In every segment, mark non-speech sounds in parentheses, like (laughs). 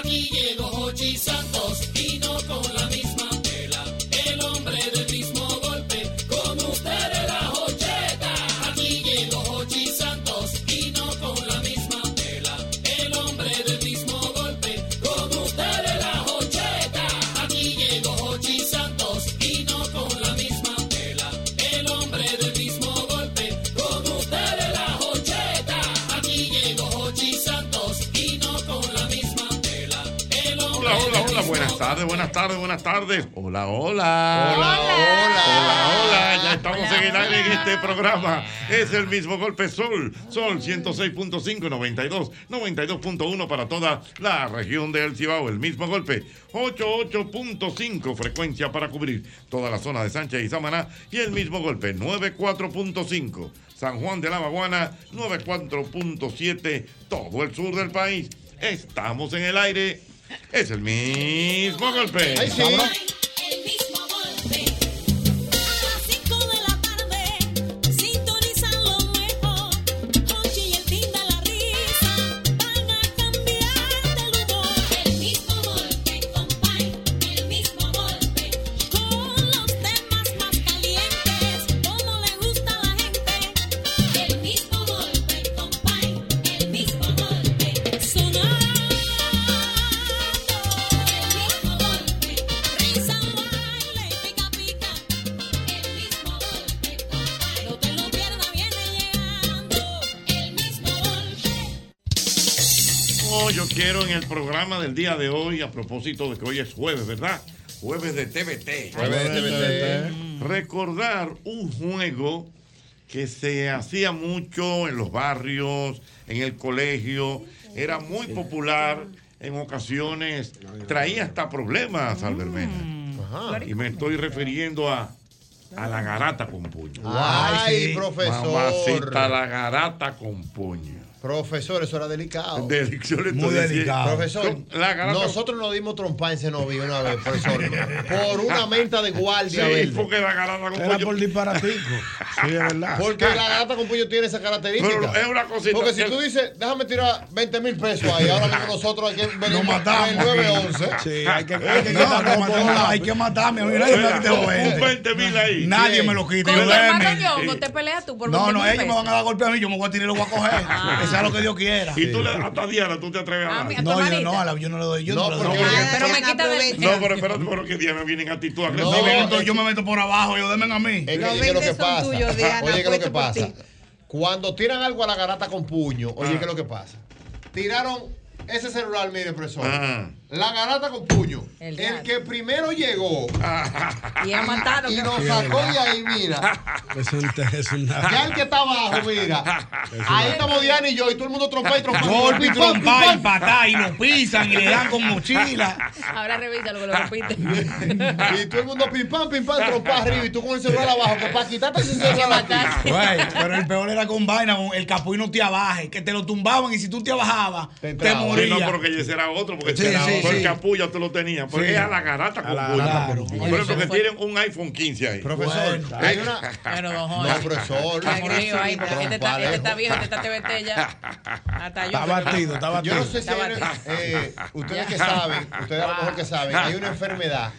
Aquí llegó Hochi Santos y no con la tardes, buenas tardes, buenas tardes. Hola, hola. Hola, hola. Hola, hola. Ya estamos en el aire en este programa. Es el mismo golpe Sol. Sol 106.5, 92, 92.1 para toda la región del Cibao. El mismo golpe. 88.5 frecuencia para cubrir toda la zona de Sánchez y Samaná. Y el mismo golpe 94.5. San Juan de la Maguana 94.7. Todo el sur del país. Estamos en el aire. Es el mismo golpe. Ay, sí. El mismo golpe. En el programa del día de hoy, a propósito de que hoy es jueves, ¿verdad? Jueves de TVT. Jueves de TVT. Recordar un juego que se hacía mucho en los barrios, en el colegio, era muy popular en ocasiones, traía hasta problemas, Albermena. Y me estoy refiriendo a, a la garata con puño. Ay, profesor. Mamacita, la garata con puño. Profesor, eso era delicado. Del- yo le estoy diciendo- Profesor, Con la garata- nosotros nos dimos trompa en Cenoví una vez, profesor. (laughs) por una menta de guardia. Sí, verde. porque la garata con Era puño. por disparatico. Sí, es verdad. Porque la gata con puño tiene esa característica. Pero es una cosita Porque si tú dices, déjame tirar 20 mil pesos ahí, ahora mismo nosotros hay que venir Nos matamos. el 911. Sí, (laughs) hay que, hay que quitarlo, matarlo, hay que matarme. Mira, nadie me los 20. 20 mil ahí. Nadie me lo quita. Con yo. Ñongo te peleas tú por No, 20 no, ellos me van a dar golpe a mí, yo me voy a tirar y lo voy a coger. Ah. Esa es lo que Dios quiera. Y tú le hasta Diana, tú te atreves a Ah, dar. mi- a tu No, yo no, a la- yo no le doy. Yo No, no, le porque- doy. Pero me quita del. No, pero espérate, pero que Diana viene en actitud No, agresiva. entonces yo me meto por abajo, yo denme a mí. Es que, Los oye, ¿qué es lo 20 que pasa? oye, ¿qué es lo que pasa? Cuando tiran algo a la garata con puño, oye, Ah. ¿qué es lo que pasa? Tiraron ese celular, mire, profesor. La garata con puño. El que primero llegó (laughs) Y a matarlo. y nos sacó de ahí, mira. Es un, es una- Ya el que está abajo, mira. Ahí estamos Diana y yo, y todo el mundo trompa y trompa. Golpe y trompa y patá y lo pisan y le dan con mochila. Ahora revisa lo que lo repite. pam. (laughs) Y todo el mundo pim pam, pim pam, trompa arriba y tú con el celular abajo. Que para quitarte ese celular. Güey, pero el peor era con vaina, con el capuí no te abaje, que te lo tumbaban y si tú te abajabas, Te te, entraba. Sí, morías. no, pero que ese era otro, porque Sí, ese era sí, Porque a puya tú lo tenías. Porque Sí. es a la garata con la con Por ejemplo, que Fue- tienen un iPhone 15 ahí. Profesor, Bueno. hay una. Bueno, don No, Jorge. profesor. Está engreído ahí, este está, este está viejo, este está TBT ya. Hasta yo. Está batido, está batido. Yo no sé si hay una- eh, ustedes que saben, ustedes a lo mejor que saben, hay una enfermedad.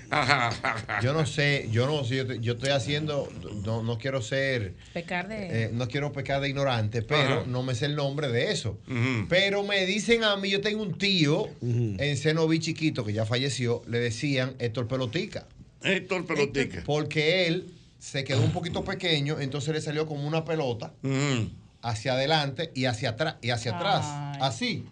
Yo no sé, yo no sé, yo, yo estoy haciendo, no, no quiero ser, Pecar de. eh, no quiero pecar de ignorante, pero Ajá. no me sé el nombre de eso. Ujú. Pero me dicen a mí, yo tengo un tío en Senoví chiquito que ya falleció, le decían Héctor Pelotica. Héctor Pelotica. Porque él se quedó un poquito pequeño, entonces le salió como una pelota Ujú. hacia adelante y hacia atrás y hacia atrás, así.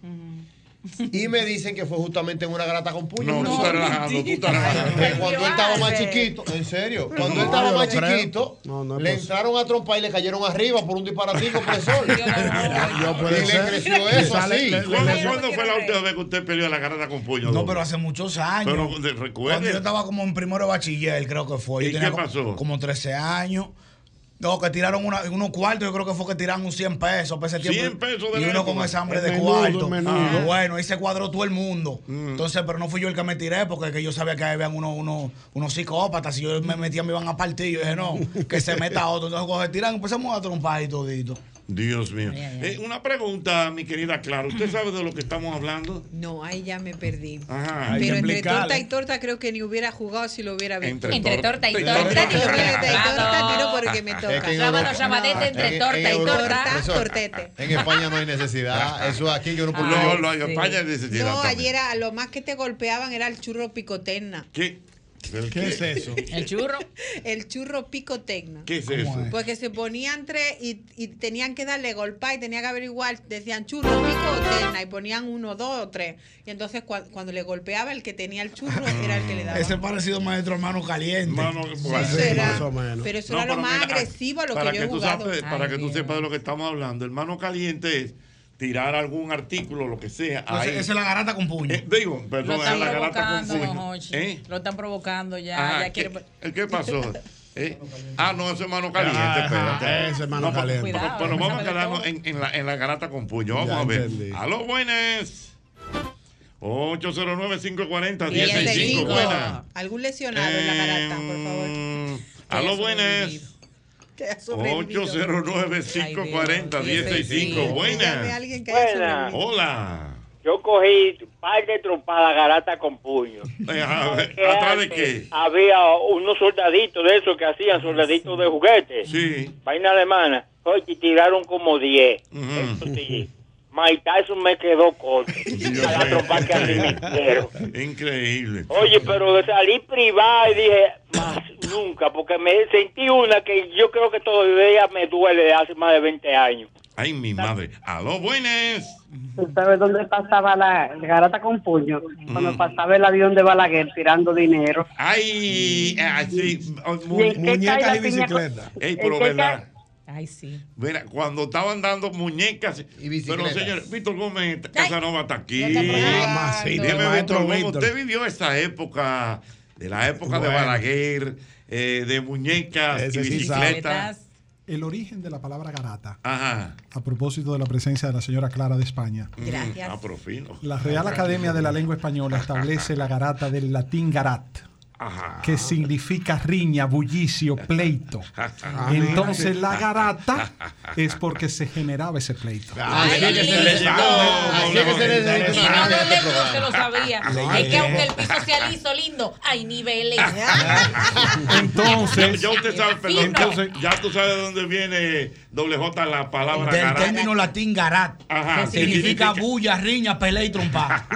Y me dicen que fue justamente en una grata con puño. No, tú profesor. estás relajando, tú estás relajando. Que cuando él estaba más chiquito, en serio, cuando No, él estaba más chiquito, No, no le entraron a trompar y le cayeron arriba por un disparatico, (laughs) puede y le creció eso así. ¿Cuándo, no fue la última vez que usted peleó la garata con puño? No, pero hace muchos años. Pero de- Cuando yo estaba como en primero de bachiller, creo que fue. Yo ¿Y tenía qué como- pasó? Como 13 años. No, que tiraron una, unos cuartos, yo creo que fue que tiraron un 100 pesos para ese tiempo. 100 pesos de Y uno con esa hambre de cuarto. Ah, Bueno, ahí se cuadró todo el mundo. Mm. Entonces, pero no fui yo el que me tiré, porque que yo sabía que habían unos, unos, unos psicópatas. Si yo me metía, me iban a partir. Yo dije, no, que se meta otro. Entonces, cuando se tiran, empezamos a trompar y todito. Dios mío. Eh, una pregunta, mi querida Clara. ¿Usted sabe de lo que estamos hablando? No, ahí ya me perdí. Ajá. Hay Pero entre torta y torta creo que ni hubiera jugado si lo hubiera visto. Entre, Entre tor- torta y y torta. Entre torta y Claro. torta tiro porque me toca. Es que en Sábado Europa- llamadete entre en- torta en y torta. tortete. En España no hay necesidad. Eso es aquí que uno puede. No, no, en Sí. España es necesidad No, también. era lo más que te golpeaban era el churro picotecna. ¿Qué? ¿El ¿Qué es eso? El churro. (laughs) El churro picotecna. ¿Qué es ¿Cómo eso? es? Porque se ponían tres y, y tenían que darle golpa y tenía que averiguar, decían churro, picotecna y ponían uno, dos o tres. Y entonces cua- cuando le golpeaba el que tenía el churro era el que le daba. Ese parecido maestro hermano caliente. Mano, Eso bueno. era- más o menos. pero eso No, era lo más mira, agresivo a lo que yo he jugado. sabes- para Ay, que tú sepas de lo que estamos hablando, el mano caliente es tirar algún artículo, lo que sea. Esa ahí. esa es la garata con puño. Eh, digo, Lo perdón, es están la garata con puño. ¿Eh? Lo están provocando ya. Ajá, ya quiere... ¿qué, ¿Qué pasó? (laughs) ¿Eh? Ah, no, eso es mano caliente. Ajá, espérate. ese es mano No, caliente. Pero, Cuidado, pero vamos a quedarnos en, en la, en la garata con puño. Vamos Ya a ver. entendí. Aló, buenas. 809-540-165. 15. Buenas. Algún lesionado en la garata, por favor. Eh, Que Aló, 809-540-165. Llame a Buenas. alguien que haya Buena. sobrevivido. Hola. Yo cogí un par de trompadas garata con puño. Eh, ¿Atrás de qué? Había unos soldaditos de esos que hacían soldaditos de juguete. Sí. Vaina alemana. Oye, y tiraron como 10. Ujú. Eso sí. Mike Tyson me quedó corto. (laughs) A la que así me quiero. Increíble. Oye, pero de salir privada y dije, más nunca, porque me sentí una que yo creo que todavía me duele de hace más de 20 años. Ay, mi madre. Aló, buenas. ¿Tú sabes dónde pasaba la garata con puño? Cuando Mm. pasaba el avión de Balaguer tirando dinero. Ay, así. ¿Y en qué cae Muñecas y piña con- bicicleta. Ey, ¿En pero verdad. Ay, sí. Mira, cuando estaban dando muñecas. Y bicicletas. Pero, señor, Víctor Gómez Casanova está aquí. maestro Víctor, ¿cómo Víctor. usted vivió esa época, de la época de. Balaguer, eh, de muñecas Ese y sí bicicletas? El origen de la palabra garata, Ajá. a propósito de la presencia de la señora Clara de España. Gracias. Mm, Ah, pero fino. La Real Academia de la Lengua Española establece la garata del latín garat, Ajá. que significa riña, bullicio, pleito. (laughs) Entonces la garata es porque se generaba ese pleito. Así es que se Le llegó, Así que se no se lo sabía. No, es que eh. aunque el piso sea liso, lindo, hay niveles. Ya, Entonces, ya usted sabe, perdón, Entonces- ya tú sabes de dónde viene doble J la palabra Del garata. término latín garat. Ajá. que significa bulla, riña, pelea y trompa.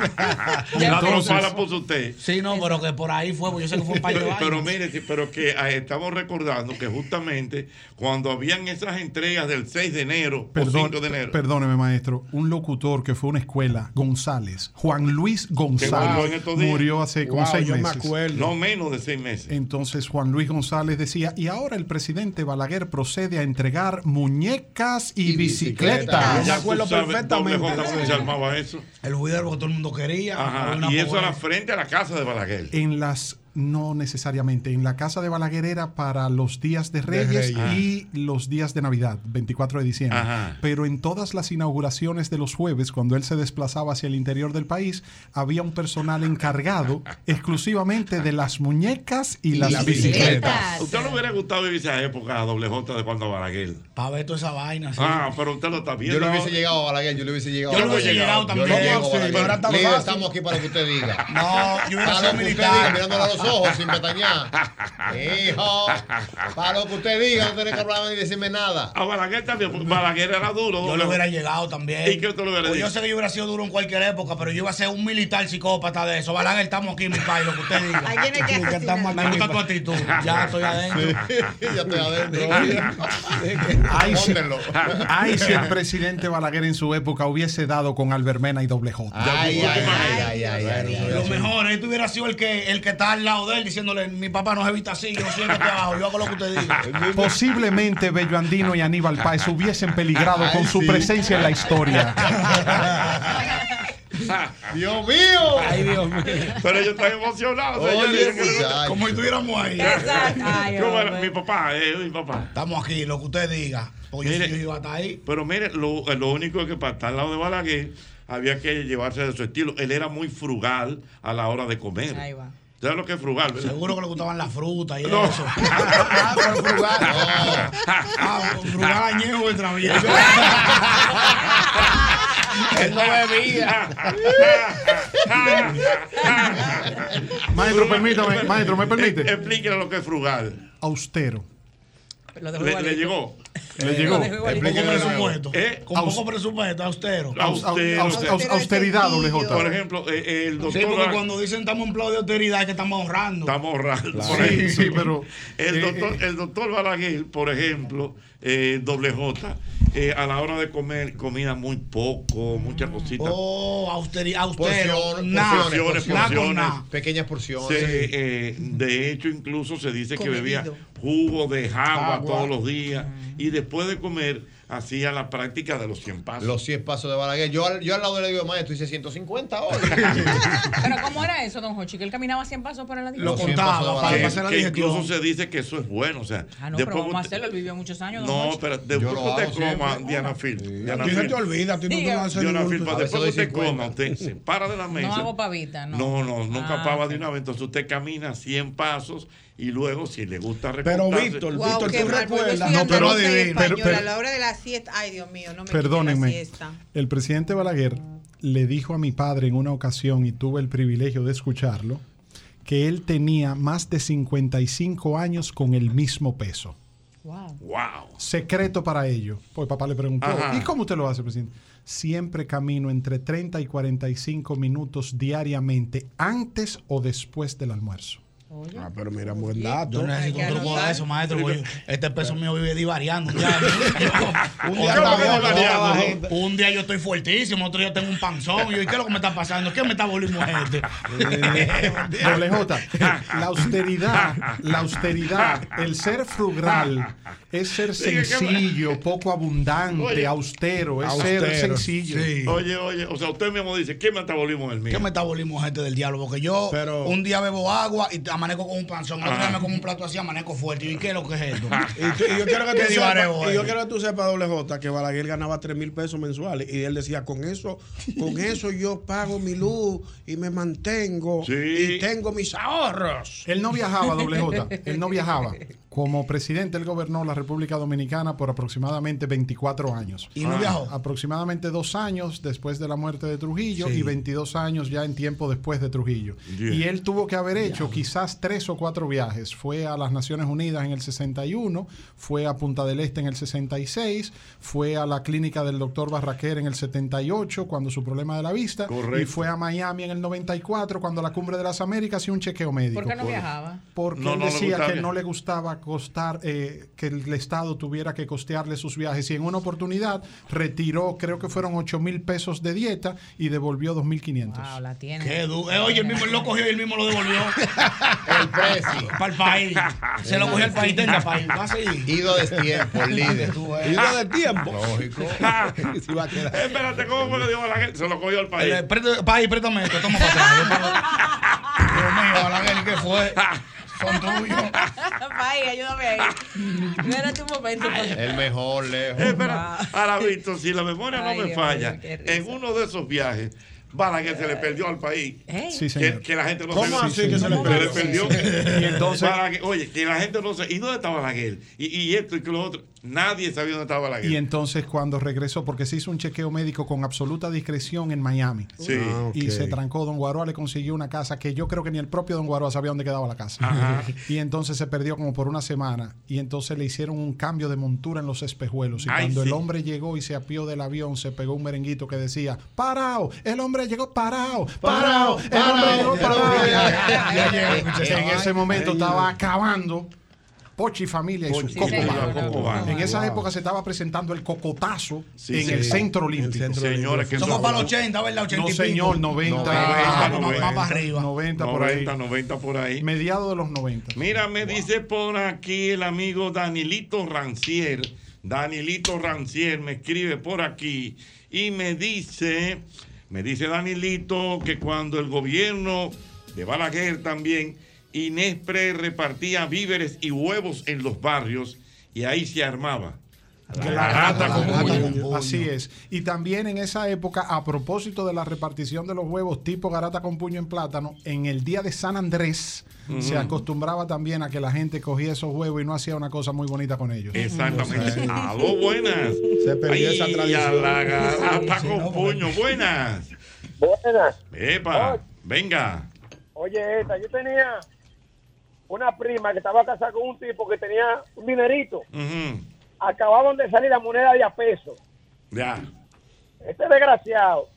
La trompa la puso usted. sí, no, pero que por ahí fue, yo sé que fue un par de Pero, pero mire, sí, pero que eh, estamos recordando que justamente cuando habían esas entregas del 6 de enero o perdón, 5 de enero, perdóneme maestro, un locutor que fue a una escuela, González, Juan Luis González, murió hace como Wow, seis yo me meses. acuerdo. no menos de seis meses. Entonces Juan Luis González decía, y ahora el presidente Balaguer procede a entregar muñecas y, Y bicicletas. bicicletas. me Ya acuerdo perfectamente. cómo se armaba eso. El juidero que todo el mundo quería. Ajá, y eso era frente a la casa de Balaguer. En las No necesariamente. En la casa de Balaguer era para los días de Reyes, Reyes. y los días de Navidad, 24 de diciembre. Ajá. Pero en todas las inauguraciones de los jueves, cuando él se desplazaba hacia el interior del país, había un personal encargado (laughs) exclusivamente de las muñecas y, las, las bicicletas. ¿Usted le hubiera gustado vivir esa época a doble J de cuando Balaguer? Para ver toda esa vaina. sí. Ah, pero usted lo está viendo. Yo le hubiese llegado a Balaguer, yo le hubiese llegado Yo a le hubiese Balaguer. llegado Yo también. llego Sí, pero Líder, fácil. estamos aquí para que usted diga. No, yo hubiera sido militar. diga, mirándole a los ojos sin pestañear. Hijo, para lo que usted diga, no tiene que hablar ni decirme nada. A Balaguer también, porque Balaguer era duro. Yo le hubiera llegado también. ¿Y qué usted le hubiera Pues dicho? Yo sé que yo hubiera sido duro en cualquier época, pero yo iba a ser un militar psicópata de eso. Balaguer, estamos aquí, mi país, lo que usted diga. Hay quienes que Sí, estamos. Me gusta tu actitud. Ya estoy adentro. ya estoy adentro. Ay, si, Pónganlo. ay, si el presidente Balaguer en su época hubiese dado con Albermena y doble J. Ay, ay, ay, ay, ay, ay, ay. Lo mejor, él hubiera sido el que, el que está al lado de él diciéndole, mi papá no se evita así, yo siéntate abajo, yo hago lo que usted diga. (laughs) Posiblemente Bello Andino y Aníbal Páez hubiesen peligrado con su presencia en la historia. (laughs) Dios mío. Ay, Dios mío. Pero ellos están emocionados. Oye, que. Como si estuviéramos ahí. Ay. Mi papá, eh, mi papá. Estamos aquí, lo que usted diga. Porque yo, Mire. yo iba hasta ahí. Pero mire, lo, lo único es que para estar al lado de Balaguer había que llevarse de su estilo. Él era muy frugal a la hora de comer. Ahí va. ¿Sabes lo que es frugal? verdad? Seguro que le gustaban las frutas y No. eso. (laughs) Ah, pero frugal. Ah, frugal añejo de travieso. (laughs) Él no bebía. Maestro, permítame, (laughs) maestro, ¿me permite? Explíquele lo que es frugal. Austero. Lo dejó Le, llegó. Le llegó. Dejó igualito. Con poco presupuesto. ¿Eh? Con poco presupuesto, austero. Aus- aus- aus- aus- austeridad, doble J. Por ejemplo, eh, el doctor. Sí, porque cuando dicen estamos en plan de austeridad es que estamos ahorrando. Estamos ahorrando. Por Sí, sí, pero. El eh, doctor, el doctor Balaguer, por ejemplo, eh, doble J, eh, a la hora de comer, comida muy poco, muchas cositas. Oh, austeridad, austero. Porciones, porciones. Pequeñas porciones. Se, eh, de hecho, incluso se dice que bebía jugo de agua, Agua. todos los días y después de comer hacía la práctica de los 100 pasos. Los 100 pasos de Balaguer. Yo, al- yo al lado le digo, maestro, hice 150 hoy. (laughs) Pero ¿cómo era eso, don Jochi? Que él caminaba 100 pasos por la Lo Los cien contaba para que, pasar la que incluso se dice que eso es bueno. O sea, Ah, no, pero después vamos a hacerlo. Él vivió muchos años, don No, Jochi. pero después que lo usted coma, siempre. Diana Phil. Diana A ti se Phil. te olvida, a ti no te vas a hacer Diana Phil, después que usted 50. coma, usted se para de la mesa. No hago pavita, no. No, no, nunca Ah, pava de una vez. Entonces usted camina 100 pasos y luego, si le gusta Pero Víctor, Wow, Víctor, tú recuerdas. No, pero- a la hora de la siesta. Ay, Dios mío, no me quiten la Perdónenme. siesta. El presidente Balaguer le dijo a mi padre en una ocasión, y tuve el privilegio de escucharlo, que él tenía más de 55 años con el mismo peso. Wow. Wow. Secreto para ello. Pues papá le preguntó, Ajá. ¿y cómo usted lo hace, presidente? Siempre camino entre 30 y 45 minutos diariamente, antes o después del almuerzo. Ah, pero mira, buen dato. Yo necesito un truco de eso, maestro. porque este peso mío vive divariando. (laughs) Un, ¿Cómo día un día yo estoy fuertísimo, otro día tengo un panzón. Y yo, ¿y qué es lo que me está pasando? ¿Qué me está volviendo este? Doble J, la austeridad, la austeridad, el ser frugal es ser sencillo, poco abundante, Oye. austero, es ser sencillo. sí. Oye, oye, o sea, usted mismo dice, ¿qué metabolismo es el mío? ¿Qué metabolismo este del diablo? Porque yo Pero- un día bebo agua y amanezco con un panzón. Otro día me como un plato así, amanezco fuerte. ¿Y qué es lo que es esto? (laughs) Y, tú- y yo quiero que (laughs) tú sepas, y yo quiero que tú sepas, doble J, que Balaguer ganaba 3 mil pesos mensuales. Y él decía, con eso, con (laughs) eso yo pago mi luz y me mantengo Sí. y tengo mis ahorros. Él no viajaba, doble J, él no viajaba. Como presidente, él gobernó la República Dominicana por aproximadamente 24 años. ¿Y no viajó? Aproximadamente dos años después de la muerte de Trujillo Sí. y 22 años ya en tiempo después de Trujillo. Yeah. Y él tuvo que haber hecho quizás tres o cuatro viajes. Fue a las Naciones Unidas en el 61, fue a Punta del Este en el 66, fue a la clínica del doctor Barraquer en el 78 cuando su problema de la vista Correcto. y fue a Miami en el 94 cuando la Cumbre de las Américas y un chequeo médico. ¿Por qué no viajaba? Porque No, él decía que no le gustaba costar, eh, que el Estado tuviera que costearle sus viajes. Y en una oportunidad retiró, creo que fueron 8 mil pesos de dieta y devolvió 2.500. Wow, la tiene. Qué du- eh, oye, el mismo lo cogió y él mismo lo devolvió. (laughs) El precio. Para el país. Se lo cogió el país, tenga país. Va a seguir. Ido de tiempo, el líder. Eh. Ido de tiempo. Lógico. (laughs) Sí va a quedar. Espérate, ¿cómo fue que dijo la gente? Se lo cogió al país. Eh, País, préstame esto, toma para atrás. Dios mío, Balaguer, ¿qué fue? (laughs) Son tuyos. (laughs) Pai, ayúdame ahí. Espérate un momento. El mejor, lejos. Eh, pero, ahora, Víctor, si la memoria Ay, no me falla, mío, en uno de esos viajes, Balaguer se le perdió al país. Sí, que, señor. que la gente no ¿Cómo se así que se le perdió? Y entonces- Balaguer- oye, que la gente no se. ¿Y dónde estaba Balaguer? Y, y esto y que lo otro. Nadie sabía dónde estaba Balaguer. Y entonces cuando regresó, porque se hizo un chequeo médico con absoluta discreción en Miami. Sí. Ah. Y se trancó. Don Guaroa le consiguió una casa que yo creo que ni el propio Don Guaroa sabía dónde quedaba la casa. Ajá. Y entonces se perdió como por una semana. Y entonces le hicieron un cambio de montura en los espejuelos. Y Ay, cuando sí. el hombre llegó y se apió del avión, se pegó un merenguito que decía, parado, el hombre llegó el hombre ya llegó, escuché En ese momento estaba acabando. Pochi familia y sus sí. En esa Wow. época se estaba presentando el cocotazo Sí, en sí. el centro olímpico. centro Señores, que Somos para los 80, ¿verdad? 80 No, señor, 90. 90, 90, más para arriba. 90 por ahí. 90, 90 por ahí. Mediados de los 90. Mira, me dice por aquí el amigo Danilito Rancier. Danilito Rancier me escribe por aquí y me dice, me dice Danilito que cuando el gobierno de Balaguer también, Inespre repartía víveres y huevos en los barrios y ahí se armaba. La garata con puño. Así es. Y también en esa época, a propósito de la repartición de los huevos tipo garata con puño en plátano, en el día de San Andrés se acostumbraba también a que la gente cogía esos huevos y no hacía una cosa muy bonita con ellos. Exactamente. Aló, buenas. Se perdió esa tradición. a la garata con puño. Buenas. Buenas. Epa, venga. Oye, esta, yo tenía una prima que estaba casada con un tipo que tenía un dinerito. Ujú. Acababan de salir la moneda de a peso. Ya. Este desgraciado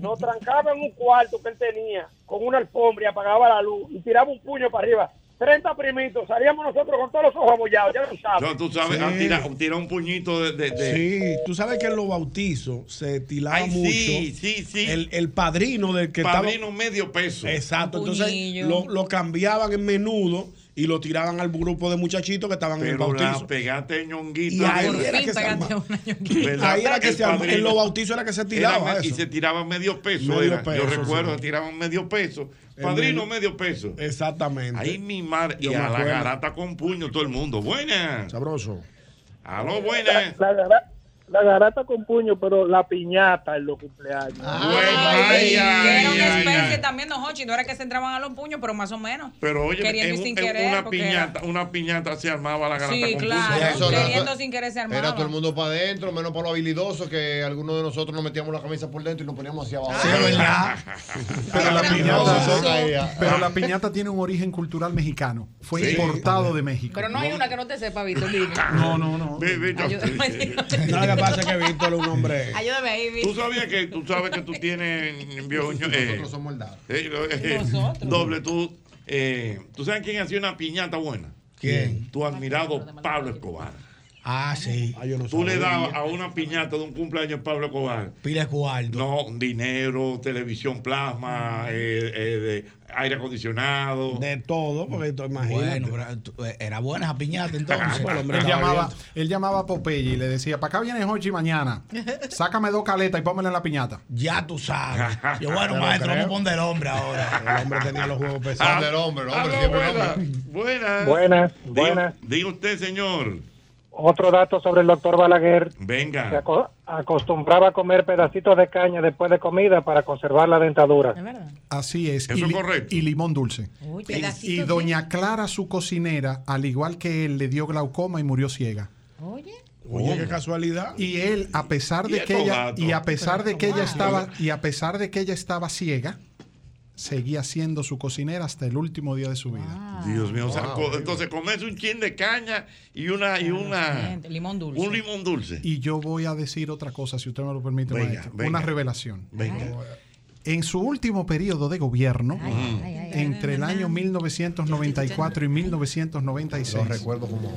nos trancaba en un cuarto que él tenía con una alfombra y apagaba la luz y tiraba un puño para arriba. 30 primitos, salíamos nosotros con todos los ojos abollados, ya lo sabes. No, tú sabes, Sí. ah, tira, tira un puñito de. de- de- Sí, tú sabes que en los bautizos se tilaba Ay, mucho. sí, sí, sí. El, el padrino del que Padrino estaba. medio peso. Exacto, entonces lo, lo cambiaban en menudo y lo tiraban al grupo de muchachitos que estaban en el bautizo. la pegaste ñonguito. Y ahí era que se ñonguita. Ahí era que se (laughs) en los bautizos era que se Era tiraba y se tiraban medio peso. Medio era. Yo recuerdo sí. tiraban medio peso. Padrino medio peso. Exactamente. Ahí mi mar. Y a la garata con puño todo el mundo. Buenas. Sabroso. Aló, buenas. La, gara- la garata con puño, pero la piñata en los cumpleaños. Ay, Que era ay, una ay, especie ay. también, no, Hochi, no era que se entraban a los puños, pero más o menos. Pero oye, Queriendo en, y sin en querer, una era- piñata, una piñata se armaba la garata Sí, con claro. puño. Era- Queriendo sin querer se armaba. Era todo el mundo para adentro, menos para los habilidosos, que algunos de nosotros nos metíamos la camisa por dentro y nos poníamos hacia abajo. Sí, es verdad. (laughs) Pero la, Ay, piñata, pero la piñata tiene un origen cultural mexicano. Fue Sí. importado de México. Pero no hay una que no te sepa, Víctor. No, no, no. Ve, (laughs) pasa es que Víctor es un hombre. (laughs) Ayúdame ahí, Tú Víctor. sabías que tú sabes que tú tienes eh, Nosotros somos el dado. eh, eh, Nosotros. doble tú eh, tú sabes quién hacía una piñata buena ¿Quién? tu admirado Pablo Escobar Ah, sí. Ah, yo no tú le dabas a una piñata de un cumpleaños de Pablo Escobar Pile cuarto. no dinero televisión plasma eh, eh, de aire acondicionado De todo, porque tú imagínate. Bueno, pero eh, era buena esa piñata (laughs) entonces. Bueno, hombre, Él llamaba, él llamaba a Popeye y le decía, para acá viene Hochi mañana. Sácame dos caletas y pónmela en la piñata. Ya tú sabes. Yo, bueno, (laughs) maestro, vamos a poner el hombre ahora. (laughs) El hombre tenía los juegos Ah, pesados. del hombre, el hombre, aló, siempre el buenas, hombre. buenas buenas. diga usted señor Otro dato sobre el doctor Balaguer. Se venga aco- acostumbraba a comer pedacitos de caña después de comida para conservar la dentadura. Es verdad. Así es. Eso y, li- correcto. y limón dulce. Uy, Y doña Clara, su cocinera, al igual que él, le dio glaucoma y murió ciega. Oye. Oye, qué casualidad. Y él, a pesar ¿Y de que ella, y a pesar de que ella estaba, y a pesar de que ella estaba ciega, seguía siendo su cocinera hasta el último día de su vida. Dios mío o sea, Wow. entonces comes un chin de caña y una y una Gente, Limón dulce. un limón dulce Y yo voy a decir otra cosa, si usted me lo permite, Venga, maestro. venga. Una revelación. venga En su último periodo de gobierno, Ay, ay, ay, ay. entre el año 1994 y 1996, Lo recuerdo como.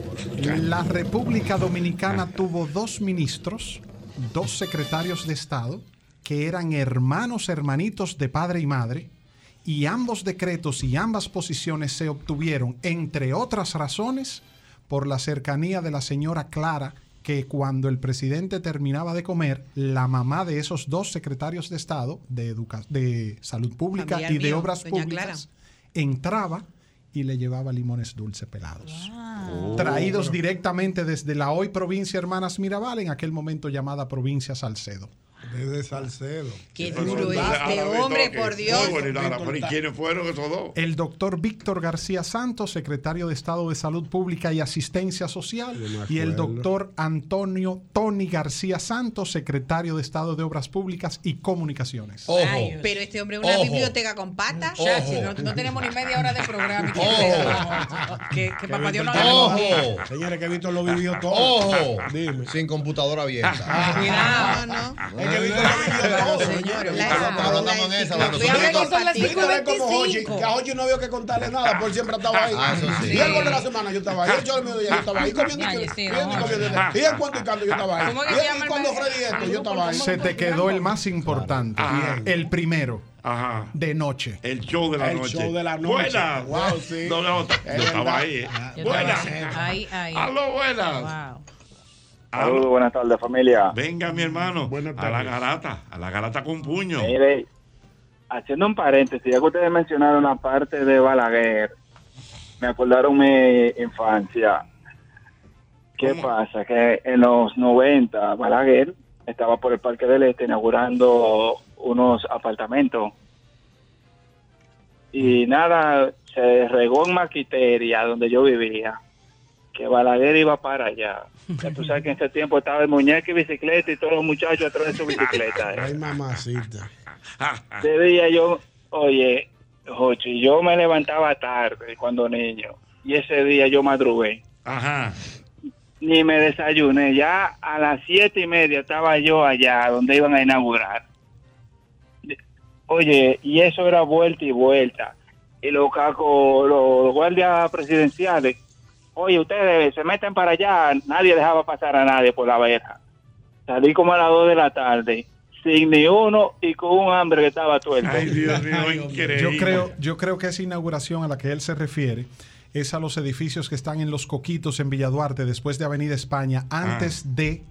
La República Dominicana tuvo dos ministros, dos secretarios de Estado, que eran hermanos, hermanitos de padre y madre, y ambos decretos y ambas posiciones se obtuvieron, entre otras razones, por la cercanía de la señora Clara, que cuando el presidente terminaba de comer, la mamá de esos dos secretarios de Estado, de, educa- de Salud Pública Familiar y de Obras doña Públicas, entraba y le llevaba limones dulces pelados. Oh. Traídos directamente desde la hoy provincia Hermanas Mirabal, en aquel momento llamada provincia Salcedo. Desde Salcedo. Qué duro este hombre, por Dios. ¿y quiénes fueron esos dos? El doctor Víctor García Santos, secretario de Estado de Salud Pública y Asistencia Social, y el doctor Antonio Tony García Santos, secretario de Estado de Obras Públicas y Comunicaciones. Ay, pero este hombre es una Ojo. biblioteca con patas. Chachi, no, no tenemos ni media hora de programa. Que, que papá Dios no Ojo. Señores, que Víctor lo vivió todo. Ojo. Dime. Sin computadora abierta. Cuidado. No, no. Es que Víctor lo vivió todo, señores. Nosotros estamos en esa. la Fíjate que nosotros- son las Víctor es como Hochi, 5.25. que a Hochi no había que contarle nada, él siempre estaba ahí. Ah. Y el gol de la semana yo estaba ahí, el show del mediodía yo estaba ahí, comiendo y no, comiendo. Y en cuanto y canto yo estaba ahí. ¿Cómo que Y cuando? Freddy esto, yo estaba ahí. Se te quedó el más importante, el primero, Ajá. de noche. El show de la El noche. show de la noche. Buenas. Wow, sí. J. Es Yo estaba ahí. eh. Estaba- Ahí, ahí. Aló, buenas. Wow. Saludos, buenas tardes, familia. Venga, mi hermano. Buenas A la garata. A la garata con puño. Mire, haciendo un paréntesis, ya que ustedes mencionaron la parte de Balaguer, me acordaron mi infancia. ¿Qué ¿Cómo? pasa? Que en los 90, Balaguer estaba por el Parque del Este inaugurando unos apartamentos. Y nada, se regó en Maquiteria, donde yo vivía, que Balaguer iba para allá. Ya tú sabes que en ese tiempo estaba el muñeco y bicicleta y todos los muchachos atrás de su bicicleta. ¿eh? Ay, mamacita. Ese día yo, oye, Jochi, yo me levantaba tarde cuando niño. Y ese día yo madrugué. Ajá. Ni me desayuné. Ya a las siete y media estaba yo allá donde iban a inaugurar. Oye, y eso era vuelta y vuelta. Y los cacos, los guardias presidenciales, oye, ustedes se meten para allá. Nadie dejaba pasar a nadie por la verja. Salí como a las dos de la tarde, sin ni uno y con un hambre que estaba tuerto. Ay, Dios mío, increíble. Yo creo, yo creo que esa inauguración a la que él se refiere es a los edificios que están en Los Coquitos, en Villa Duarte, después de Avenida España, antes de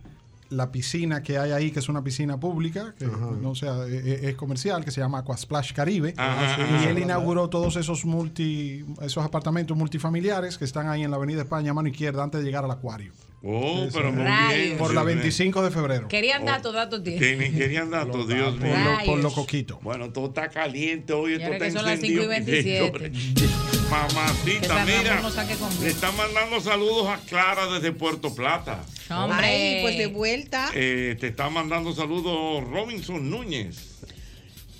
la piscina que hay ahí, que es una piscina pública, que no sea, e- e- es comercial, que se llama Aquasplash Caribe. Ajá, y ajá. él inauguró todos esos multi, esos apartamentos multifamiliares que están ahí en la Avenida España, a mano izquierda, antes de llegar al acuario. Oh, pero muy bien. Por la Dios mío. 25 de febrero. Querían Oh. datos, datos. Que- Querían datos, Dios mío. Por lo, por lo coquito. Bueno, todo está caliente hoy. Esto está que son las encendido. 5 y 27. Mamacita, mira. no saque con- Le están mandando saludos a Clara desde Puerto Plata. Hombre. Ay, pues de vuelta. Eh, te está mandando saludos Robinson Núñez.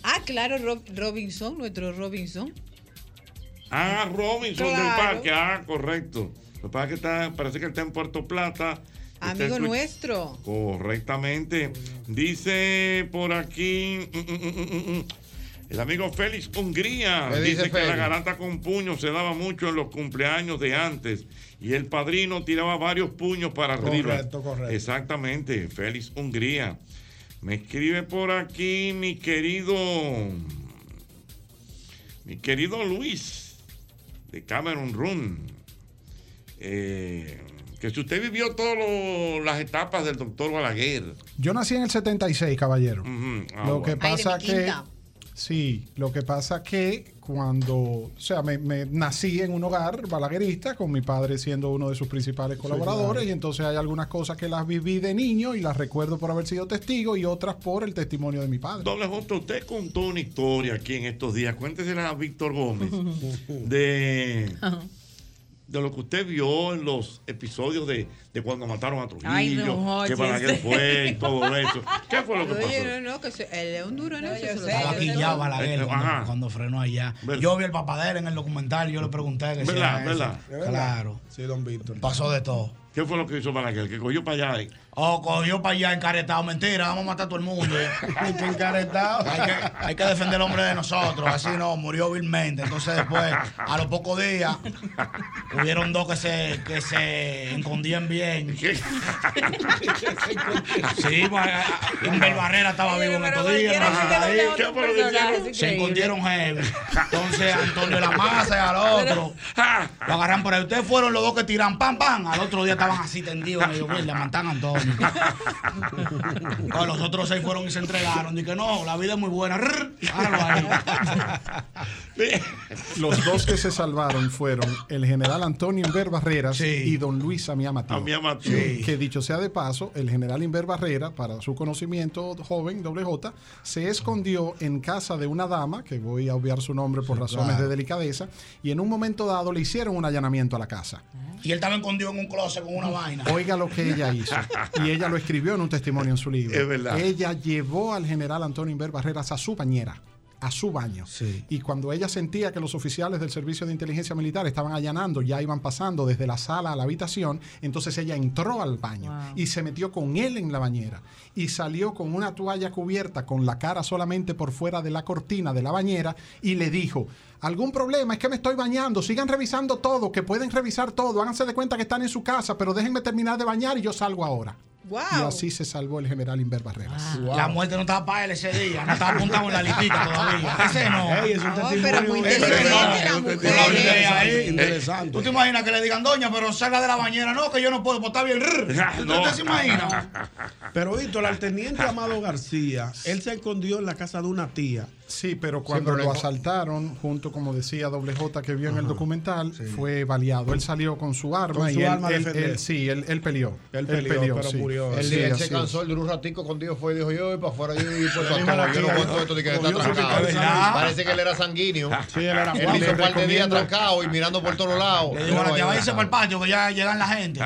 Ah, claro, Rob- Robinson, nuestro Robinson. Ah, Robinson del Claro. parque. Ah, correcto. Lo que pasa es que está, parece que está en Puerto Plata. Está Amigo nuestro. Correctamente. Dice por aquí mm, mm, mm, mm, mm, el amigo Félix Hungría. ¿Qué Dice, dice que la Félix? garanta con puño se daba mucho en los cumpleaños de antes. Y el padrino tiraba varios puños para arriba. Correcto, correcto. Exactamente. Félix Hungría. Me escribe por aquí mi querido. Mi querido Luis de Cameron Run. Eh, que si usted vivió todas las etapas del doctor Balaguer. Yo nací en el 76, caballero. Ah, lo bueno. que Ay, pasa mi que. Sí, lo que pasa que cuando, o sea, me, me nací en un hogar balaguerista con mi padre siendo uno de sus principales colaboradores y entonces hay algunas cosas que las viví de niño y las recuerdo por haber sido testigo y otras por el testimonio de mi padre. Doble J, usted contó una historia aquí en estos días. Cuéntesela a Víctor Gómez (laughs) de, de lo que usted vio en los episodios de, de cuando mataron a Ay, Trujillo, Jorge, que Balaguer sí. fue y todo eso. ¿Qué fue lo que pasó? Oye, no, no, que se, él es un duro en eso. se lo Estaba quillado Balaguer Eh, cuando, frenó allá. ¿Verdad? Yo vi el papadero en el documental y yo le pregunté que si ¿Verdad? eso. ¿Verdad? ¿Es verdad? Claro. Sí, don Víctor. Pasó de todo. ¿Qué fue lo que hizo Balaguer? Que cogió para allá. Oh, cogió para allá encaretado. Mentira, vamos a matar a todo el mundo. (laughs) Encaretado. Hay que, hay que defender al hombre de nosotros. Así no, murió vilmente. Entonces después, a los pocos días, hubieron dos que se, que se escondían bien. (laughs) Sí, pues, Humber Barrera estaba vivo en estos días. Se escondieron heavy. Entonces Antonio (laughs) La Maza y al otro lo agarran por ahí. Ustedes fueron los dos que tiran pam, pam. Al otro día estaban así tendidos. Le matan a Antonio. (laughs) No, los otros seis fueron y se entregaron. Dije, no, la vida es muy buena. (laughs) Los dos que se salvaron fueron el general Antonio Inver Barreras y don Luis Amía Matías. Amía Matías. Que dicho sea de paso, el general Inver Barrera, para su conocimiento joven, doble J, se escondió en casa de una dama, que voy a obviar su nombre por razones claro. de delicadeza, y en un momento dado le hicieron un allanamiento a la casa. Y él estaba escondido en un closet con una vaina. Oiga lo que ella hizo. (laughs) Y ella lo escribió en un testimonio en su libro. Es verdad. Ella llevó al general Antonio Inver Barreras a su bañera a su baño. Y cuando ella sentía que los oficiales del Servicio de Inteligencia Militar estaban allanando, ya iban pasando desde la sala a la habitación, entonces ella entró al baño y se metió con él en la bañera y salió con una toalla cubierta con la cara solamente por fuera de la cortina de la bañera y le dijo, algún problema, es que me estoy bañando, sigan revisando todo, que pueden revisar todo, háganse de cuenta que están en su casa, pero déjenme terminar de bañar y yo salgo ahora. Y así se salvó el general Inver Barreras. La muerte no estaba para él ese día, no estaba apuntado en la listita todavía. Ese no. Ey, es un No, testimonio pero muy inteligente no, la mujer. interesante. ¿Tú te imaginas que le digan, doña, pero salga de la bañera? No, que yo no puedo, pues está bien. (laughs) Rrr. ¿Usted, usted se imagina? Pero Víctor, al teniente Amado García, él se escondió en la casa de una tía. Sí, pero cuando pero lo asaltaron, junto como decía Doble J que vio en el documental, fue baleado. Él salió con su arma Con y él, arma a él- él- sí, él, él peleó. Él peleó, pero murió. Él, Sí, él así se cansó, él duró un ratico contigo, fue y dijo, yo voy para afuera, yo voy dijo a la Yo no esto de que está salió. Parece que él era sanguíneo. (laughs) Sí, él era Él hizo un par de días trancado y mirando por todos lados. Le digo a la tía, váyase para el patio que ya llegan la gente.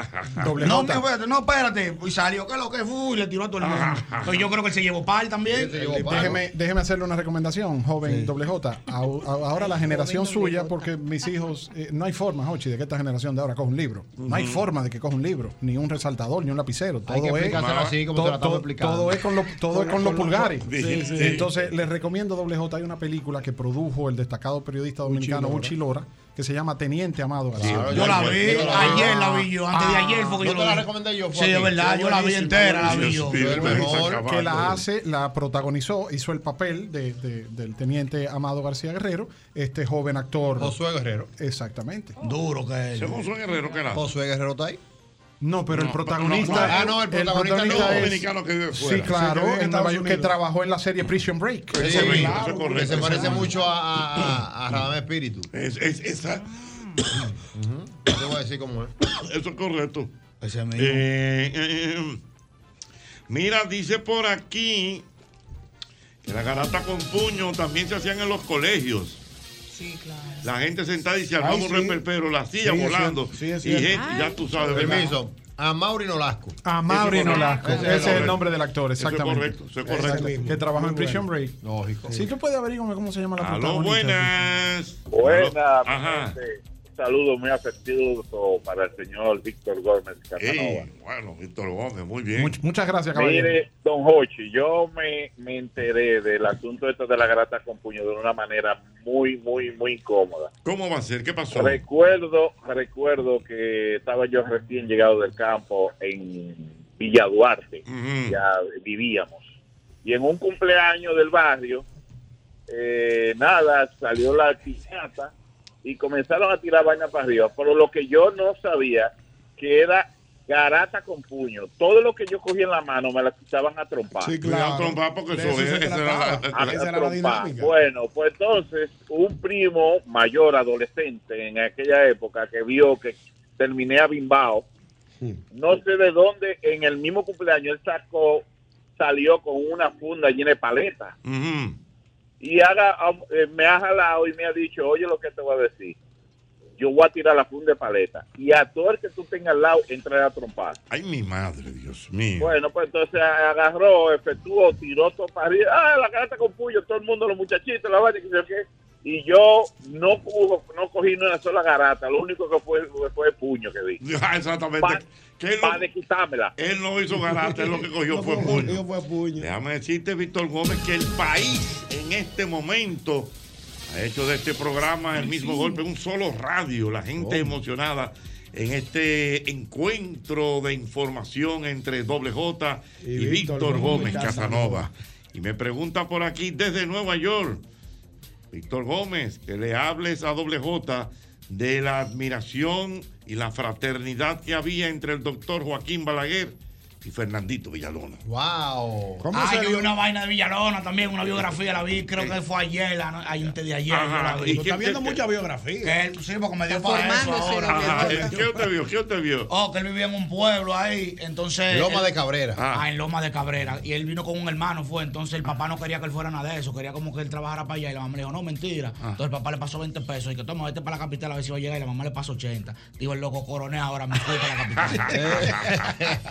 Doble (laughs) no, no, espérate. Y salió, ¿qué es lo que fue? Y le tiró a todo el mundo. Yo creo que él se llevó par también. Déjeme, déjeme hacerle una recomendación, joven doble J. Au- au- Ahora la generación suya, porque mis hijos, eh, no hay forma, Jochi, de que esta generación de ahora coja un libro. No hay forma de que coja un libro, ni un resaltador, ni un lapicero. Todo Hay que es, así, como te la estamos explicando. todo es con, lo- todo es con los pulgares. Sí, sí. Entonces, les recomiendo doble J. Hay una película que produjo el destacado periodista dominicano Lora. Uchi Lora, que se llama Teniente Amado García. Claro, yo la vi, ayer la vi yo, antes de ayer fue que ¿No yo te la vi. recomendé yo? Sí, es verdad, yo la vi entera, la vi yo. El mejor. que la hace, la protagonizó, hizo el papel de, de- del teniente Amado García Guerrero, este joven actor. Josué Guerrero. Exactamente. Duro que es. ¿Ese Josué Guerrero qué era? Josué Guerrero está ahí. No, pero el protagonista. no, ah, no, el protagonista no, es- dominicano que vive fuera. Sí, claro, Sí, que vive en Nueva York, que trabajó en la serie Prison Break. Sí, Eso es claro, correcto. que se parece Eso mucho a, a, Radamés Espíritu. Es, es- esa- (coughs) Te voy a decir cómo es. Eso es correcto. Ese mismo. Eh, eh, eh, mira, dice por aquí que la garata con puño también se hacían en los colegios. Sí, claro. La gente sentada y se un sí. reperpero, la silla Sí, volando. sí, y ya tú sabes. Permiso. A Mauri Nolasco. A Mauri Eso Nolasco. Ese es el nombre del actor, Eso es exactamente. correcto, eso es correcto. Que trabajó en Prison bueno. Break. Lógico. Si tú puedes averiguarme cómo se llama la Aló, protagonista. buenas. Buenas, Ajá. gente. Saludo muy afectivo para el señor Víctor Gómez Casanova. Ey, bueno, Víctor Gómez, muy bien. Much- muchas gracias, caballero. Mire, don Hochi, yo me, me enteré del asunto esto de la garata con puño de una manera muy, muy, muy incómoda. ¿Cómo va a ser? ¿Qué pasó? Recuerdo, recuerdo que estaba yo recién llegado del campo en Villa Duarte, ya vivíamos. Y en un cumpleaños del barrio, eh, nada, salió la piñata y comenzaron a tirar vaina para arriba. Pero lo que yo no sabía, que era garata con puño. Todo lo que yo cogía en la mano me la quitaban a trompar. Sí, claro. A trompar porque eso era la- A- a esa era la trompar. dinámica. Bueno, pues entonces un primo mayor, adolescente en aquella época, que vio que terminé abimbao, no sé de dónde, en el mismo cumpleaños él sacó, salió con una funda llena de paletas y haga, eh, me ha jalado y me ha dicho, oye lo que te voy a decir, yo voy a tirar la funda de paleta y a todo el que tú tengas al lado, entra a trompar. Ay, mi madre, Dios mío. Bueno, pues entonces agarró, efectuó, tiró todo para arriba, ah, la carta con puño, todo el mundo, los muchachitos, la vaina, que qué. Y yo no, no cogí ni una sola garata, lo único que fue fue puño que vi. (laughs) Ah, exactamente. ¿Qué Para de quitármela. Él no hizo garata, él lo que (laughs) cogió fue puño. Déjame decirte, Víctor Gómez, que el país en este momento ha hecho de este programa el mismo golpe, un solo radio, la gente emocionada en este encuentro de información entre Doble J y, Y Víctor, Gómez Casanova. Y me pregunta por aquí desde Nueva York, Víctor Gómez, que le hables a Doble J de la admiración y la fraternidad que había entre el doctor Joaquín Balaguer y Fernandito Villalona. ¡Wow! ah, yo vi una vaina de Villalona también, una biografía, la vi, creo que fue ayer, la, antes de ayer. Ajá, yo la vi. ¿y Tú qué- estás viendo qué- mucha biografía. Él, sí, porque me dio para eso ahora. Ajá, ¿Qué usted vio? ¿Qué usted vio? Oh, que él vivía en un pueblo ahí, entonces... Loma él- de Cabrera. Ah. en Loma de Cabrera. Y él vino con un hermano, fue. Entonces el papá no quería que él fuera nada de eso. Quería como que él trabajara para allá. Y la mamá le dijo, no, mentira. Ah. Entonces el papá le pasó 20 pesos. Y que toma, vete para la capital a ver si va a llegar. Y la mamá le pasó 80. Digo, el loco coroné ahora, me fui para la capital.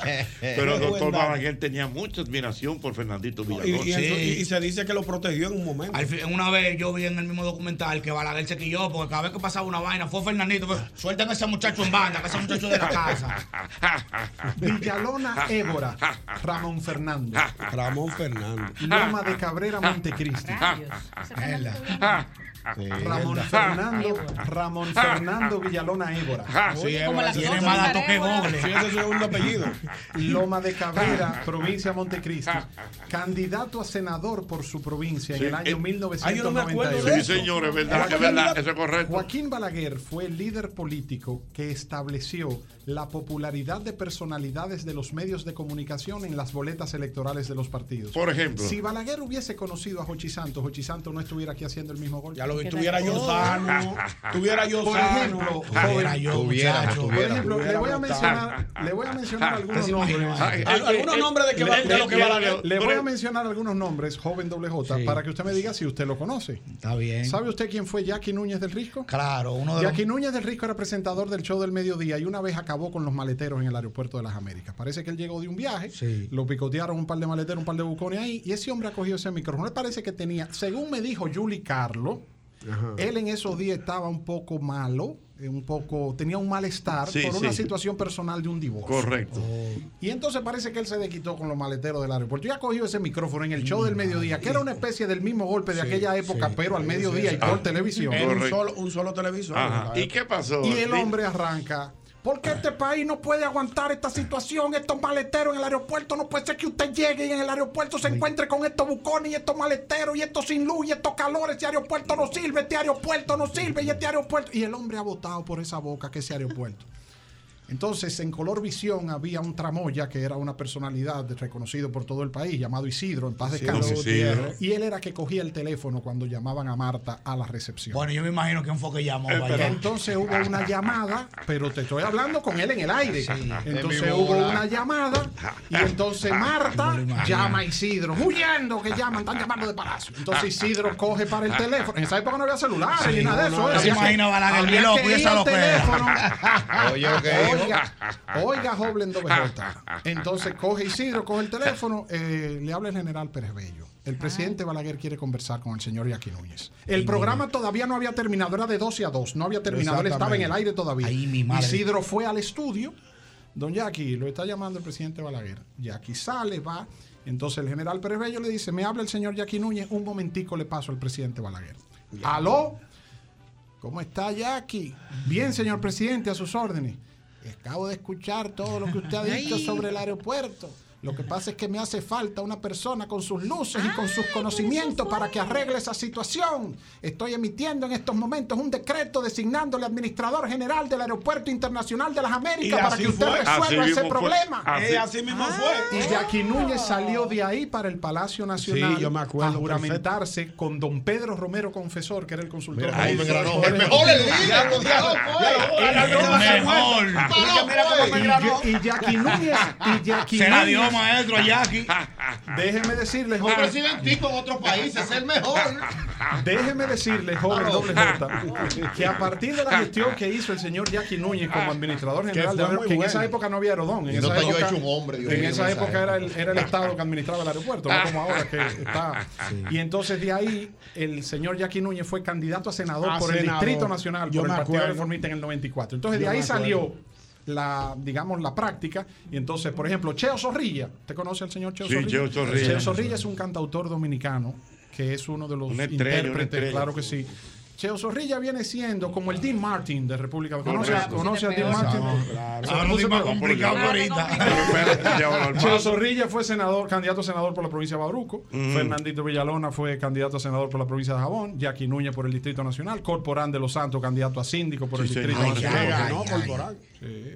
(laughs) (laughs) Pero el doctor. Balaguer tenía mucha admiración por Fernandito Y, Villalona. y Sí. y- y se dice que lo protegió en un momento. Al fin, una vez yo vi en el mismo documental que Balaguer se quilló porque cada vez que pasaba una vaina fue Fernandito. Fue, Suelten a ese muchacho en banda, que ese muchacho de la casa. (laughs) Villalona Évora, Ramón Fernando. Ramón Fernando. Loma de Cabrera, Montecristi. Ramón Fernando, Ramón Fernando Villalona Évora. Sí, como Évora las tiene más datos que. Google. Sí, ese es su segundo apellido. Loma de Cabrera, provincia de Montecristi. Candidato a senador por su provincia Sí, en el año eh, 1998. ay, yo no me acuerdo de Sí, señor, es verdad, es verdad, eso es correcto. Joaquín Balaguer fue el líder político que estableció la popularidad de personalidades de los medios de comunicación en las boletas electorales de los partidos. Por ejemplo. Si Balaguer hubiese conocido a Jochi Santos, Jochi Santos no estuviera aquí haciendo el mismo gol. Ya lo vi, tuviera yo sano, (laughs) tuviera yo Por sano. ejemplo, yo, Tuviera, muchacho. por tuviera. ejemplo, le voy a mencionar, le voy a mencionar (laughs) algunos nombres. algunos nombres de que va- de lo que va la- Le voy a mencionar algunos nombres, joven doble J, Sí. para que usted me diga si usted lo conoce. Está bien. ¿Sabe usted quién fue Jackie Núñez del Risco? Claro, uno de los... Jackie Núñez del Risco era presentador del show del mediodía y una vez acabó con los maleteros en el aeropuerto de las Américas. Parece que él llegó de un viaje, Sí. lo picotearon un par de maleteros, un par de bucones ahí, y ese hombre ha cogido ese micrófono. Le parece que tenía, según me dijo Julie Carlo, él en esos días estaba un poco malo, eh, un poco, tenía un malestar Sí, por una sí. situación personal de un divorcio. Correcto. Y entonces parece que él se desquitó con los maleteros del aeropuerto. Y ha cogido ese micrófono en el show del mediodía, que era una especie del mismo golpe de aquella época, pero al mediodía y por televisión. En un solo, un solo televisor. ¿Y qué pasó? Y el hombre arranca. ¿Por qué este país no puede aguantar esta situación? Estos maleteros en el aeropuerto. No puede ser que usted llegue y en el aeropuerto se encuentre con estos bucones y estos maleteros y estos sin luz y estos calores. Este aeropuerto no sirve, este aeropuerto no sirve y este aeropuerto. Y el hombre ha votado por esa boca que ese aeropuerto. Entonces, en Color Visión había un tramoya que era una personalidad reconocido por todo el país, llamado Isidro, en paz descanse. Gutiérrez. Y él era que cogía el teléfono cuando llamaban a Marta a la recepción. Bueno, yo me imagino quién fue que llamó. Eh. Entonces hubo una llamada, pero te estoy hablando con él en el aire. Entonces hubo una llamada y entonces (laughs) Marta llama a Isidro, huyendo que llaman, están llamando de palacio. Entonces Isidro coge para el teléfono. En esa época no había celulares ni nada de eso. no, no se Había que- que al lo que teléfono. (laughs) Oye, que dijo. Oiga, (laughs) oiga, joven doble J. Entonces coge Isidro, coge el teléfono, eh, le habla el general Pérez Bello. El presidente Balaguer quiere conversar con el señor Yaqui Núñez. El programa todavía no había terminado, era de 12 a 2, no había terminado, él estaba en el aire todavía. Ahí mi madre. Isidro fue al estudio, don Yaqui, lo está llamando el presidente Balaguer. Yaqui sale, va. Entonces el general Pérez Bello le dice, me habla el señor Yaqui Núñez, un momentico le paso al presidente Balaguer. ¿Aló? ¿Cómo está Jackie? Bien, señor presidente, a sus órdenes. Acabo de escuchar todo lo que usted ha dicho sobre el aeropuerto. Lo que pasa es que me hace falta una persona con sus luces y con sus conocimientos para que arregle esa situación. Estoy emitiendo en estos momentos un decreto designándole administrador general del Aeropuerto Internacional de las Américas para que usted fue. resuelva Así ese fue. problema. Así- Eh, así mismo fue. Y Jackie Núñez salió de ahí para el Palacio Nacional Sí, yo me acuerdo, a juramentarse con don Pedro Romero Confesor, que era el consultor. Mira, ahí me engranó. El mejor el líder. El mejor. Y, granó. Jackie Núñez, y Jackie Núñez, maestro a Jackie. (laughs) déjeme decirle, Un joven, presidentico en otros países es el mejor. (laughs) déjeme decirle, joven doble J, que a partir de la gestión que hizo el señor Jackie Núñez como administrador general, de fue Aero- muy que en esa época no había Aerodón, en esa época, hecho un hombre, Dios en esa época era el, era el Estado que administraba el aeropuerto, no como ahora que está. Y entonces de ahí el señor Jackie Núñez fue candidato a senador A por el. Distrito Nacional, Yo por el Partido acuerdo. Reformista en el 94. Entonces de ahí salió la, digamos, la práctica. Y entonces, por ejemplo, Cheo Zorrilla. ¿Te conoce al señor Cheo Sí, Zorrilla? Cheo Zorrilla. Cheo Zorrilla es un cantautor dominicano que es uno de los estrella, intérpretes, estrella. claro que sí. Cheo Zorrilla viene siendo como el Dean Martin de República Dominicana. ¿Conoce, a- Correcto. conoce a Dean No, Martin? claro. Ahora no más complicado que ahorita. Cheo. Zorrilla fue senador, candidato a senador por la provincia de Bauruco. Fernandito Villalona fue candidato a senador por la provincia de Jabón. Jackie Núñez por el Distrito Nacional. Corporán de los Santos, candidato a síndico por el Sí, Distrito. Nacional. Claro que Ay, no, ay,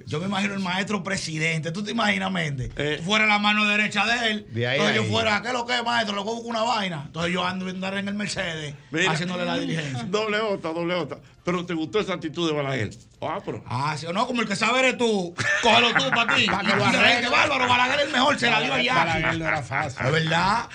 Yo me imagino el maestro presidente. ¿Tú te imaginas, Méndez? Fuera la mano derecha de él. De ahí entonces yo fuera, ¿qué es lo que es, maestro? Le busco una vaina. Entonces yo ando andar en el Mercedes Mira. haciéndole la diligencia. (laughs) Doble otra, doble otra. Pero te gustó esa actitud de Balaguer. Ah, pero. Ah, sí o no, como el que sabe eres tú. Cógelo tú para ti. (laughs) Pa' que lo arregle. "Qué bárbaro, Balaguer es el mejor, se la dio a Jackie. Balaguer no era fácil. Es verdad.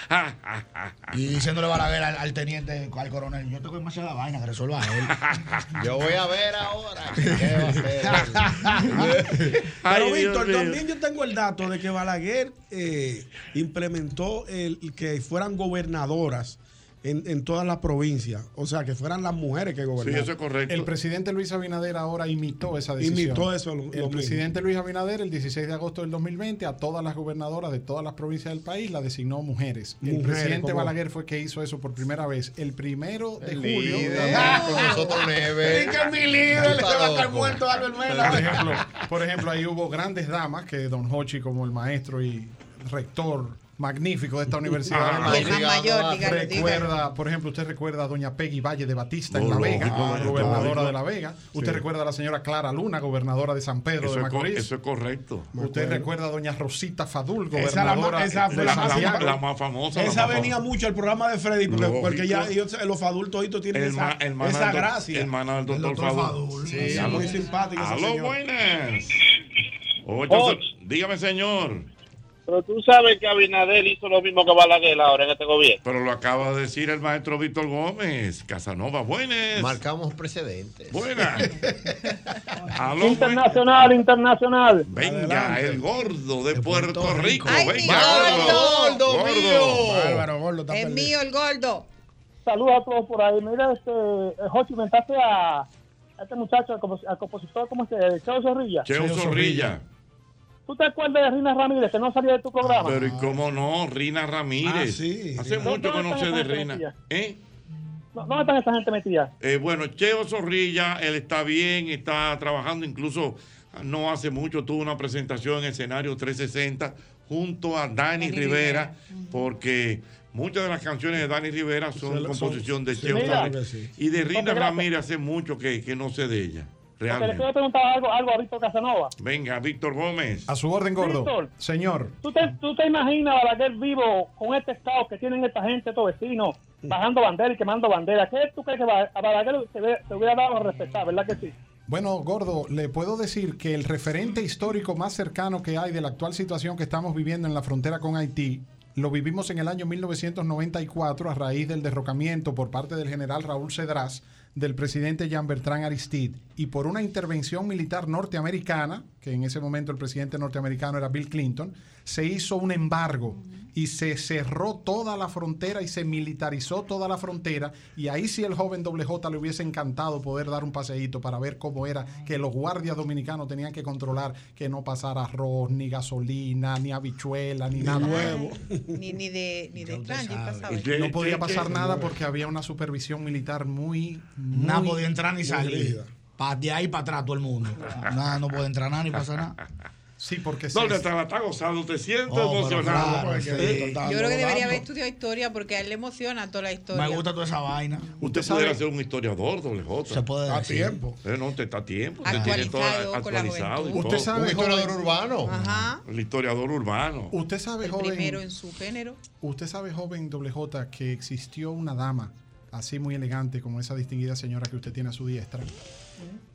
Y diciéndole Balaguer al, al teniente, al coronel, yo tengo demasiada vaina que resuelva él. (laughs) Yo voy a ver ahora qué va a hacer. (laughs) Pero Víctor, también yo tengo el dato de que Balaguer eh, implementó el que fueran gobernadoras en, en todas las provincias. O sea, que fueran las mujeres que gobernaran. correcto. El presidente Luis Abinader ahora imitó esa decisión. Imitó eso, lo- lo el mismo. presidente Luis Abinader, el 16 de agosto del 2020, a todas las gobernadoras de todas las provincias del país la designó mujeres. el presidente ¿cómo? Balaguer fue que hizo eso por primera vez el primero de El julio. líder, con nosotros Neves. Y que mi líder se va a estar muerto Albert Por ejemplo, por ejemplo, ahí hubo grandes damas que Don Hochi como el maestro y rector magnífico de esta (laughs) universidad. Ah, el mayor, dígalo, recuerda, por ejemplo, usted recuerda a doña Peggy Valle de Batista en La Vega, lógico, lógico, gobernadora lógico. de La Vega. Usted Sí. recuerda a la señora Clara Luna, gobernadora de San Pedro Eso de es, Macorís. eso es correcto. Usted recuerda a doña Rosita Fadul, Esa la gobernadora esa de fue la más- Santiago. la más famosa. la Esa más venía famosa. mucho al programa de Freddy, porque, Lógico. porque ya ellos, los adultos toditos tienen El esa, el mana esa del doc- gracia. el mana del doctor Fadul. Sí, Sí. muy simpática esa Aló, buenas. Dígame, señor. Pero tú sabes que Abinader hizo lo mismo que Balaguer ahora en este gobierno. Pero lo acaba de decir el maestro Víctor Gómez. Casanova, buenas. Marcamos precedentes. Buenas. (laughs) Aló, Internacional, internacional. Venga, el gordo de Puerto, Rico. Ay, Venga, gordo. gordo, Gordo. Bárbaro, gordo, está Es perdido. mío el gordo. Saludos a todos por ahí. Mira, este, eh, Jochi, mentaste a, a este muchacho, al compositor, ¿cómo se llama? Cheo Zorrilla. Cheo Zorrilla. ¿Tú te acuerdas de Rina Ramírez, que no salía de tu programa? Pero ¿y cómo no? Rina Ramírez. Ah, sí, Hace Rina. mucho que no sé de ¿Dónde Rina. ¿Eh? No, ¿Dónde están esa gente metida? Eh, bueno, Cheo Zorrilla, él está bien, está trabajando, incluso no hace mucho tuvo una presentación en escenario 360 junto a Dani, Rivera, porque muchas de las canciones de Dani Rivera son composición de Cheo. Zorrilla. Sí. Y de Rina. Ramírez hace mucho que, que no sé de ella, Porque le realmente. quiero preguntar algo, algo a Víctor Casanova. Venga, Víctor Gómez. A su orden, gordo. Víctor. Señor. ¿Tú te, ¿Tú te imaginas a Balaguer vivo con este estado que tienen esta gente, estos vecinos, bajando bandera y quemando bandera? ¿Qué tú crees que a Balaguer se, ve- se hubiera dado a respetar, verdad que sí? Bueno, Gordo, le puedo decir que el referente histórico más cercano que hay de la actual situación que estamos viviendo en la frontera con Haití lo vivimos en el año 1994 a raíz del derrocamiento por parte del general Raúl Cedrás del presidente Jean Bertrand Aristide y por una intervención militar norteamericana, que en ese momento el presidente norteamericano era Bill Clinton, se hizo un embargo y se cerró toda la frontera y se militarizó toda la frontera y ahí sí el joven doble J le hubiese encantado poder dar un paseíto para ver cómo era que los guardias dominicanos tenían que controlar que no pasara arroz, ni gasolina, ni habichuela, ni, nada. (laughs) Ni, ni de, ni de pasaba. No podía pasar nada porque había una supervisión militar muy... muy Nada podía entrar ni muy salir. Pa- de ahí para atrás todo el mundo. Nada, no puede entrar nada ni pasar nada. Sí, porque ¿Dónde está? La está gozando, te siento Oh, emocionado. claro, sí. Yo creo que debería haber estudiado historia porque a él le emociona toda la historia. Me gusta toda esa vaina. Usted sabe- pudiera ser un historiador, doble J. Se puede A decir. tiempo. Eh, no, usted está a tiempo. Usted tiene todo Actualizado. Usted todo. sabe, Un historiador joven- urbano. Ajá. El historiador urbano. Usted sabe, El joven... primero en su género. Usted sabe, joven doble J, que existió una dama así muy elegante como esa distinguida señora que usted tiene a su diestra,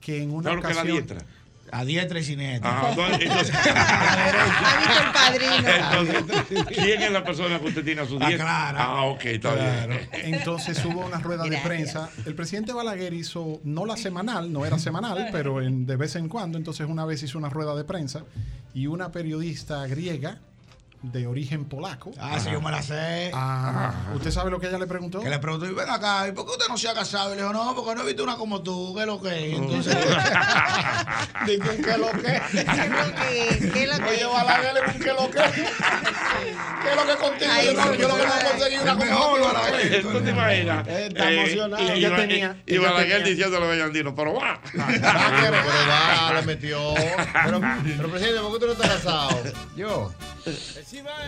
que en una Claro que la ocasión... diestra. A diestra y siniestra. Entonces- (laughs) el padrino. Entonces, ¿quién es la persona que usted tiene a su Ah, diestra? Clara. Ah, ok, está bien. Entonces hubo una rueda de prensa. El presidente Balaguer hizo, no la semanal, no era semanal, pero en- de vez en cuando. Entonces una vez hizo una rueda de prensa y una periodista griega de origen polaco. Ah, sí, yo me la sé. Ah, ¿Usted sabe lo que ella le preguntó? Que le preguntó, y ven acá, ¿y por qué usted no se ha casado? Y le dijo, no, porque no he visto una como tú, ¿qué es lo que es? Entonces, (laughs) (laughs) Digo, ¿qué lo que? ¿Qué es lo que? ¿Qué es (laughs) lo que? Oye, Balaguer, ¿qué lo que? ¿Qué es lo que contigo? Ay, yo, no, yo lo que no conseguí una mejor, como Balaguer. ¿Tú te imaginas? Está Eh, emocionado. Y, y, Ella y- tenía- y ella Balaguer diciéndole a Bellandino, pero va. Pero va, le metió. Pero, pero presidente, ¿por qué tú no estás casado? Yo.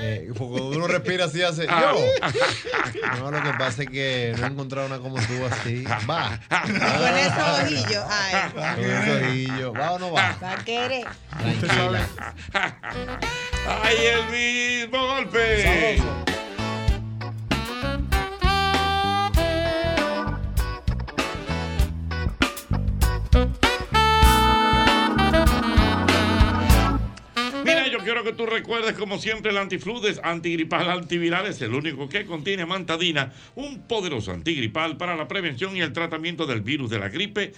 Eh, porque uno respira así, hace. Ah. Yo. No, lo que pasa es que no he encontrado una como tú así. Va. Con esos ojillos. Ay. Con esos ojillos. ¿Va o no va? Va a querer. Tranquila. ¡Ay, el mismo golpe! Mira, que tú recuerdes, como siempre, el antifludes, antigripal, antiviral es el único que contiene mantadina, un poderoso antigripal para la prevención y el tratamiento del virus de la gripe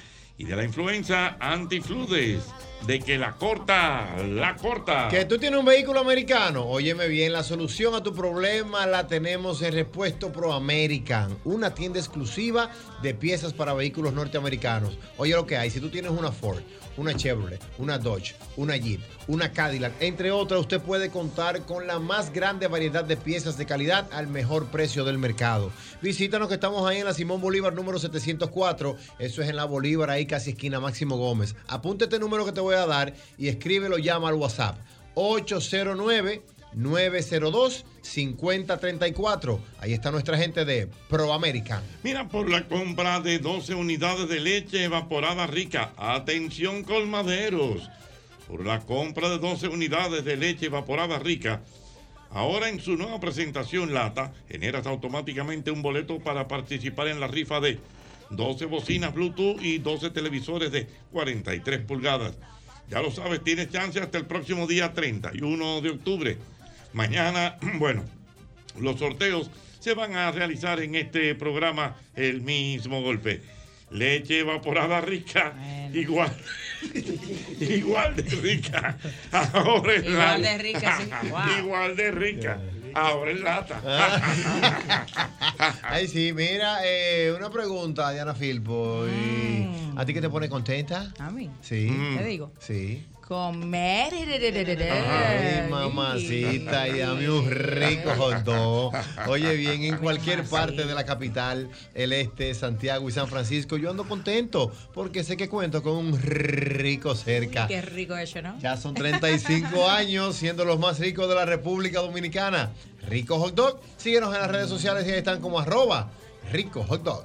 de la influenza. Antifludes, de que la corta, la corta. Que tú tienes un vehículo americano. Óyeme bien, la solución a tu problema la tenemos en Repuesto Pro American, una tienda exclusiva de piezas para vehículos norteamericanos. Oye lo que hay, si tú tienes una Ford, una Chevrolet, una Dodge, una Jeep, una Cadillac, entre otras, usted puede contar con la más grande variedad de piezas de calidad al mejor precio del mercado. Visítanos que estamos ahí en la Simón Bolívar número 704, eso es en la Bolívar, ahí casi esquina Máximo Gómez. Apunte este número que te voy a dar y escríbelo, llama al WhatsApp 809 902 5034. Ahí está nuestra gente de Pro American. Mira, por la compra de 12 unidades de leche evaporada rica. Atención, colmaderos. Por la compra de 12 unidades de leche evaporada rica. Ahora en su nueva presentación lata, generas automáticamente un boleto para participar en la rifa de 12 bocinas Bluetooth y 12 televisores de 43 pulgadas. Ya lo sabes, tienes chance hasta el próximo día 31 de octubre. Mañana, (clears throat) bueno, los sorteos se van a realizar en este programa el mismo golpe. Leche evaporada rica, igual, (laughs) igual de rica. (laughs) Ahora Igual la- de rica, sí. (laughs) Wow. Igual de rica. Ahora en lata. Ay, sí, mira, eh, una pregunta, Diana Filpo. y- ¿A ti qué te pone contenta? A mí. Sí. Te digo. Sí. Comer. Ay, mamacita, y dame un rico hot dog. Oye, bien, en cualquier parte de la capital, el este, Santiago y San Francisco, yo ando contento porque sé que cuento con un rico cerca. Qué rico eso, ¿no? Ya son 35 (laughs) años siendo los más ricos de la República Dominicana. Rico Hot Dog. Síguenos en las redes sociales y ahí están como arroba Rico Hot Dog.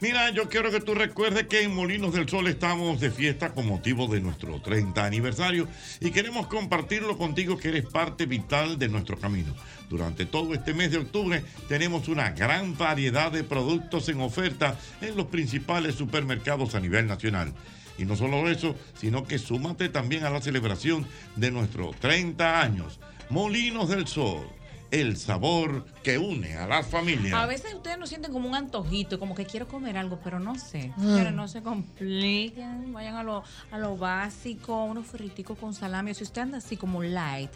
Mira, yo quiero que tú recuerdes que en Molinos del Sol estamos de fiesta con motivo de nuestro 30 aniversario y queremos compartirlo contigo que eres parte vital de nuestro camino. Durante todo este mes de octubre tenemos una gran variedad de productos en oferta en los principales supermercados a nivel nacional. Y no solo eso, sino que súmate también a la celebración de nuestros 30 años. Molinos del Sol, el sabor que une a las familias. A veces ustedes no sienten como un antojito, como que quiero comer algo, pero no sé. Mm. Pero no se compliquen, vayan a lo, a lo básico, unos friticos con salami. O si usted anda así como light,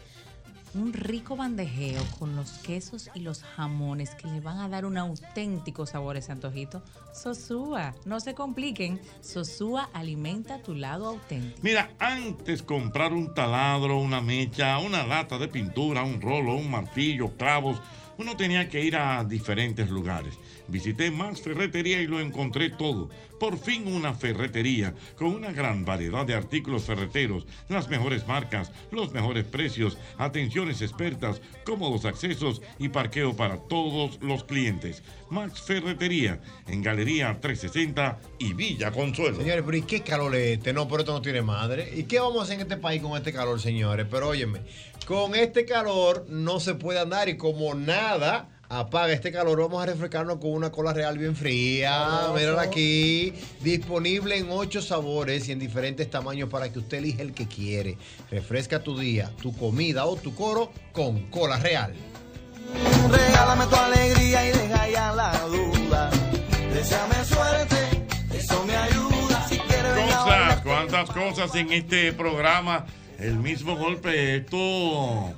un rico bandejeo con los quesos y los jamones que le van a dar un auténtico sabor a ese antojito. Sosúa, no se compliquen. Sosúa alimenta tu lado auténtico. Mira, antes comprar un taladro, una mecha, una lata de pintura, un rolo, un martillo, clavos, uno tenía que ir a diferentes lugares. Visité Max Ferretería y lo encontré todo. Por fin una ferretería con una gran variedad de artículos ferreteros, las mejores marcas, los mejores precios, atenciones expertas, cómodos accesos y parqueo para todos los clientes. Max Ferretería en Galería 360 y Villa Consuelo. Señores, pero ¿y qué calor es este? No, pero esto no tiene madre. ¿Y qué vamos a hacer en este país con este calor, señores? Pero óyeme, con este calor no se puede andar y como nada apaga este calor, vamos a refrescarnos con una cola real bien fría. Mírala aquí. Disponible en ocho sabores y en diferentes tamaños para que usted elija el que quiere. Refresca tu día, tu comida o tu coro con cola real. Regálame tu alegría y deja ya la duda. Deseame suerte, eso me ayuda. Si quieres Cosas, cuántas cosas en este programa. El mismo golpe, esto,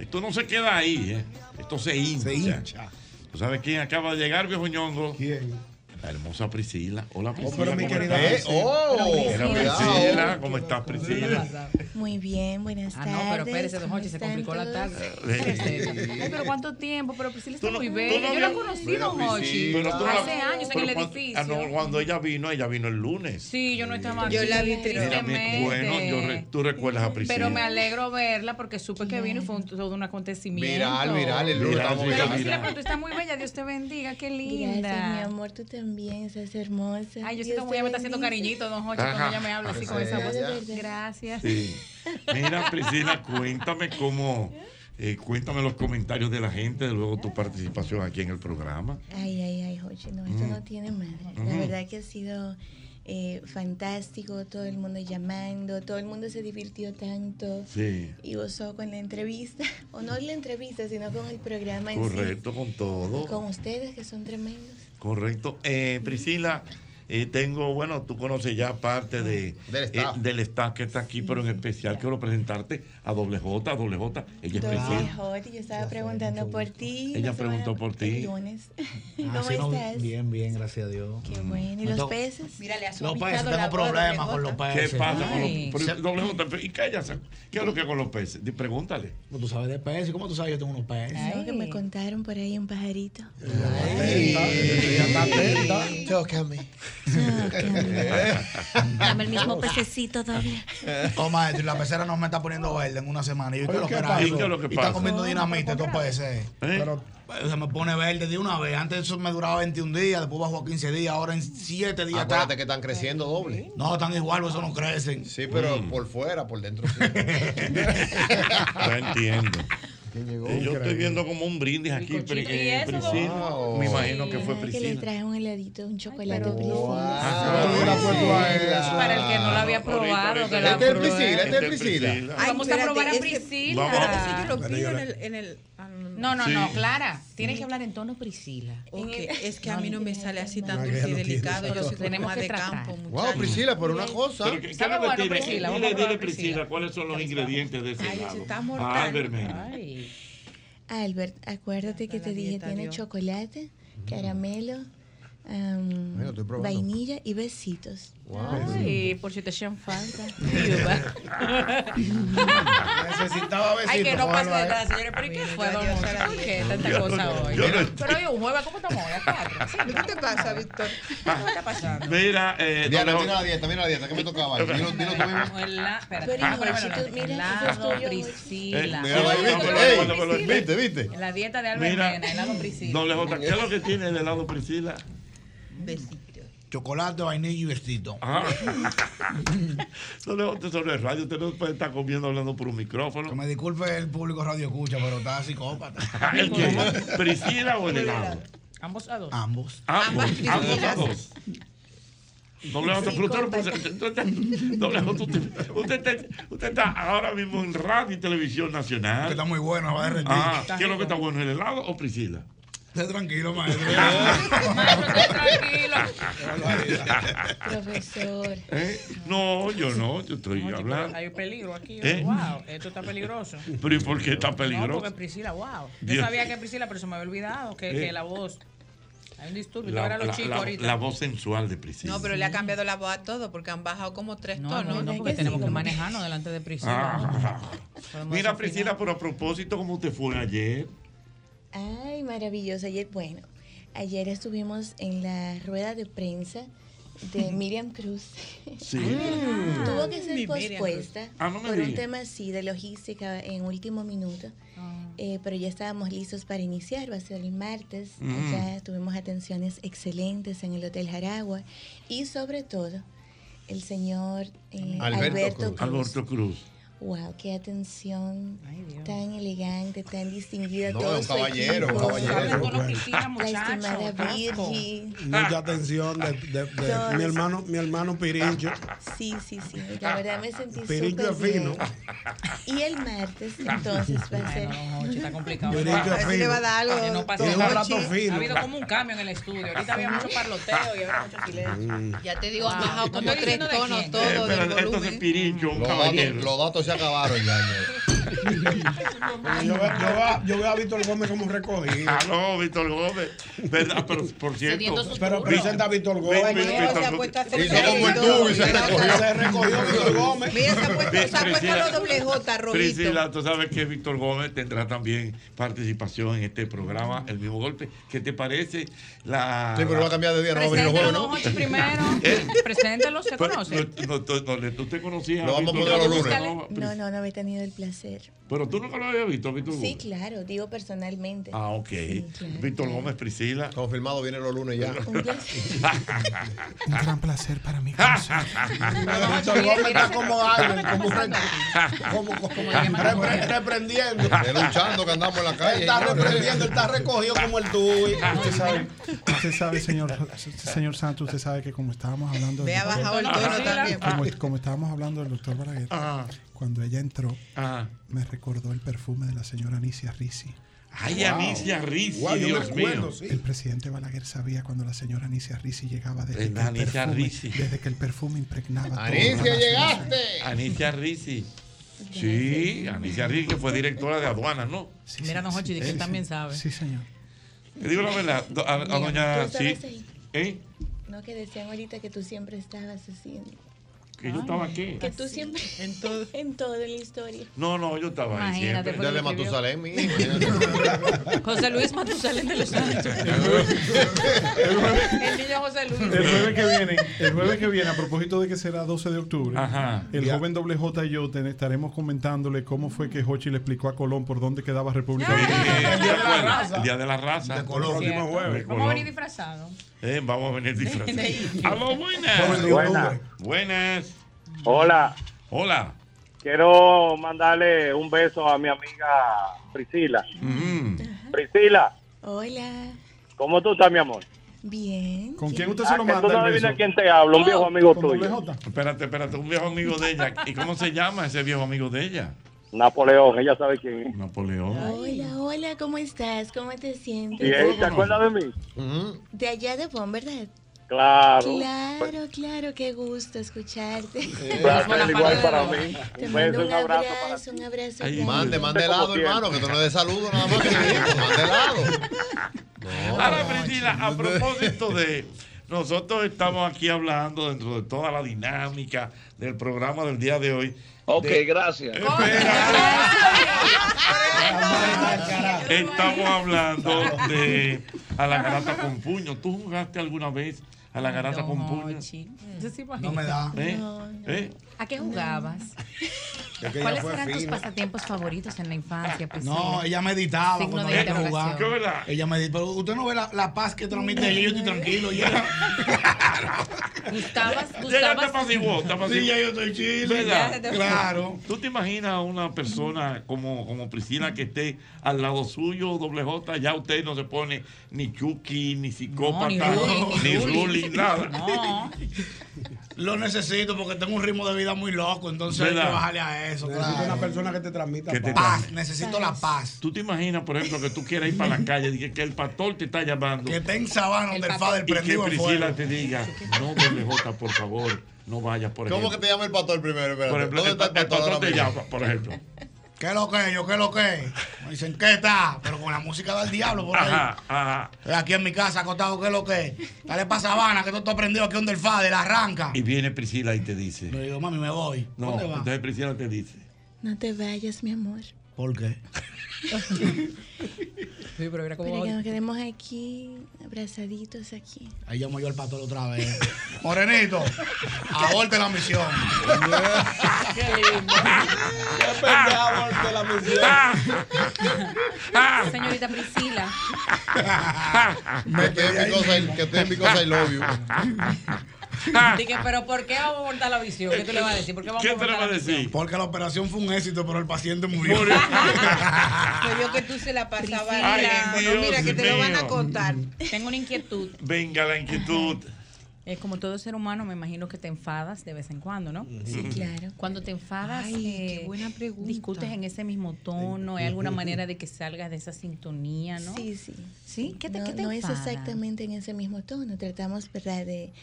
esto no se queda ahí, ¿eh? esto se hincha. ¿Tú sabes quién acaba de llegar, viejo ñongo? ¿Quién? La hermosa Priscila. Hola, Priscila. pero mi ¿cómo querida estás? Priscila. Oh, cuidado. Priscila, ¿cómo estás, Priscila? Muy bien, buenas Ah, tardes. no, pero espérese, don ¿cómo Jochi, se complicó la tarde. Espérese. Ay, pero ¿cuánto tiempo? Pero Priscila está muy bella. Yo la conocí, don. Priscila, no- Hace años en el edificio. ah, no, cuando ella vino, ella vino el lunes. Sí, yo no estaba Yo aquí, la vi, tristemente. bueno, yo re- tú recuerdas a Priscila. Pero me alegro verla porque supe que vino y fue un- todo un acontecimiento. Viral, viral, el lunes Pero. Priscila, pero tú estás muy bella, Dios te bendiga, qué linda. Gracias, mi amor, tú también estás hermosa. Ay, yo siento como ella me está haciendo cariñito, don Jochi, Ajá. cuando ella me habla así con esa voz. De. Gracias. Sí. Mira, Priscila, cuéntame cómo, eh, cuéntame los comentarios de la gente, luego tu participación aquí en el programa. Ay, ay, ay, Jochi, no, esto Mm. no tiene madre. La Ujú. verdad que ha sido eh, fantástico, todo el mundo llamando, todo el mundo se divirtió tanto. Sí. Y gozó con la entrevista, (laughs) o no la entrevista, sino con el programa en Correcto, con todo. Con ustedes, que son tremendos. Correcto. Eh, Priscila, eh, tengo, bueno, tú conoces ya parte de, Del staff. eh, del staff que está aquí, pero en especial quiero presentarte a Doble J. Doble J, ella es Doble. J, yo estaba preguntando por ti. Ella preguntó por ti. lunes. (laughs) Ah, ¿Cómo estás? Bien, bien, gracias a Dios. Qué bueno. ¿Y Me los to- peces? Mírale, a su Los peces, tengo problemas con los peces. ¿Qué pasa con Ay. los Doble J? ¿Y qué, ella? ¿Qué es lo que con los peces? Pregúntale. ¿Cómo tú sabes de peces? ¿Cómo tú sabes que yo tengo unos peces? No, que me contaron por ahí un pajarito. Ella está atenta. Tócame. Dame el mismo pececito todavía. Oh, maestro, y la pecera no me está poniendo verde en una semana. Y yo, ¿qué es lo ¿Qué que era pasa? eso? ¿Qué es lo que Y está comiendo dinamita estos peces. Pero, Se me pone verde de una vez. Antes eso me duraba 21 días, después bajó a 15 días, ahora en 7 días está. Acuérdate que están creciendo doble. No, están igual, pues eso no crecen. Sí, pero Mm. por fuera, por dentro sí. (laughs) Ya entiendo. Eh, yo estoy viendo como un brindis aquí, eh, Priscila. Wow. Me imagino que fue Que le Priscila. traje un heladito, un chocolate Ah, Para el que no lo había probado, que la Este es. Priscila, este es Este Priscila. Priscila. Ay, Vamos a probar a que- Priscila. Vamos a- Espérate, si yo lo pido en el... En el ah, no, no, No, Sí. no, Clara. Tienes que hablar en tono Priscila. Ok, es que a mí no me sale así tan que dulce y delicado. Yo soy Tenemos que de campo, Wow, muchacho. Priscila, pero una cosa. Pero ¿qué- qué Sabe es lo que bueno? Priscila, vamos Dile, dile, Priscila. Priscila, ¿cuáles son los ingredientes de ese Ay, helado? está mortal. Ay. Albert, acuérdate que te dije, tiene chocolate, caramelo, Mira, probando. vainilla y besitos. Ay, por si te hacían falta. (laughs) Necesitaba besito. Ay, que no pase nada, señores. Pero ¿y qué fue, don ¿Por qué tanta cosa hoy? Pero hoy un jueves, ¿cómo estamos hoy? ¿A cuatro? ¿Qué te pasa, Víctor? ¿Qué está pasando? Mira, eh, Diana, doble- mira la dieta, mira la dieta, ¿qué me tocaba? Dilo, dilo tú mismo. Espérate. Helado Priscila. Eh, Mira, no, viste, viste. La dieta de Albert Mira, Mena, helado Priscila. doble J, ¿qué es lo que tiene el helado Priscila? Besito. Chocolate, vainilla y besito. Ah. J sobre el radio, usted no puede estar comiendo hablando por un Que micrófono. me disculpe el público radio escucha, pero está psicópata. (laughs) ¿El qué? ¿Priscila o el helado? Ambos a dos. Ambos. Ambos, Ambas ambos a dos. Doble J, pero usted está- Doble J, usted, usted está, usted está ahora mismo en radio y televisión Que nacional. está muy bueno, va a derretir. Ah, ¿qué es lo que está bueno, el helado o Priscila? Esté tranquilo, maestro. (laughs) Maestro, esté tranquilo. (laughs) Profesor. ¿Eh? No, yo no, yo estoy pero hablando. Hay peligro aquí. ¿Eh? Wow, esto está peligroso. Pero ¿y por qué está No, peligroso? porque Priscila, wow. Yo Dios. sabía que Priscila, pero se me había olvidado que, Eh. que la voz. Hay un disturbio. La, La, los la- chicos la- ahorita. la voz sensual de Priscila. No, pero le ha cambiado la voz a todo porque han bajado como tres No, tonos. no, no, porque que tenemos que manejarnos delante de Priscila. Ah. Mira. Priscila, pero a propósito, ¿cómo te fue ayer? Ay, maravilloso. Ayer, bueno, ayer estuvimos en la rueda de prensa de Miriam Cruz. Sí. (laughs) Ah, Tuvo que ser pospuesta. Ah, no por un tema así de logística en último minuto. Eh, pero ya estábamos listos para iniciar, va a ser el martes. Mm. Ya tuvimos atenciones excelentes en el Hotel Jaragua y sobre todo el señor eh, Alberto, Cruz. Alberto Cruz. Wow, qué atención tan elegante, tan distinguida. No, todo un caballero, un caballero. La estimada Virgi. Mucha atención de, de- de Todos. mi hermano, mi hermano Pirincho. Sí, sí, sí. La verdad me sentí Pirincho súper es fino. bien. Y el martes, entonces, va a ser... está complicado. Pirincho es fino. Que no pase Tiene un nada. plato fino. Ha habido como un cambio en el estudio. Ahorita había mucho parloteo y ahora mucho silencio. Ya te digo, Wow. bajado No como tres tonos todo Eh, del pero entonces volumen. Pirincho, un caballero. los datos se acabaron ya. Yo, veo- yo, veo yo veo a Víctor Gómez como recogido. Ah, no, Víctor Gómez. ¿Verdad? Pero por cierto. Pero presenta a Víctor Gómez. Ví- ví- Víctor Víctor se ha puesto a hacer Hizo como el tubo y se recogió. Se recogió Víctor Gómez. Mira, se ha puesto, se ha puesto los doble J rojito. Priscila, tú sabes que Víctor Gómez tendrá también participación en este programa, El mismo golpe. ¿Qué te parece la. Sí, pero va a cambiar de día, no va a venir los don Jochi, primero. (laughs) ¿Eh? Preséntalo, se conoce. no, no, no, no, tú te conocías. Lo vamos a poner los lunes. ¿no? No, no, no había tenido el placer. Pero tú nunca lo habías visto, Víctor Sí, Gómez. claro, digo personalmente. Ah, ok. Víctor Gómez, Priscila. Confirmado, viene los lunes ya. Un placer. (laughs) Un gran placer para mí. (laughs) Víctor Gómez está como alguien, como, como, como, repre- reprendiendo. Es luchando que andamos en la calle. Él está reprendiendo, él está recogido como el tuyo. Usted sabe, usted sabe, señor, señor Santos, usted sabe que como estábamos hablando Ve, ha bajado el tono también. Como, como estábamos hablando del doctor Balaguer, cuando ella entró, me recordó el perfume de la señora Anicia Risi. Ay, Anicia Risi, Wow, yo me Dios acuerdo, mío. sí. El presidente Balaguer sabía cuando la señora Anicia Risi llegaba desde, Es que, el Anicia perfume, Risi. desde que el perfume impregnaba todo Anicia, llegaste. Anicia Risi. Sí, Anicia Risi, que fue directora de aduanas, ¿no? Mira, don Jochi, de que él también sabe. Sí, señor. Te digo la verdad, a, a doña. ¿tú Sí. ¿Eh? No, que decían ahorita que tú siempre estabas haciendo. ¿Que yo estaba aquí? Que tú siempre. (laughs) (laughs) En todo. en toda la historia. No, no, yo estaba ahí siempre. Desde. Matusalén, mi (laughs) José Luis Matusalén de los Santos. El niño José Luis. El jueves que viene, el jueves que viene, a propósito de que será 12 de octubre, Ajá. el Ya. joven doble J y yo te- estaremos comentándole cómo fue que Hochi le explicó a Colón por dónde quedaba República Dominicana. El día de la raza. De Colón. Próximo jueves. Vamos a Colón. venir disfrazados. Eh, vamos a venir disfrazados. (laughs) ¡Aló, buenas! Buenas. Buenas. Hola. Hola. Quiero mandarle un beso a mi amiga Priscila. Priscila, Hola. ¿cómo tú estás, mi amor? Bien. ¿Con quién usted Ah, se lo que manda? tú no el adivinas beso? quién te habla, un viejo amigo ¿Con doble tuyo. Espérate, espérate, un viejo amigo de ella. ¿Y cómo se llama ese viejo amigo de ella? Napoleón, ella sabe quién es. Napoleón. Hola, hola, ¿cómo estás? ¿Cómo te sientes? ¿Y él, te acuerdas de mí? De allá de Pon, ¿verdad? Claro. Claro, claro, qué gusto escucharte. Un placer igual para mí. Te Un beso, un un abrazo un abrazo. Ay, mande, mande helado, hermano, que tú no des saludo nada más que mande helado. Ahora, Priscila, a propósito de. Nosotros estamos aquí hablando dentro de toda la dinámica del programa del día de hoy. Ok, de- gracias. Estamos hablando de a la garata con puño. ¿Tú jugaste alguna vez a la garata con puño? No me da. ¿Eh? ¿Eh? ¿A qué jugabas? (laughs) Es que ella ¿Cuáles eran tus pasatiempos favoritos en la infancia? Priscila? No, ella meditaba Signo cuando que interrogación. jugar. Ella meditaba. Pero usted no ve la, la paz que transmite ella. Yo estoy tranquilo. y (laughs) ella- Gustabas, Ya, ya te gustabas. apaciguó, te apaciguó. Sí, ya yo estoy chido. ¿Verdad? Claro. ¿Tú te imaginas a una persona como, como Priscila que esté al lado suyo, doble J? Ya usted no se pone ni Chucky, ni psicópata, ni ruling, nada. No. (laughs) Lo necesito porque tengo un ritmo de vida muy loco, entonces hay que ¿Verdad? bajarle a eso. Necesito claro. una persona que te transmita Que te paz. Necesito la paz. ¿Tú te imaginas, por ejemplo, que tú quieras ir para la calle y que, que el pastor te está llamando? Que esté en sabana donde el Fader Y que prendido Priscila te diga, no, doble J, por favor, no vayas por ¿Cómo ejemplo. que te llama el pastor primero? Espérate. Por ejemplo, ¿Dónde el, está el el pastor te llama, por ejemplo. ¿Qué es lo que? ¿Yo qué es lo que? Me dicen, ¿qué está? Pero con la música del diablo por ahí. Ajá, Aquí en mi casa acostado, ¿qué es lo que? Dale para sabana, que tú estás prendido aquí donde el Fader arranca. Y viene Priscila y te dice. Le digo, mami, me voy. No, ¿Dónde va? entonces Priscila te dice. No te vayas, mi amor. ¿Por qué? Sí, pero mira cómo Pero que nos quedemos aquí, abrazaditos aquí. Ahí llamo yo al pastor otra vez. (laughs) Morenito, aborte la misión. Qué lindo. Señorita Priscila. Que estoy en mi cosa, que estoy en mi cosa y love you. Dije, pero ¿por qué vamos a abortar la visión? ¿Qué tú le vas a decir? ¿Por qué vamos a abortar la visión? Porque la operación fue un éxito, pero el paciente murió. (laughs) Se vio que tú se la pasabas Priscila. al teléfono. Mira, que te lo van a mío. contar. Tengo una inquietud. Venga la inquietud. Eh, como todo ser humano, me imagino que te enfadas de vez en cuando, ¿no? Sí, claro. Cuando te enfadas, Ay, eh, qué buena pregunta. discutes en ese mismo tono, ¿hay alguna manera de que salgas de esa sintonía, no? Sí, sí. ¿Sí? ¿Qué te, no, qué te no es exactamente en ese mismo tono. Tratamos, ¿verdad?, de,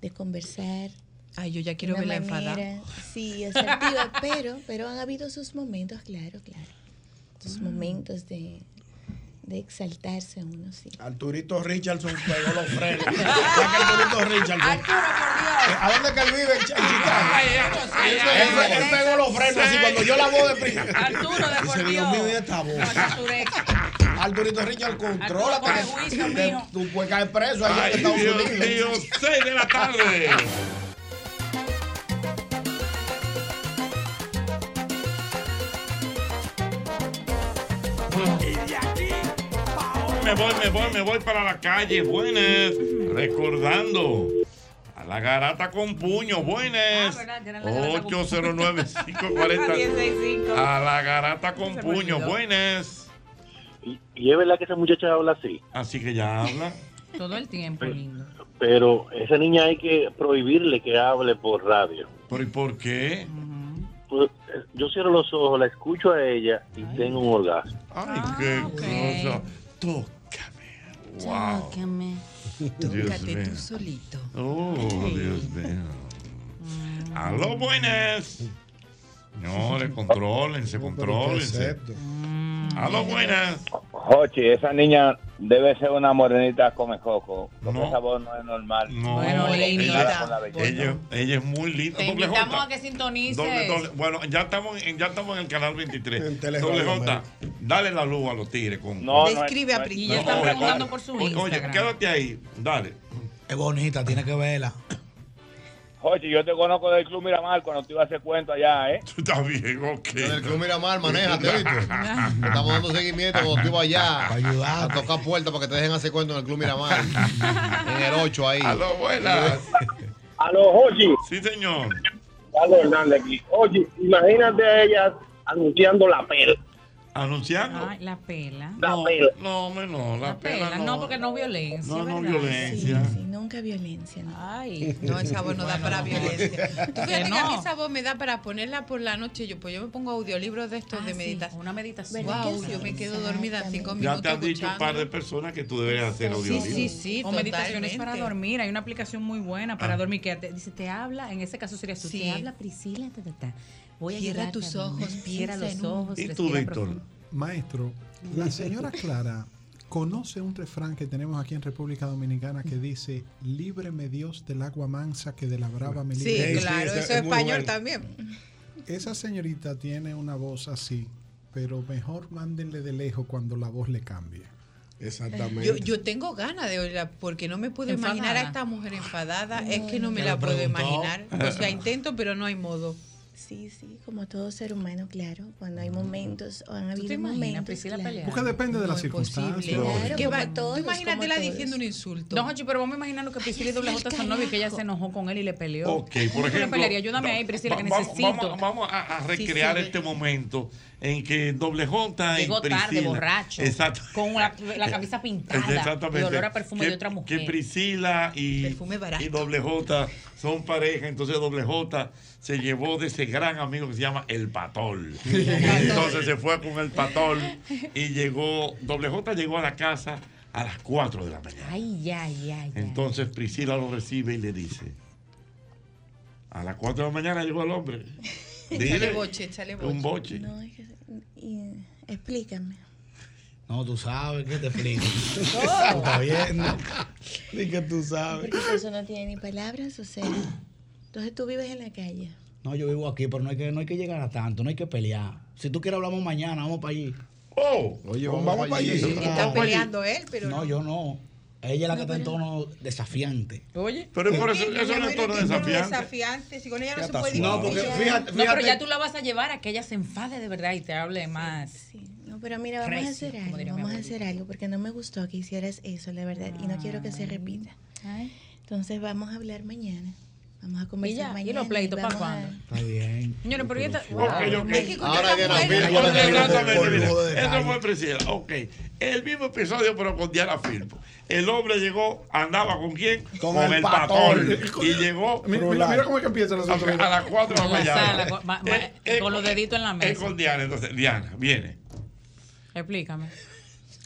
de conversar. Ay, yo ya quiero verla enfadada. Sí, asertiva, (laughs) pero, pero han habido sus momentos, claro, claro. Sus Mm. momentos de, de exaltarse uno, sí. Arturito Richardson pegó los frenos. ¿Sabes (laughs) que Arturito Richardson? Eh, ¿A dónde que él vive? En Ch- en Chicago. Él, él pegó los frenos así cuando yo la voz de prisa. Arturo, de por Dios Dios. mío, ¿y esta voz? Arturito Richard, mijo. Tú puedes caer preso allá en Estados Dios Unidos. mío, 6 de la tarde. Me voy, me voy, me voy para la calle. Buenas. Recordando. A la garata con puño. Buenas. Ah, verdad, que era la garata con puño. 809-540. (laughs) A la garata con puño. Buenas. Y es verdad que esa muchacha habla así, Así que ya habla. (laughs) Todo el tiempo, lindo. pero esa niña hay que prohibirle que hable por radio. ¿Pero y por qué? Pues, eh, yo cierro los ojos, la escucho a ella y tengo un orgasmo. Ay, qué cosa. Tócame. Wow. Tócame. Tócate tú solito. Oh, Dios mío. Aló, buenas. Señores, (laughs) contrólense, contrólense. Aló, buenas. Jochi, esa niña debe ser una morenita come coco. Porque No. esa voz no es normal. No, Bueno, ella, linda. Con la belleza. ella, ella es muy linda. Te Doble invitamos J. a que sintonices. Doble, doble. Bueno, ya estamos, en, ya estamos en el canal 23. En Doble J, dale la luz a los tigres. Con, No, no es- Describe a no es- Y ya están oye, preguntando oye, por su oye, Instagram. quédate ahí. Dale. Es bonita, tiene que verla. Jochi, yo te conozco del Club Miramar cuando te iba a hacer cuento allá, ¿eh? Está bien, ok. En el Club Miramar, manéjate, ¿viste? (laughs) Estamos dando seguimiento cuando tú vas allá Para ayudar. a tocar puertas para que te dejen hacer cuento en el Club Miramar. (laughs) En el 8 ahí. Aló, buenas. (laughs) Aló, Jochi. Sí, señor. Carlos Hernández aquí. Oye, imagínate a ellas anunciando la pel. Anunciando. Ay, la pela. La No, pel. no, hombre, no, la, La pela, pela. no. No, porque no violencia. No, no ¿verdad? violencia. Sí, sí, nunca violencia. ¿no? Ay. No, esa voz no da para violencia. (laughs) Tú fíjate que, a mí no. esa voz me da para ponerla por la noche. Yo, pues yo me pongo audiolibros de estos Ah, de sí, meditación. Una meditación. ¿Verdad Wow, yo sí? me quedo dormida cinco Ya minutos te han dicho un par de personas que tú deberías hacer Sí, audiolibro. sí, sí, o meditaciones para dormir. Hay una aplicación muy buena para Ah. dormir que te, dice, te habla, en ese caso sería tú, Sí. te habla Priscila, ta, ta, ta. Voy a Cierra tus ojos, cierra piensa los ojos. ¿Y tú, Víctor? profundo. Maestro, la señora Clara conoce un refrán que tenemos aquí en República Dominicana que dice, líbreme Dios del agua mansa que de la brava me libra". Sí, sí, claro, eso es español bueno. también. Esa señorita tiene una voz así, pero mejor mándenle de lejos cuando la voz le cambie. Exactamente. Yo, yo tengo ganas de oírla porque no me puedo imaginar a esta mujer enfadada. Es que no me ¿Te la puedo preguntó? imaginar. O sea, (laughs) intento, pero no hay modo. Sí, sí, como todo ser humano, claro. Cuando hay momentos, o han ¿Tú habido te imaginas momentos. Priscila claro. peleando? Porque depende de No las circunstancias. Claro, Que va- todos, tú imagínatela como diciendo un insulto. No, Jochi, pero vamos imaginando que Priscila y Doble J son novios y que ella se enojó con él y le peleó. Ok, por ¿Cómo tú le ejemplo. pelearías? Ayúdame ahí, Priscila, que va- vamos- necesito. Vamos, vamos a, a recrear Sí, sí. este momento en que Doble J y Llegó Priscila. tarde, borracho. Exacto. Con la, (laughs) la camisa pintada. Exactamente. Y olor a perfume que, de otra Que mujer. Priscila y, Perfume barato. y Doble J son pareja, entonces Doble J se llevó de ese gran amigo que se llama El Patol. entonces se fue con El Patol y llegó, Doble J llegó a la casa a las 4 de la mañana. Ay, ay, ay. Entonces Priscila lo recibe y le dice, a las 4 de la mañana llegó el hombre. Échale boche, échale boche. Un boche. No, es que- y- explícame. No, tú sabes, ¿qué te explico? (laughs) Oh. Estás viendo. Ni que tú sabes. Porque eso no tiene ni palabras, o sea. Entonces tú vives en la calle. No, yo vivo aquí, pero no hay que, no hay que llegar a tanto, no hay que pelear. Si tú quieres hablamos mañana, vamos para allí. Oh, Oye, vamos, para allí. Está peleando él, pero No, yo no. Ella es la que está en tono desafiante. Oye. Pero por eso, eso no es tono que desafiante. desafiante. Si con ella no se está puede. No, discutir. porque fíjate, No, pero ya tú la vas a llevar a que ella se enfade de verdad y te hable más. No, pero mira, vamos Recio, a hacer algo, vamos a hacer algo, porque no me gustó que hicieras eso, la verdad, y no quiero que se repita. Entonces vamos a hablar mañana. Vamos a conversar ya? ¿Y mañana. los pleitos para a- cuándo? Está bien. Señores, pero ya está. Ok, ok. Hay que escuchar Ahora a que la mira, Eso fue Priscila. Ok. El mismo episodio, pero con Diana Filpo. El hombre llegó, andaba con quién? Con Con, el el patón. patón. (laughs) Y llegó Mira, mira, mira cómo es que empieza los a otros. las 4 de la mañana. con- Eh, eh, con los deditos en la Es mesa. con Diana. Entonces, Diana, viene. Explícame.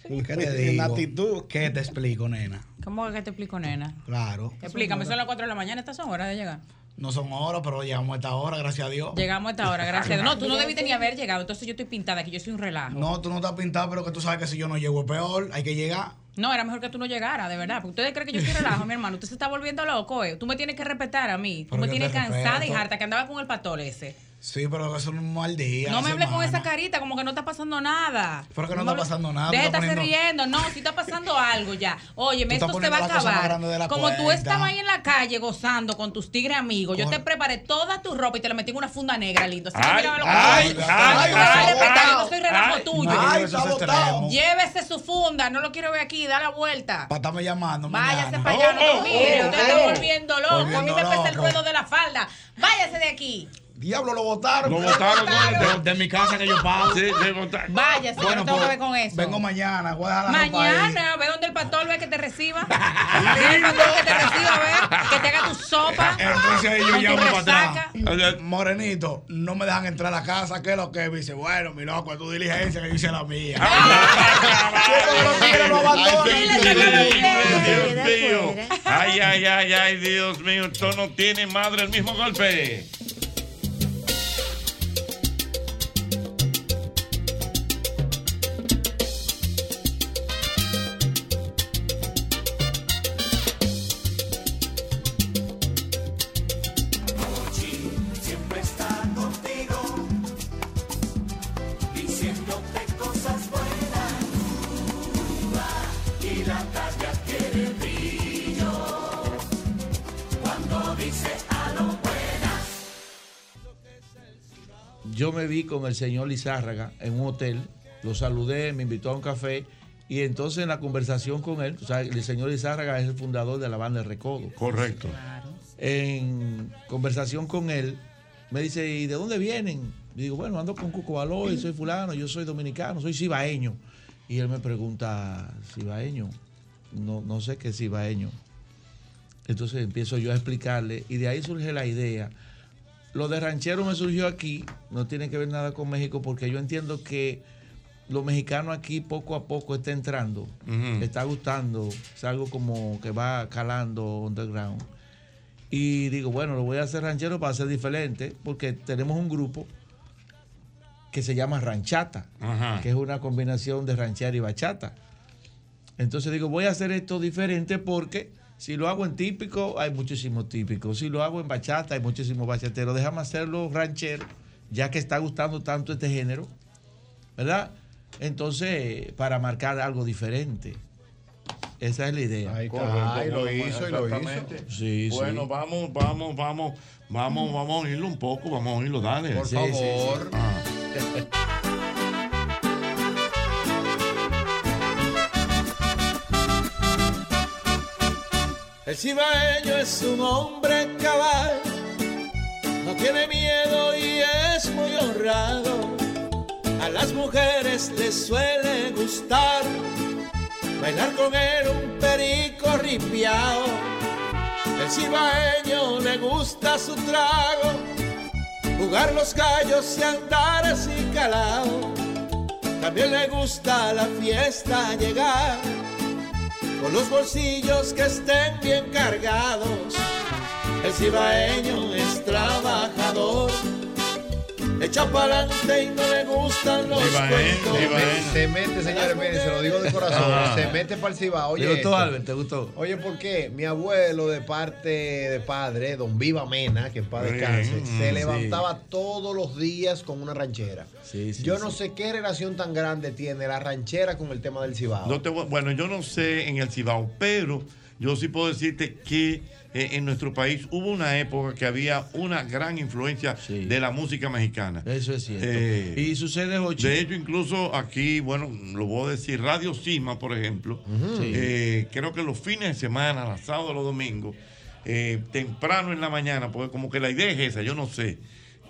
¿Qué te En actitud. ¿Qué te explico, nena? ¿Cómo que te explico, nena? Claro. Explícame, son las 4 de la mañana, estas son horas de llegar. No son horas, pero llegamos a esta hora, gracias a Dios. Llegamos a esta hora, gracias a Dios. No, tú no debiste ni haber llegado, entonces yo estoy pintada aquí, yo soy un relajo. No, tú no estás pintado, pero que tú sabes que si yo no llego es peor, hay que llegar. No, era mejor que tú no llegaras, de verdad. Porque ustedes creen que yo soy relajo, mi hermano. Usted se está volviendo loco, eh. Tú me tienes que respetar a mí. Tú Pero me tienes cansada y harta que andaba con el patol ese. Sí, pero eso no es un mal día. no me hables con esa carita, como que no está pasando nada. Pero que no me está pasando nada, tú Deja de poniendo- riendo. No, si está pasando algo ya. Tú estás esto se va a acabar. Como tú cuenta. estabas ahí en la calle gozando con tus tigres amigos, yo te preparé toda tu ropa y te la metí en una funda negra, lindo. Así que Ay, mira lo que ay, tú- ay, Tú a ay, respetar, ay, yo no soy relajo ay, tuyo. ay, Ay, está. Llévese su funda, no lo quiero ver aquí, da la vuelta. Para estarme llamando. Váyase para allá, no Oh, te mire, oh, usted oh, está oh. volviendo loco. a mí me pesa el ruedo de la falda. Váyase de aquí. Diablo, lo votaron. Lo botaron, de, de mi casa que yo pago. Sí, de contar. Váyase, yo no tengo que ver con eso. Vengo mañana, voy a dejar la ropa ahí. Mañana, ve donde el pastor ve que te reciba. (laughs) Dile al pastor que te reciba, ve, que te haga tu sopa. Entonces ahí yo llamo para atrás. Morenito, no me dejan entrar a la casa. ¿Qué es lo que? Me dice, bueno, mi loco, es tu diligencia que yo hice la mía. Dios mío. Ay, ay, ay, ay, Dios mío. Esto no tiene madre el mismo golpe. Con el señor Lizárraga en un hotel, lo saludé, me invitó a un café y entonces en la conversación con él, o sea, el señor Lizárraga es el fundador de la banda El Recodo. Correcto. En conversación con él, me dice, ¿y de dónde vienen? Y digo, bueno, ando con Cuco Baloy, soy fulano, yo soy dominicano, soy cibaeño. Y él me pregunta, ¿cibaeño? No, no sé qué es cibaeño. Entonces empiezo yo a explicarle y de ahí surge la idea. Lo de ranchero me surgió aquí, no tiene que ver nada con México porque yo entiendo que lo mexicano aquí poco a poco está entrando, está gustando, es algo como que va calando underground. Y digo, bueno, lo voy a hacer ranchero para ser diferente porque tenemos un grupo que se llama Ranchata, que es una combinación de ranchera y bachata. Entonces digo, voy a hacer esto diferente porque si lo hago en típico, hay muchísimos típicos. Si lo hago en bachata, hay muchísimos bachateros. Déjame hacerlo ranchero, ya que está gustando tanto este género, ¿verdad? Entonces, para marcar algo diferente. Esa es la idea. Ahí está. Ay, lo hizo y lo hizo. Exactamente. Sí, sí. Bueno, vamos, vamos, vamos, vamos, vamos a oírlo un poco, vamos a oírlo, dale. Por Sí, sí, sí. favor. Ah. (laughs) El cibaeño es un hombre cabal, no tiene miedo y es muy honrado. A las mujeres les suele gustar bailar con él un perico ripiao. El cibaeño le gusta su trago, jugar los gallos y andar así calao. También le gusta la fiesta llegar con los bolsillos que estén bien cargados. El cibaeño es echa pa'lante y no le gustan los cuentos. Se mete, señores, miren, se lo digo de corazón. Ajá. Se mete para el Cibao. Oye, ¿Te gustó, esto. Albert? ¿Te gustó? Oye, ¿por qué? Mi abuelo, de parte de padre, don Viva Mena, que en paz descanse, mm, se sí. levantaba todos los días con una ranchera. Yo no sé qué relación tan grande tiene la ranchera con el tema del Cibao. No te voy- bueno, yo no sé en el Cibao, pero yo sí puedo decirte que eh, en nuestro país hubo una época que había una gran influencia de la música mexicana. Eso es cierto. Eh, y sucede, Jochi. De hecho, incluso aquí, bueno, lo voy a decir, Radio Sima, por ejemplo, Sí. eh, creo que los fines de semana, los sábados, los domingos, temprano en la mañana, porque como que la idea es esa, yo no sé,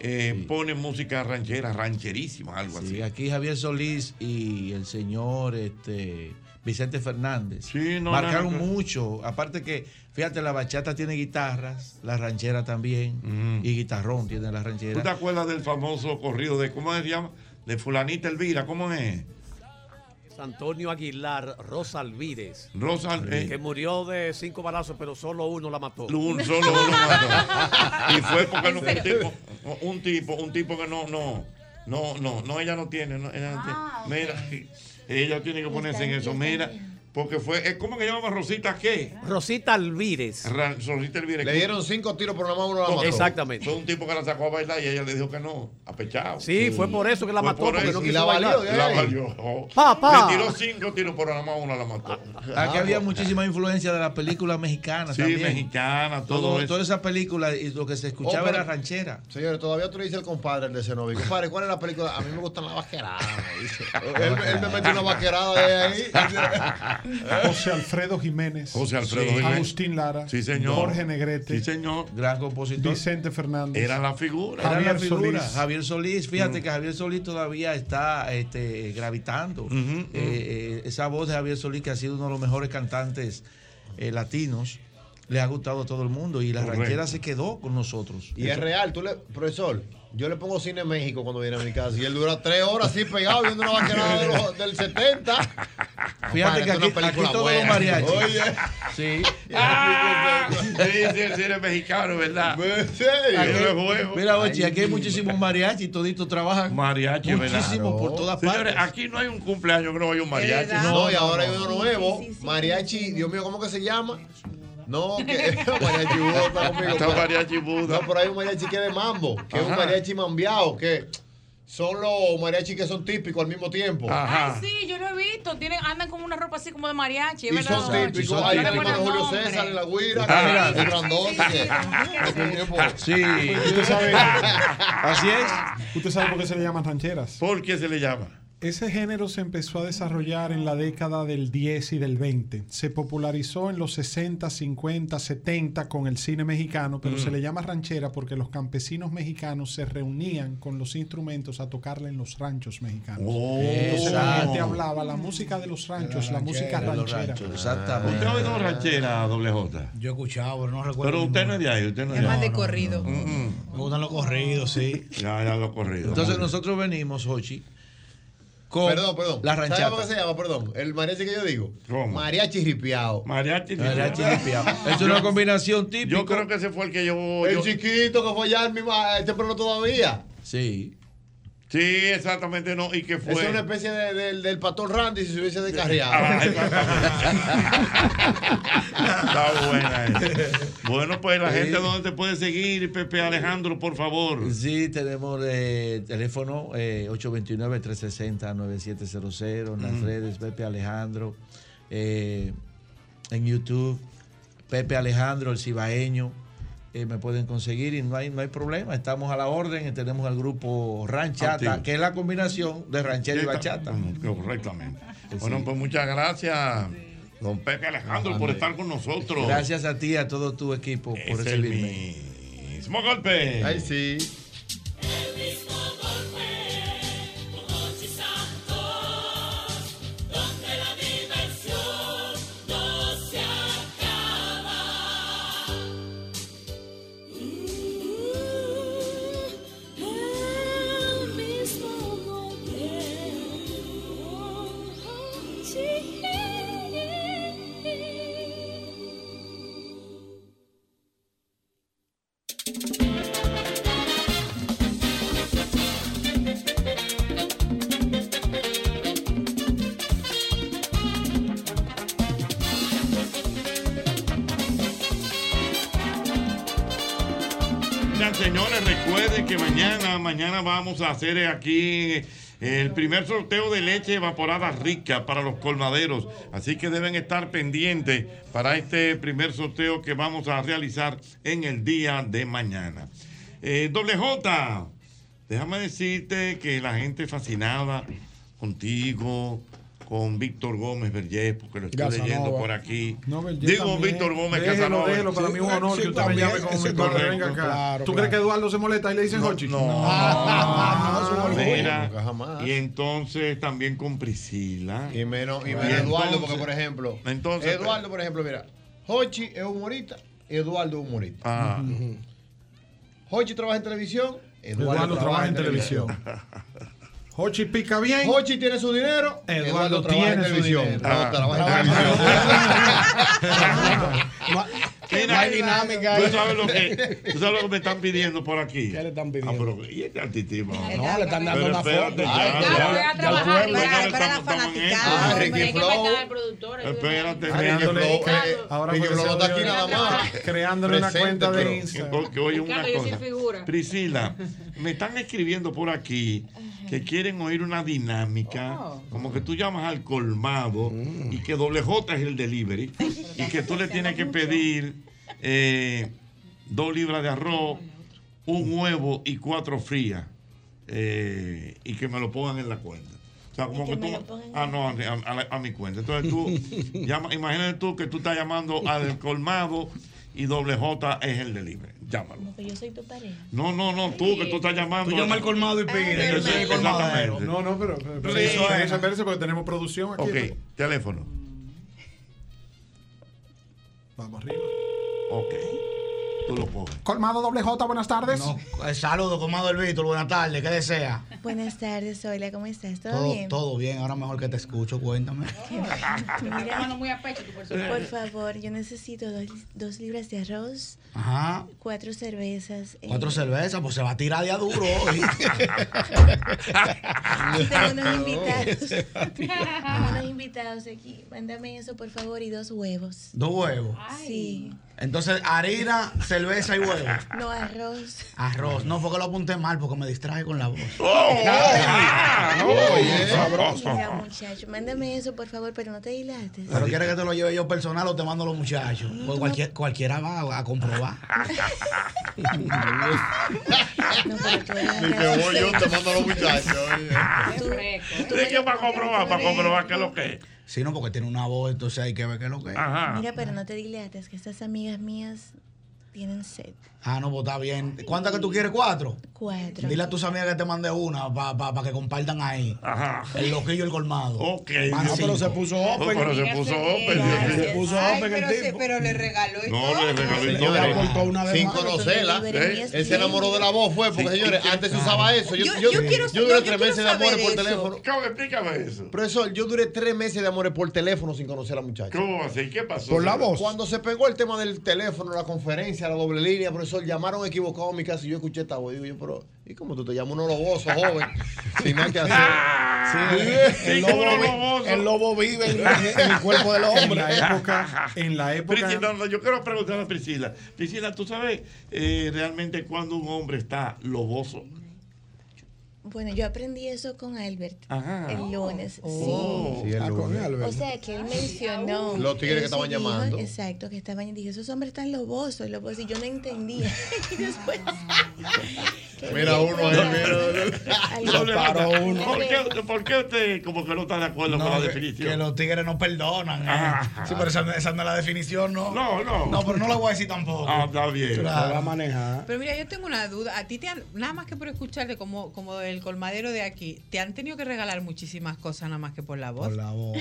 eh, ponen música ranchera, rancherísima, algo Sí, así. aquí Javier Solís y el señor este, Vicente Fernández no, marcaron no, no. mucho. Aparte que, fíjate, la bachata tiene guitarras, la ranchera también, y guitarrón tiene la ¿Tú te ranchera. acuerdas del famoso corrido de, ¿cómo se llama? De fulanita Elvira, ¿cómo es? Antonio Aguilar Rosa Alvides. Rosa, eh. Que murió de cinco balazos, pero solo uno la mató. Un solo uno mató. Y fue porque no (laughs) fue un tipo, un tipo, un tipo que no, no, no, no, no, ella no tiene, no, ella no Ah, tiene. Mira, ella tiene que ponerse en eso, mira, porque fue, es como que llamaba Rosita qué? Rosita Alvides. Ra- Rosita Elvira. Le dieron cinco tiros, pero nada más uno la mató. Exactamente. Fue un tipo que la sacó a bailar y ella le dijo que no, apechado. Sí, fue por eso que la Fue mató, por porque eso. no quiso bailar. La valió. Papá. Le tiró cinco tiros, pero nada más una la mató. Aquí había muchísima influencia de las películas mexicanas Sí, también. mexicana, todo eso. Todas esas películas y lo que se escuchaba Oh, pero- era ranchera. Señores, todavía tú le dices el compadre, el de Cenobi. Compadre, ¿cuál es la película? A mí me gustan las vaqueradas, me dice. (laughs) él, él me metió una vaquerada de ahí. (laughs) (laughs) José Alfredo Jiménez. José Alfredo Sí. Jiménez. Agustín Lara. Sí, señor. Jorge Negrete. Sí, señor. Gran compositor. Vicente Fernández. Era la figura. Era Javier la figura. Solís. Javier Solís, fíjate Mm. que Javier Solís todavía está este, gravitando. Eh, eh, esa voz de Javier Solís, que ha sido uno de los mejores cantantes eh, latinos, le ha gustado a todo el mundo y la Correcto. ranchera se quedó con nosotros. Y es real, tú le, profesor, yo le pongo cine México cuando viene a mi casa y él dura tres horas así pegado viendo una vaquerada de los- del 70. (laughs) Fíjate que aquí, es aquí los buena. mariachis. Oye. Sí. (laughs) (laughs) Ah, sí, sí, el cine mexicano, ¿verdad? Aquí- Yo lo juego. mira, Ochi, aquí hay muchísimos mariachis, toditos trabajan. Mariachi, ¿verdad? Muchísimos por todas Señores, partes. aquí no hay un cumpleaños que no haya un mariachi. No, y ahora hay uno nuevo, mariachi, Dios mío, ¿cómo que se llama? No, que (laughs) mariachi Buda está conmigo. Está mariachi Buda. No, pero hay un mariachi que es de mambo, que es un Ajá. mariachi mambiao, que son los mariachis que son típicos al mismo tiempo. Ay, sí, yo lo he visto. Tienen, andan con una ropa así como de mariachi. ¿es Y verdad? son típicos. Hay el hermano Julio César en la guira, Ah, el grandote. que- (laughs) Sí. Usted sabe, (laughs) Así es. ¿Usted sabe por qué se le llaman rancheras? ¿Por qué se le llama? Ese género se empezó a desarrollar en la década del 10 y del 20. Se popularizó en los 60, 50, 70 con el cine mexicano, pero Mm. se le llama ranchera porque los campesinos mexicanos se reunían con los instrumentos a tocarle en los ranchos mexicanos. Oh. Entonces la Exacto. gente hablaba la música de los ranchos, la, música los ranchera. ranchos, exactamente. ¿Usted ha oído ranchera, doble J? Yo he escuchado, pero no recuerdo. Pero usted no es de ahí, usted no es Es de más ahí. de corrido. Mm, Me gustan los corridos, sí. Ya, ya lo corrido. Entonces nosotros venimos, Hochi, con Perdón, perdón. la ¿Sabe ranchata. cómo se llama? Perdón. El mariachi que yo digo. ¿Cómo? Mariachi ripiao. Mariachi Mariachi ripiao. (laughs) Es una combinación típica. Yo creo que ese fue el que yo. El yo- chiquito que fue allá mismo, eh, temprano todavía. Sí. Sí, exactamente no. ¿Y qué fue? Es una especie de- del- del patón Randy si se hubiese Ah, descarriado. (laughs) Está buena esa. Bueno, pues la Sí. gente donde te puede seguir, Pepe Alejandro, por favor. Sí, tenemos eh, teléfono eh, 829-360-9700 en las redes Pepe Alejandro, eh, en YouTube, Pepe Alejandro, el cibaeño, eh, me pueden conseguir y no hay, no hay problema, estamos a la orden y tenemos el grupo Ranchata, Activo. que es la combinación de ranchera y bachata. Correctamente. Sí. Bueno, pues muchas gracias, don Pepe Alejandro, por estar con nosotros. Gracias a ti y a todo tu equipo por Es el recibirme. mismo golpe. Ay, sí. Vamos a hacer aquí el primer sorteo de leche evaporada rica para los colmaderos. Así que deben estar pendientes para este primer sorteo que vamos a realizar en el día de mañana. Eh, doble J, déjame decirte que la gente fascinada contigo, con Víctor Gómez Vergés, porque lo estoy Casanova. leyendo por aquí. No, Digo también. Víctor Gómez Déjelo, Casanova. déjelo, para mí es un honor que usted me llame padre, venga acá. ¿Tú crees que Eduardo se molesta y le dicen Hochi? No, Mira, Nunca jamás. y entonces también con Priscila. Y menos, y Y menos Eduardo, porque por ejemplo, Entonces, Eduardo, por ejemplo, mira, Hochi es humorista, Eduardo es humorista. Ah. Hochi trabaja en televisión, Eduardo, Eduardo trabaja en televisión. Hochi pica bien. Hochi tiene su dinero, Eduardo tiene su televisión. dinero. No, Ah. (laughs) No hay dinámica ¿Tú sabes, lo que, tú sabes lo que me están pidiendo por aquí. ¿Qué le están pidiendo? Ah, pero, ¿y este artistismo? No, le están dando una espérate, foto. ya, ya, el pueblo, para- la. Ah, fanaticada. Ricky Flow. Espérate, Ricky Flow, eh, Ahora Ricky Flow no está aquí nada más. (laughs) Creándole una cuenta de Instagram. Oye una cosa. figura. Priscila, me están escribiendo por aquí que quieren oír una dinámica, como que tú llamas al colmado y que doble J es el delivery (laughs) y que tú le tienes que pedir eh, dos libras de arroz, un huevo y cuatro frías eh, y que me lo pongan en la cuenta. O sea, como que tú. Ah, no, a, a- a- a mi cuenta. Entonces tú, (laughs) llama, imagínate tú que tú estás llamando al (laughs) colmado y doble J es el delivery. Llámalo. Como que yo soy tu pareja. No, no, no, tú que tú estás llamando. Tú llamas al colmado y pides, yo soy el colmadero. No, no, pero, pero, pero Sí, eso es, es. espérese porque tenemos producción aquí. Ok, teléfono. Vamos arriba. Ok. Tú lo coges. Colmado doble J, buenas tardes. No, eh, saludos, comado el Víctor, buenas tardes, ¿qué desea? Buenas tardes, hola, ¿cómo estás? ¿Todo, Todo, bien? todo bien, ahora mejor que te escucho, cuéntame. (laughs) Mira, muy a pecho tu por favor, yo necesito dos, dos libras de arroz, Ajá, cuatro cervezas. eh, cuatro cervezas, pues se va a tirar de a duro hoy. (laughs) Tengo unos (laughs) invitados. Tengo unos invitados aquí. Mándame eso, por favor, y dos huevos. Dos huevos. Sí. Entonces, harina, cerveza y huevos. No arroz. Arroz. No, porque lo apunté mal, porque me distraje con la voz. Oye, sabroso. Mira, muchacho, mándame eso, por favor, pero no te dilates. Pero quieres que te lo lleve yo personal o te mando a los muchachos. Pues cualquier, cualquiera va a comprobar. No, pero tú eres Ni que voy yo, te mando a los muchachos. ¿Tú qué para comprobar? Para comprobar qué es lo que es. Sí, no, porque tiene una voz, entonces hay que ver qué es lo que es. Mira, pero no te dilates, que estas amigas mías tienen sed. Ah, no, pues está bien. ¿Cuántas que tú quieres? ¿Cuatro? Cuatro. Dile a tus amigas que te mande una para que compartan ahí. Ajá. El loquillo y el colmado. Ok. Ah, pero se puso No, open. pero se puso open. Se puso open pero, el se- tipo. pero le regaló y No, todo. le regaló y aportó una vez docelas. Librerías Él se enamoró de la voz, fue, porque Sí. señores, antes se usaba eso. Yo, Yo- yo, yo quiero- yo duré tres meses de amores por teléfono. ¿Cómo? Explícame eso. Profesor, yo duré tres meses de amores por teléfono sin conocer a la muchacha. ¿Cómo así? ¿Qué pasó? Por la voz. Cuando se pegó el tema del teléfono, la conferencia, la doble línea, profesor, llamaron equivocado a mi casa y yo escuché esta voz. Digo yo, pero, ¿y cómo tú te llamas uno loboso, joven? (laughs) sin nada que hacer. Sí, el, lobo, el lobo vive en, el (laughs) cuerpo del En hombre. la época, en la época. Priscila, no, yo quiero preguntar a Priscila. Priscila, ¿tú sabes eh, realmente cuando un hombre está loboso? Bueno, yo aprendí eso con Albert Ajá. el lunes. Oh. sí. Sí, el Ah, con lunes. Albert. O sea, que él mencionó. Los tigres que estaban dijo, llamando. Exacto, que estaban. Y dije, esos hombres están lobosos, lobosos. Y yo no entendía. (laughs) y después. (laughs) Mira uno ahí, nota. uno. ¿Por qué, ¿Por qué usted como que no está de acuerdo No, con la que, definición? que los tigres no perdonan. eh. Ajá. Sí, pero esa, no- esa no es la definición, ¿no? No, no. No, pero no la voy a decir tampoco. Ah, está bien. Se Claro. va a manejar. Pero mira, yo tengo una duda. A ti te han, nada más que por escucharte como, como el colmadero de aquí, te han tenido que regalar muchísimas cosas nada más que por la voz. Por la voz.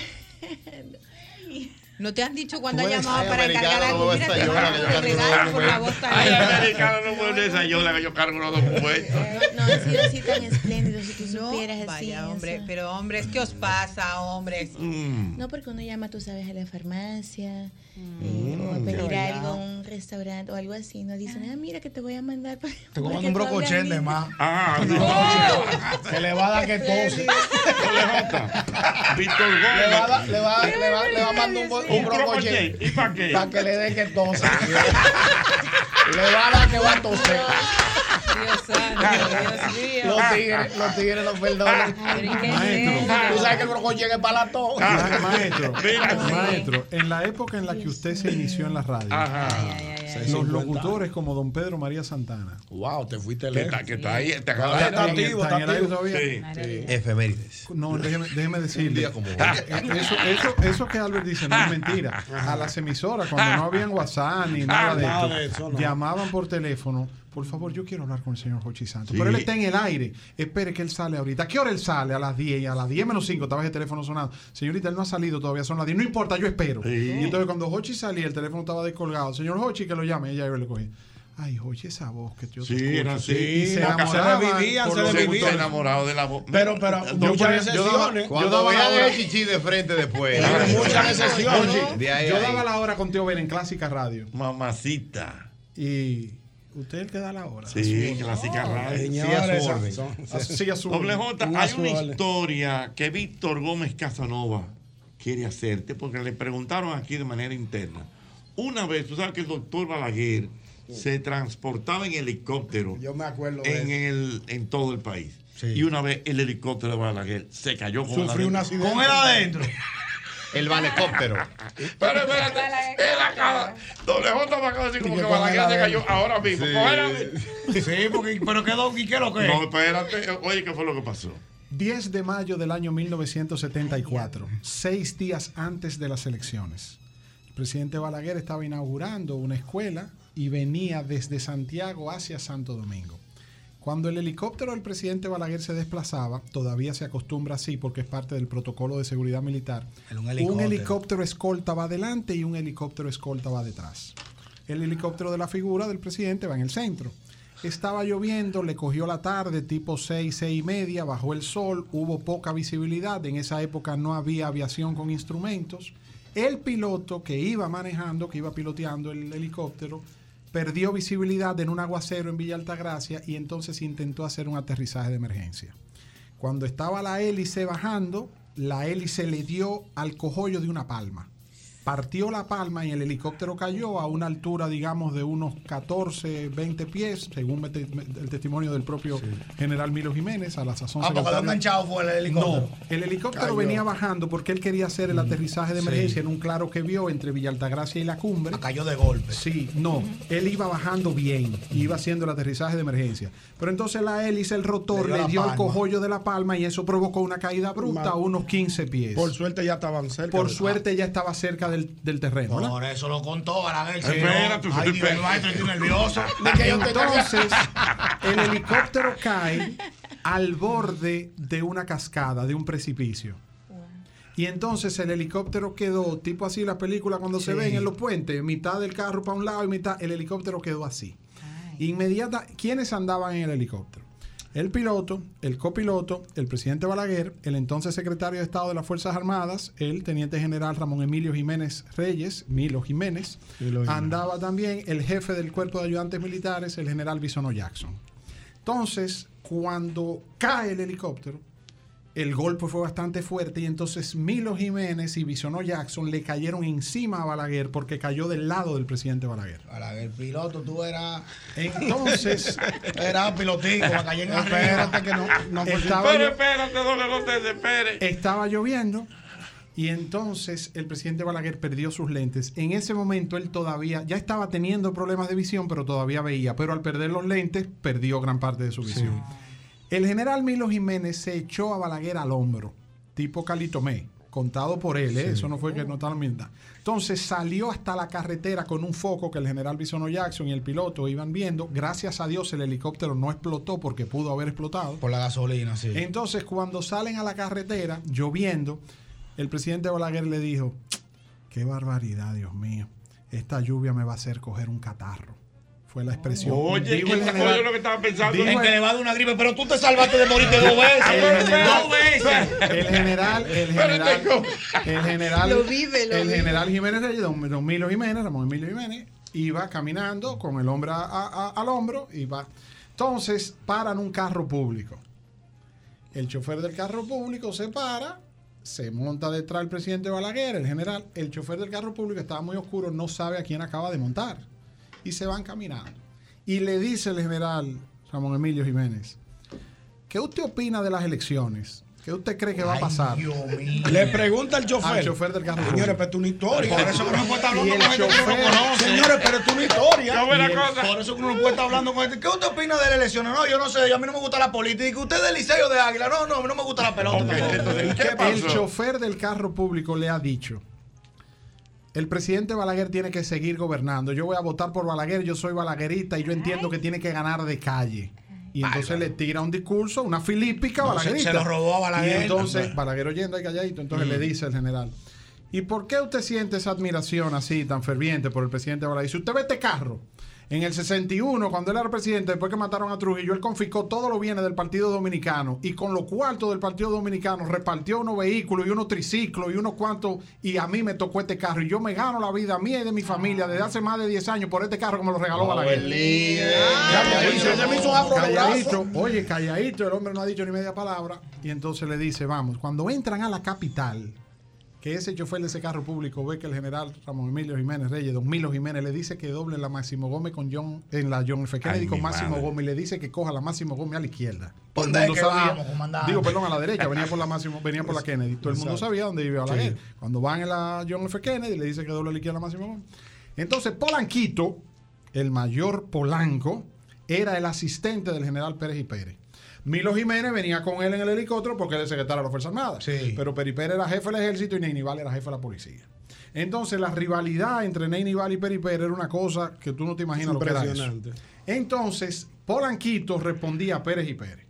¿No te han dicho cuando eres- llamado ay, para encargar algo? no Mira, te regalo por la voz Ay, americano, no puede esa yo la que yo cargo los documentos. No, han (laughs) sido así tan espléndidos si tú No, supieras así. vaya, hombre, eso. pero hombres, ¿qué os pasa, hombres? Mm. No, porque uno llama, tú sabes, a la farmacia Mm. eh, o a pedir algo a un restaurante o algo así. No dicen, ah, mira que te voy a mandar. Te Te coman un brocochen de más. Ah, (laughs) no. Se le va a dar que tose. (laughs) Víctor Le va a Gómez. dar- le va, le va, le va a mandar un, un. ¿Y para qué? Para que le dé que tose. (laughs) le va a dar que va a toser. Dios santo, Dios mío. Los tigres, los tigres no perdonan. Tú sabes que el broco llega para la to. Ma- Maestro, maestro, en la época en la que usted se inició en la radio, los locutores como don Pedro María Santana. Wow, te fuiste Que está, que está ahí, te ¿Está acabas de está activo, está el aire todavía? Sí. Efemérides. No, déjeme, déjeme decirle. Un día como hoy. Eso, eso, eso que Albert dice no es mentira. A las emisoras, cuando no habían WhatsApp ni nada de Nada esto, de eso, no. llamaban por teléfono. Por favor, yo quiero hablar con el señor Jochi Santos. Sí. Pero él está en el aire. Espere que él sale ahorita. ¿A qué hora él sale? A las 10 y a las 10 menos 5 estaba ese teléfono sonando. Señorita, él no ha salido todavía, son las 10. No importa, yo espero. Y entonces cuando Jochi salía, el teléfono estaba descolgado. Señor Jochi, que lo llame. Ella yo le cogí. Ay, Jochi, esa voz que yo te Sí, escucho. así. Y se Porque se por se los Se revivían. locutores. enamorado de la voz. Pero, pero, Yo muchas ponía- yo daba- excepciones. yo Cuando daba la hora- el chichi de frente después. Muchas (laughs) excepciones. Oye, De ahí yo ahí. daba la hora con Tío Ben en Clásica Radio. Mamacita. Y usted es el que da la hora. Sí, clásica radio. Señores, Sí, a su orden. son- Así a su Doble J, hay una historia que Víctor Gómez Casanova quiere hacerte porque le preguntaron aquí de manera interna. Una vez, tú sabes que el doctor Balaguer se transportaba en helicóptero Yo me acuerdo de en, el, en todo el país. Sí. Y una vez el helicóptero de Balaguer se cayó con él Sufrí un adentro. accidente. Con él adentro. (laughs) El valecóptero. Pero espérate, él acaba. Doble J me acaba de decir como que Balaguer se cayó ahora mismo. Sí. Sí, porque, pero quedó, ¿y qué es lo que es? No, espérate. Oye, ¿qué fue lo que pasó? 10 de mayo del año 1974, seis días antes de las elecciones. El presidente Balaguer estaba inaugurando una escuela y venía desde Santiago hacia Santo Domingo. Cuando el helicóptero del presidente Balaguer se desplazaba, todavía se acostumbra así porque es parte del protocolo de seguridad militar, un un helicóptero. helicóptero escolta va adelante y un helicóptero escolta va detrás. El helicóptero de la figura del presidente va en el centro. Estaba lloviendo, le cogió la tarde, tipo 6, 6 y media, bajó el sol, hubo poca visibilidad. En esa época no había aviación con instrumentos. El piloto que iba manejando, que iba piloteando el helicóptero, perdió visibilidad en un aguacero en Villa Altagracia y entonces intentó hacer un aterrizaje de emergencia. Cuando estaba la hélice bajando, la hélice le dio al cojollo de una palma. Partió la palma y el helicóptero cayó a una altura, digamos, de unos 14, 20 pies, según el testimonio del propio general Milo Jiménez, a la sazón Ah, porque enganchado fue el helicóptero. No, el helicóptero Cayó. venía bajando porque él quería hacer el aterrizaje de Sí. emergencia en un claro que vio entre Villa Altagracia y la cumbre. Ah, Cayó de golpe. Sí, no, él iba bajando bien, iba haciendo el aterrizaje de emergencia. Pero entonces la hélice, el rotor, Le dio le dio al cojollo de la palma y eso provocó una caída bruta a unos 15 pies. Por suerte ya estaban cerca. Por de- suerte ya estaba cerca del, del terreno. ¿verdad? Por eso lo contó Espérate. Ay, Dios, maestro, estoy Entonces, el helicóptero cae al borde de una cascada, de un precipicio. Y entonces el helicóptero quedó, tipo así la película cuando se ven en los puentes, mitad del carro para un lado y mitad, el helicóptero quedó así. Inmediata, ¿quiénes andaban en el helicóptero? El piloto, el copiloto, el presidente Balaguer, el entonces secretario de Estado de las Fuerzas Armadas, el teniente general Ramón Emilio Jiménez Reyes, Milo Jiménez, Milo Jiménez. andaba también el jefe del cuerpo de ayudantes militares, el general Bisono Jackson. Entonces, cuando cae el helicóptero, el golpe fue bastante fuerte y entonces Milo Jiménez y Bisono Jackson le cayeron encima a Balaguer porque cayó del lado del presidente Balaguer. Balaguer, piloto, tú eras. Entonces, (laughs) Era pilotico, va cayendo Espérate que no, no estaba, Pero yo- espérate, doble no te desesperes. estaba lloviendo y entonces el presidente Balaguer perdió sus lentes. En ese momento él todavía ya estaba teniendo problemas de visión, pero todavía veía. Pero al perder los lentes, perdió gran parte de su visión. El general Milo Jiménez se echó a Balaguer al hombro, tipo Calitomé, contado por él, ¿eh? eso no fue que no estaba mintiendo. Entonces salió hasta la carretera con un foco que el general Bisono Jackson y el piloto iban viendo. Gracias a Dios el helicóptero no explotó porque pudo haber explotado. Por la gasolina, sí. Entonces, cuando salen a la carretera, lloviendo, el presidente Balaguer le dijo, qué barbaridad, Dios mío, esta lluvia me va a hacer coger un catarro. Fue la expresión. Oye, ¿qué el general- lo que estaba pensando? dijo En que el- le va dar una gripe, pero tú te salvaste de morirte dos veces. El general- Dos veces. El general, el general, el general, Lo vive, lo el general Jiménez Reyes, don, don Milo Jiménez, Ramón Emilio Jiménez, iba caminando con el hombre a- a- a- al hombro y va. Entonces paran un carro público. El chofer del carro público se para, se monta detrás del presidente Balaguer, el general. El chofer del carro público estaba muy oscuro, no sabe a quién acaba de montar. Y se van caminando. Y le dice el general Ramón Emilio Jiménez, ¿qué usted opina de las elecciones? ¿Qué usted cree que va a pasar? (laughs) Le pregunta al chofer. Al chofer del carro. Señores, pero es una historia. Por eso que uno puede estar hablando con gente que no conoce. Señores, pero es una historia. Qué. Por eso que uno no puede estar hablando con gente. ¿Qué usted opina de las elecciones? No, yo no sé. A mí no me gusta la política. Y usted es del liceo de Águila. No, no, a mí no me gusta la pelota. tampoco. El chofer del carro público le ha dicho, el presidente Balaguer tiene que seguir gobernando. Yo voy a votar por Balaguer, yo soy balaguerita y yo entiendo que tiene que ganar de calle. Y entonces le tira un discurso, una filípica No, se- balaguerita. se lo robó a Balaguer. Y entonces, Balaguer oyendo ahí calladito, entonces Mm. le dice el general, ¿y por qué usted siente esa admiración así tan ferviente por el presidente Balaguer? Si usted ve este carro, en el 61, cuando él era presidente, después que mataron a Trujillo, él confiscó todos los bienes del Partido Dominicano y con los cuartos del Partido Dominicano repartió unos vehículos y unos triciclos y unos cuantos y a mí me tocó este carro. Y yo me gano la vida mía y de mi familia desde hace más de 10 años por este carro que me lo regaló Balaguer. Afro de calladito, oye, calladito, el hombre no ha dicho ni media palabra. Y entonces le dice, vamos, cuando entran a la capital, que ese chofer de ese carro público ve que el general Ramón Emilio Jiménez Reyes, Don Milo Jiménez, le dice que doble la Máximo Gómez con John, en la John F. Kennedy Ay, con Máximo madre. Gómez y le dice que coja la Máximo Gómez a la izquierda. Todo el ¿Dónde es mundo que sabía, digo, perdón, a la derecha, venía por la Máximo, venía por la Kennedy. Todo el mundo sabía dónde iba Balaguer. Sí. Cuando van en la John F. Kennedy, le dice que doble a la izquierda la Máximo Gómez. Entonces, Polanquito, el mayor Polanco, era el asistente del general Pérez y Pérez. Milo Jiménez venía con él en el helicóptero porque él es secretario de las Fuerzas Armadas. Pero Peri Pérez era jefe del ejército y Neinival era jefe de la policía. Entonces, la rivalidad entre Neinival y Peri Pérez era una cosa que tú no te imaginas lo que era eso. Impresionante. Entonces, Polanquito respondía a Pérez y Pérez.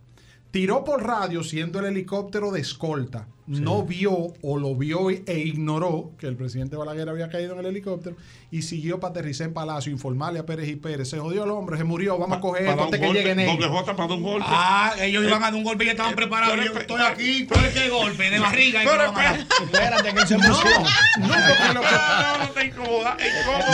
Tiró por radio siendo el helicóptero de escolta. No vio o lo vio e ignoró que el presidente Balaguer había caído en el helicóptero y siguió para aterrizar en Palacio, informarle a Pérez y Pérez. Se jodió el hombre, se murió, vamos a coger para un que golpe, lleguen ellos. J para dar un golpe. Ah, ellos iban a dar un golpe y ya estaban preparados. Yo estoy aquí. ¿Cuál es qué golpe? De barriga. y Pero. Espérate, que él se No, emociona. no, porque lo que- No, no te incomoda.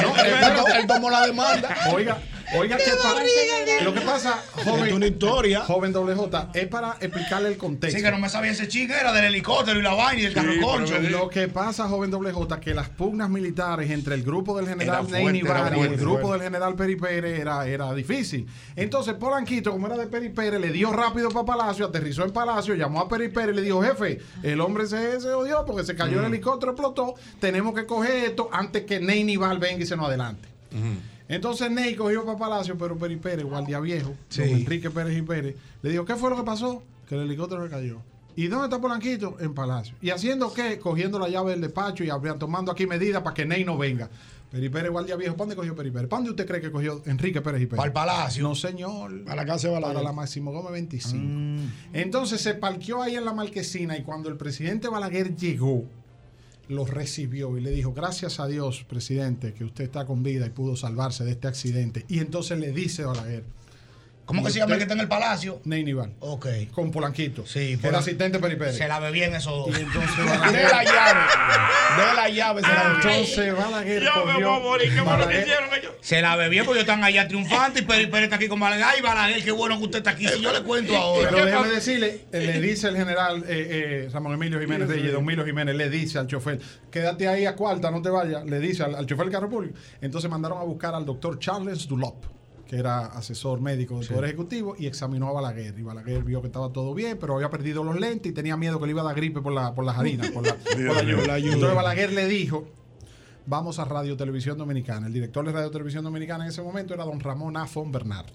No. Él tomó la demanda. Oiga, oiga, ¿qué pasa? Lo que pasa, joven, Es una historia. joven doble J, es para explicarle el contexto. Sí, que no me sabía ese chico, era del helicóptero y la vaina y del carro concho. Lo que pasa, joven doble J, que las pugnas militares entre el grupo del general Ney y el grupo fuerte. del general Peri Pérez era, era difícil. Entonces, Polanquito, como era de Peri Pérez, le dio rápido para Palacio, aterrizó en Palacio, llamó a Peri Pérez y le dijo, jefe, el hombre se, se odió porque se cayó el helicóptero, explotó, tenemos que coger esto antes que Ney Nival venga y se nos adelante. Entonces Ney cogió para Palacio, pero Peri Pérez, guardia viejo, Sí. don Enrique Pérez y Pérez, le dijo, ¿qué fue lo que pasó? Que el helicóptero cayó. ¿Y dónde está Polanquito? En Palacio. ¿Y haciendo qué? Cogiendo la llave del despacho y tomando aquí medidas para que Ney no venga. Peri Pérez, guardia viejo, ¿para dónde cogió Peri Pérez? ¿Para dónde usted cree que cogió Enrique Pérez y Pérez? Para el Palacio. No, señor. A la casa de Balaguer. Para la Máximo Gómez 25. Mm. Entonces se parqueó ahí en la marquesina y cuando el presidente Balaguer llegó, lo recibió y le dijo, gracias a Dios, presidente, que usted está con vida y pudo salvarse de este accidente. Y entonces le dice a Balaguer. ¿Cómo que se llama el que está en el palacio? Nival. Ok. Con Polanquito. Sí, era asistente Peri Pérez. Se la bebían esos dos. Y entonces (laughs) De la llave. De la llave se la bebían. Entonces Balaguer Yo me voy a morir, ¿qué fue lo que Balaguer- hicieron Se la bebían porque ellos están allá triunfantes y Pérez Pérez está aquí con Balaguer. Ay, Balaguer, qué bueno que usted está aquí. Si yo le cuento (laughs) ahora. Pero déjame decirle, eh, le dice el general eh, eh, Ramón Emilio Jiménez Reyes, Don Milo Jiménez, le dice al chofer, quédate ahí a cuarta, no te vayas, le dice al, al chofer del carro público. Entonces mandaron a buscar al doctor Charles Dulop, que era asesor médico del Poder Ejecutivo, y examinó a Balaguer. Y Balaguer vio que estaba todo bien, pero había perdido los lentes y tenía miedo que le iba a dar gripe por, la, por las harinas, por la, (laughs) por la mío, lluvia. la lluvia. Entonces Balaguer le dijo, vamos a Radio Televisión Dominicana. El director de Radio Televisión Dominicana en ese momento era don Ramón Afon Bernard.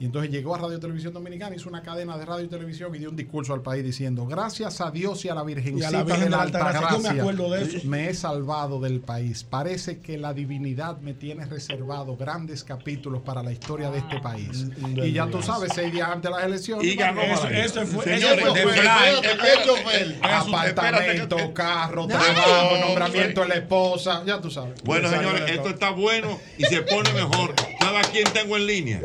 Y entonces llegó a Radio Televisión Dominicana, hizo una cadena de radio y televisión y dio un discurso al país diciendo, gracias a Dios y a la Virgencita Y a la Virgen de la Alta Gracia. Yo me Gracia, acuerdo de eso. me he salvado del país. Parece que la divinidad me tiene reservado grandes capítulos para la historia de este país. Y ya tú sabes, seis días antes de las elecciones. Y ganó Eso, Balaguer. eso fue Señores, eso fue-. Apartamento, carro, trabajo, nombramiento de la esposa, ya tú sabes. Bueno, señores, esto está bueno y se pone mejor. ¿Sabe a quién tengo en línea?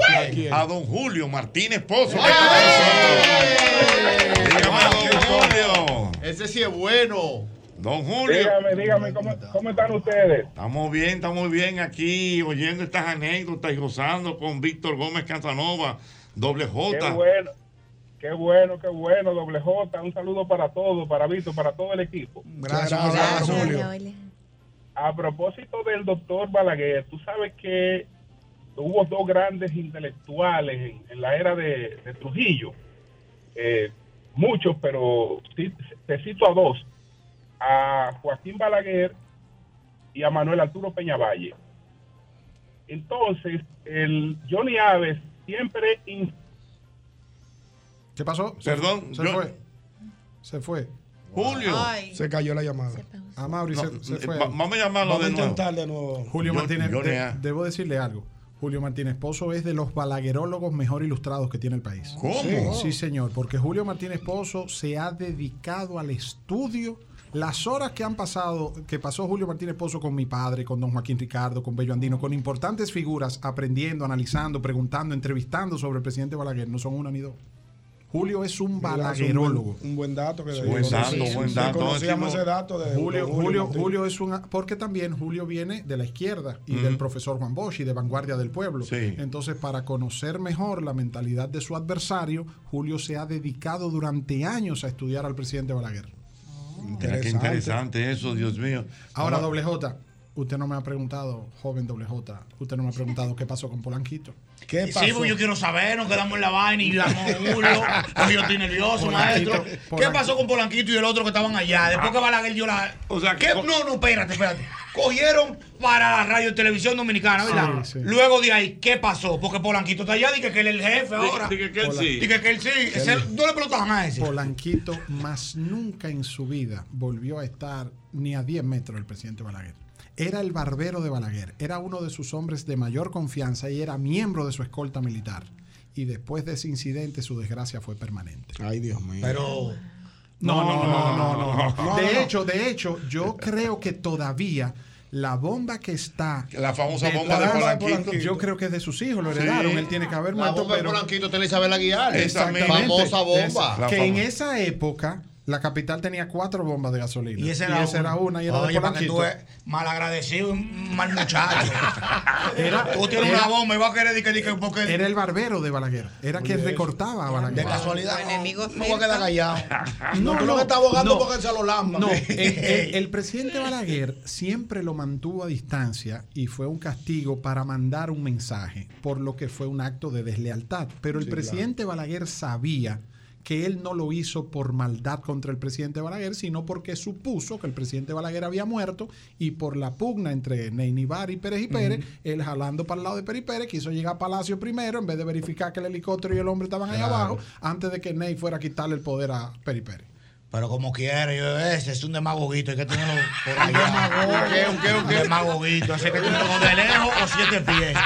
A don Julio Martínez Pozo. que está con nosotros. Dígame, don Julio. Ese sí es bueno. Don Julio. Dígame, dígame, ¿cómo, cómo están ustedes? Estamos bien, estamos bien aquí oyendo estas anécdotas y gozando con Víctor Gómez Casanova, doble Qué J. bueno, qué bueno, qué bueno, doble J. Un saludo para todos, para Víctor, para todo el equipo. Gracias, gracias, Julio. A propósito del doctor Balaguer, tú sabes que hubo dos grandes intelectuales en, en la era de, de Trujillo, eh, muchos, pero te cito a dos, a Joaquín Balaguer y a Manuel Arturo Peñavalle. Entonces, el Johnny Aves siempre in- ¿Qué pasó? Se- Perdón, Se yo- fue. Se fue. Julio. Se cayó la llamada. A Mauri No, se, se eh, fue. va- vamos a llamarlo Vamos de a nuevo. intentar de nuevo. Julio Yo- Martínez, yo de- nea. debo decirle algo. Julio Martínez Pozo es de los balaguerólogos mejor ilustrados que tiene el país. ¿Cómo? Sí, señor, porque Julio Martínez Pozo se ha dedicado al estudio. Las horas que han pasado, que pasó Julio Martínez Pozo con mi padre, con don Joaquín Ricardo, con Bello Andino, con importantes figuras, aprendiendo, analizando, preguntando, entrevistando sobre el presidente Balaguer, no son una ni dos. Julio es un balaguerólogo. buen- Un buen dato que Buen dato, Sí, buen sí, dato. Conocíamos ese dato de Julio, de Julio, Martínez. Julio es un porque también Julio viene de la izquierda y del profesor Juan Bosch y de Vanguardia del Pueblo. Entonces, para conocer mejor la mentalidad de su adversario, Julio se ha dedicado durante años a estudiar al presidente Balaguer. Mira, qué interesante eso, Dios mío. Ahora, doble J, usted no me ha preguntado, joven doble J, usted no me ha preguntado qué pasó con Polanquito. ¿Qué Sí, porque yo quiero saber, nos quedamos en la vaina y la Julio, (laughs) porque yo estoy nervioso, Polanquito, maestro. ¿Qué pasó con Polanquito y el otro que estaban allá? Después que Balaguer dio la... O sea, ¿Qué? No, no, espérate, espérate. Cogieron para la radio y televisión dominicana, ¿verdad? Sí, sí. Luego de ahí, ¿qué pasó? Porque Polanquito está allá, dije que él es el jefe ahora. Dije que él sí. Dije que él sí. Ese- no le preguntaban a ese. Polanquito más nunca en su vida volvió a estar ni a 10 metros del presidente Balaguer. Era el barbero de Balaguer, era uno de sus hombres de mayor confianza y era miembro de su escolta militar. Y después de ese incidente su desgracia fue permanente. Ay, Dios mío. Pero... No, no, no, no, no. no. No, De hecho, de hecho, yo creo que todavía la bomba que está. La famosa bomba de Polanquito. Yo creo que es de sus hijos, lo Sí. heredaron. Él tiene que haber La muerto, bomba de pero. Polanquito está Elizabeth Aguilar. Exactamente. Famosa bomba. Esa- que en esa época la capital tenía cuatro bombas de gasolina. Y esa era, una y era de Oye, para que tú eres malagradecido mal muchacho. (laughs) Era- tú tienes era- una bomba y vas a querer decir que, que porque... Era el barbero de Balaguer. Era quien recortaba a Balaguer. De casualidad, enemigo no voy a quedar callado. (laughs) No, tú lo que estás abogando no. porque se lo lamba. No, (laughs) el, el- el presidente Balaguer siempre lo mantuvo a distancia y fue un castigo para mandar un mensaje, por lo que fue un acto de deslealtad. Pero el Sí, presidente Balaguer sabía que él no lo hizo por maldad contra el presidente Balaguer, sino porque supuso que el presidente Balaguer había muerto y por la pugna entre Neinibar y Pérez y Pérez, él jalando para el lado de Pérez y Pérez, quiso llegar a Palacio primero en vez de verificar que el helicóptero y el hombre estaban ahí Claro. abajo, antes de que Ney fuera a quitarle el poder a Pérez y Pérez. Pero como quiera, yo ese es un demagoguito, hay que tenerlo por ahí. ¿Un qué, un qué, un qué? Un demagoguito, ese que tiene o de lejos o siete pies.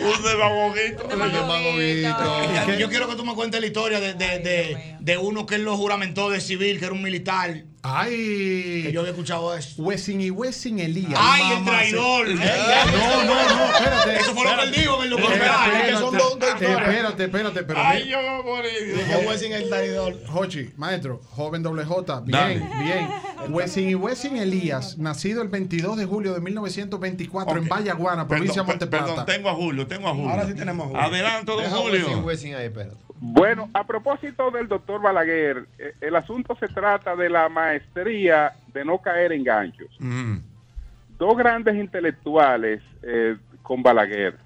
Un demagoguito. Yo, yo quiero que tú me cuentes la historia de, de, de, de uno que él lo juramentó de civil, que era un militar. Ay. Que yo había escuchado eso. Wessing y Wessing Elías. ¡Ay, el traidor! se- No, no, no, espérate. Eso fue lo que él dijo en el Espérate, documental. Son dos, espérate. Espérate, pero. Ay, yo me morir. Dije Wessing el traidor. Jochi, maestro, joven doble J, bien, Dale. bien. Wessing y Wessing Elías, nacido el 22 de julio de 1924 en. Vallaguana, provincia de Monteplata. perdón, tengo a Julio, tengo a Julio. Ahora sí tenemos a Julio. Adelante, don Deja Julio. Wessing, Wessing ahí, espérate. Bueno, a propósito del doctor Balaguer, eh, el asunto se trata de la maestría de no caer en ganchos. Mm. Dos grandes intelectuales eh, con Balaguer,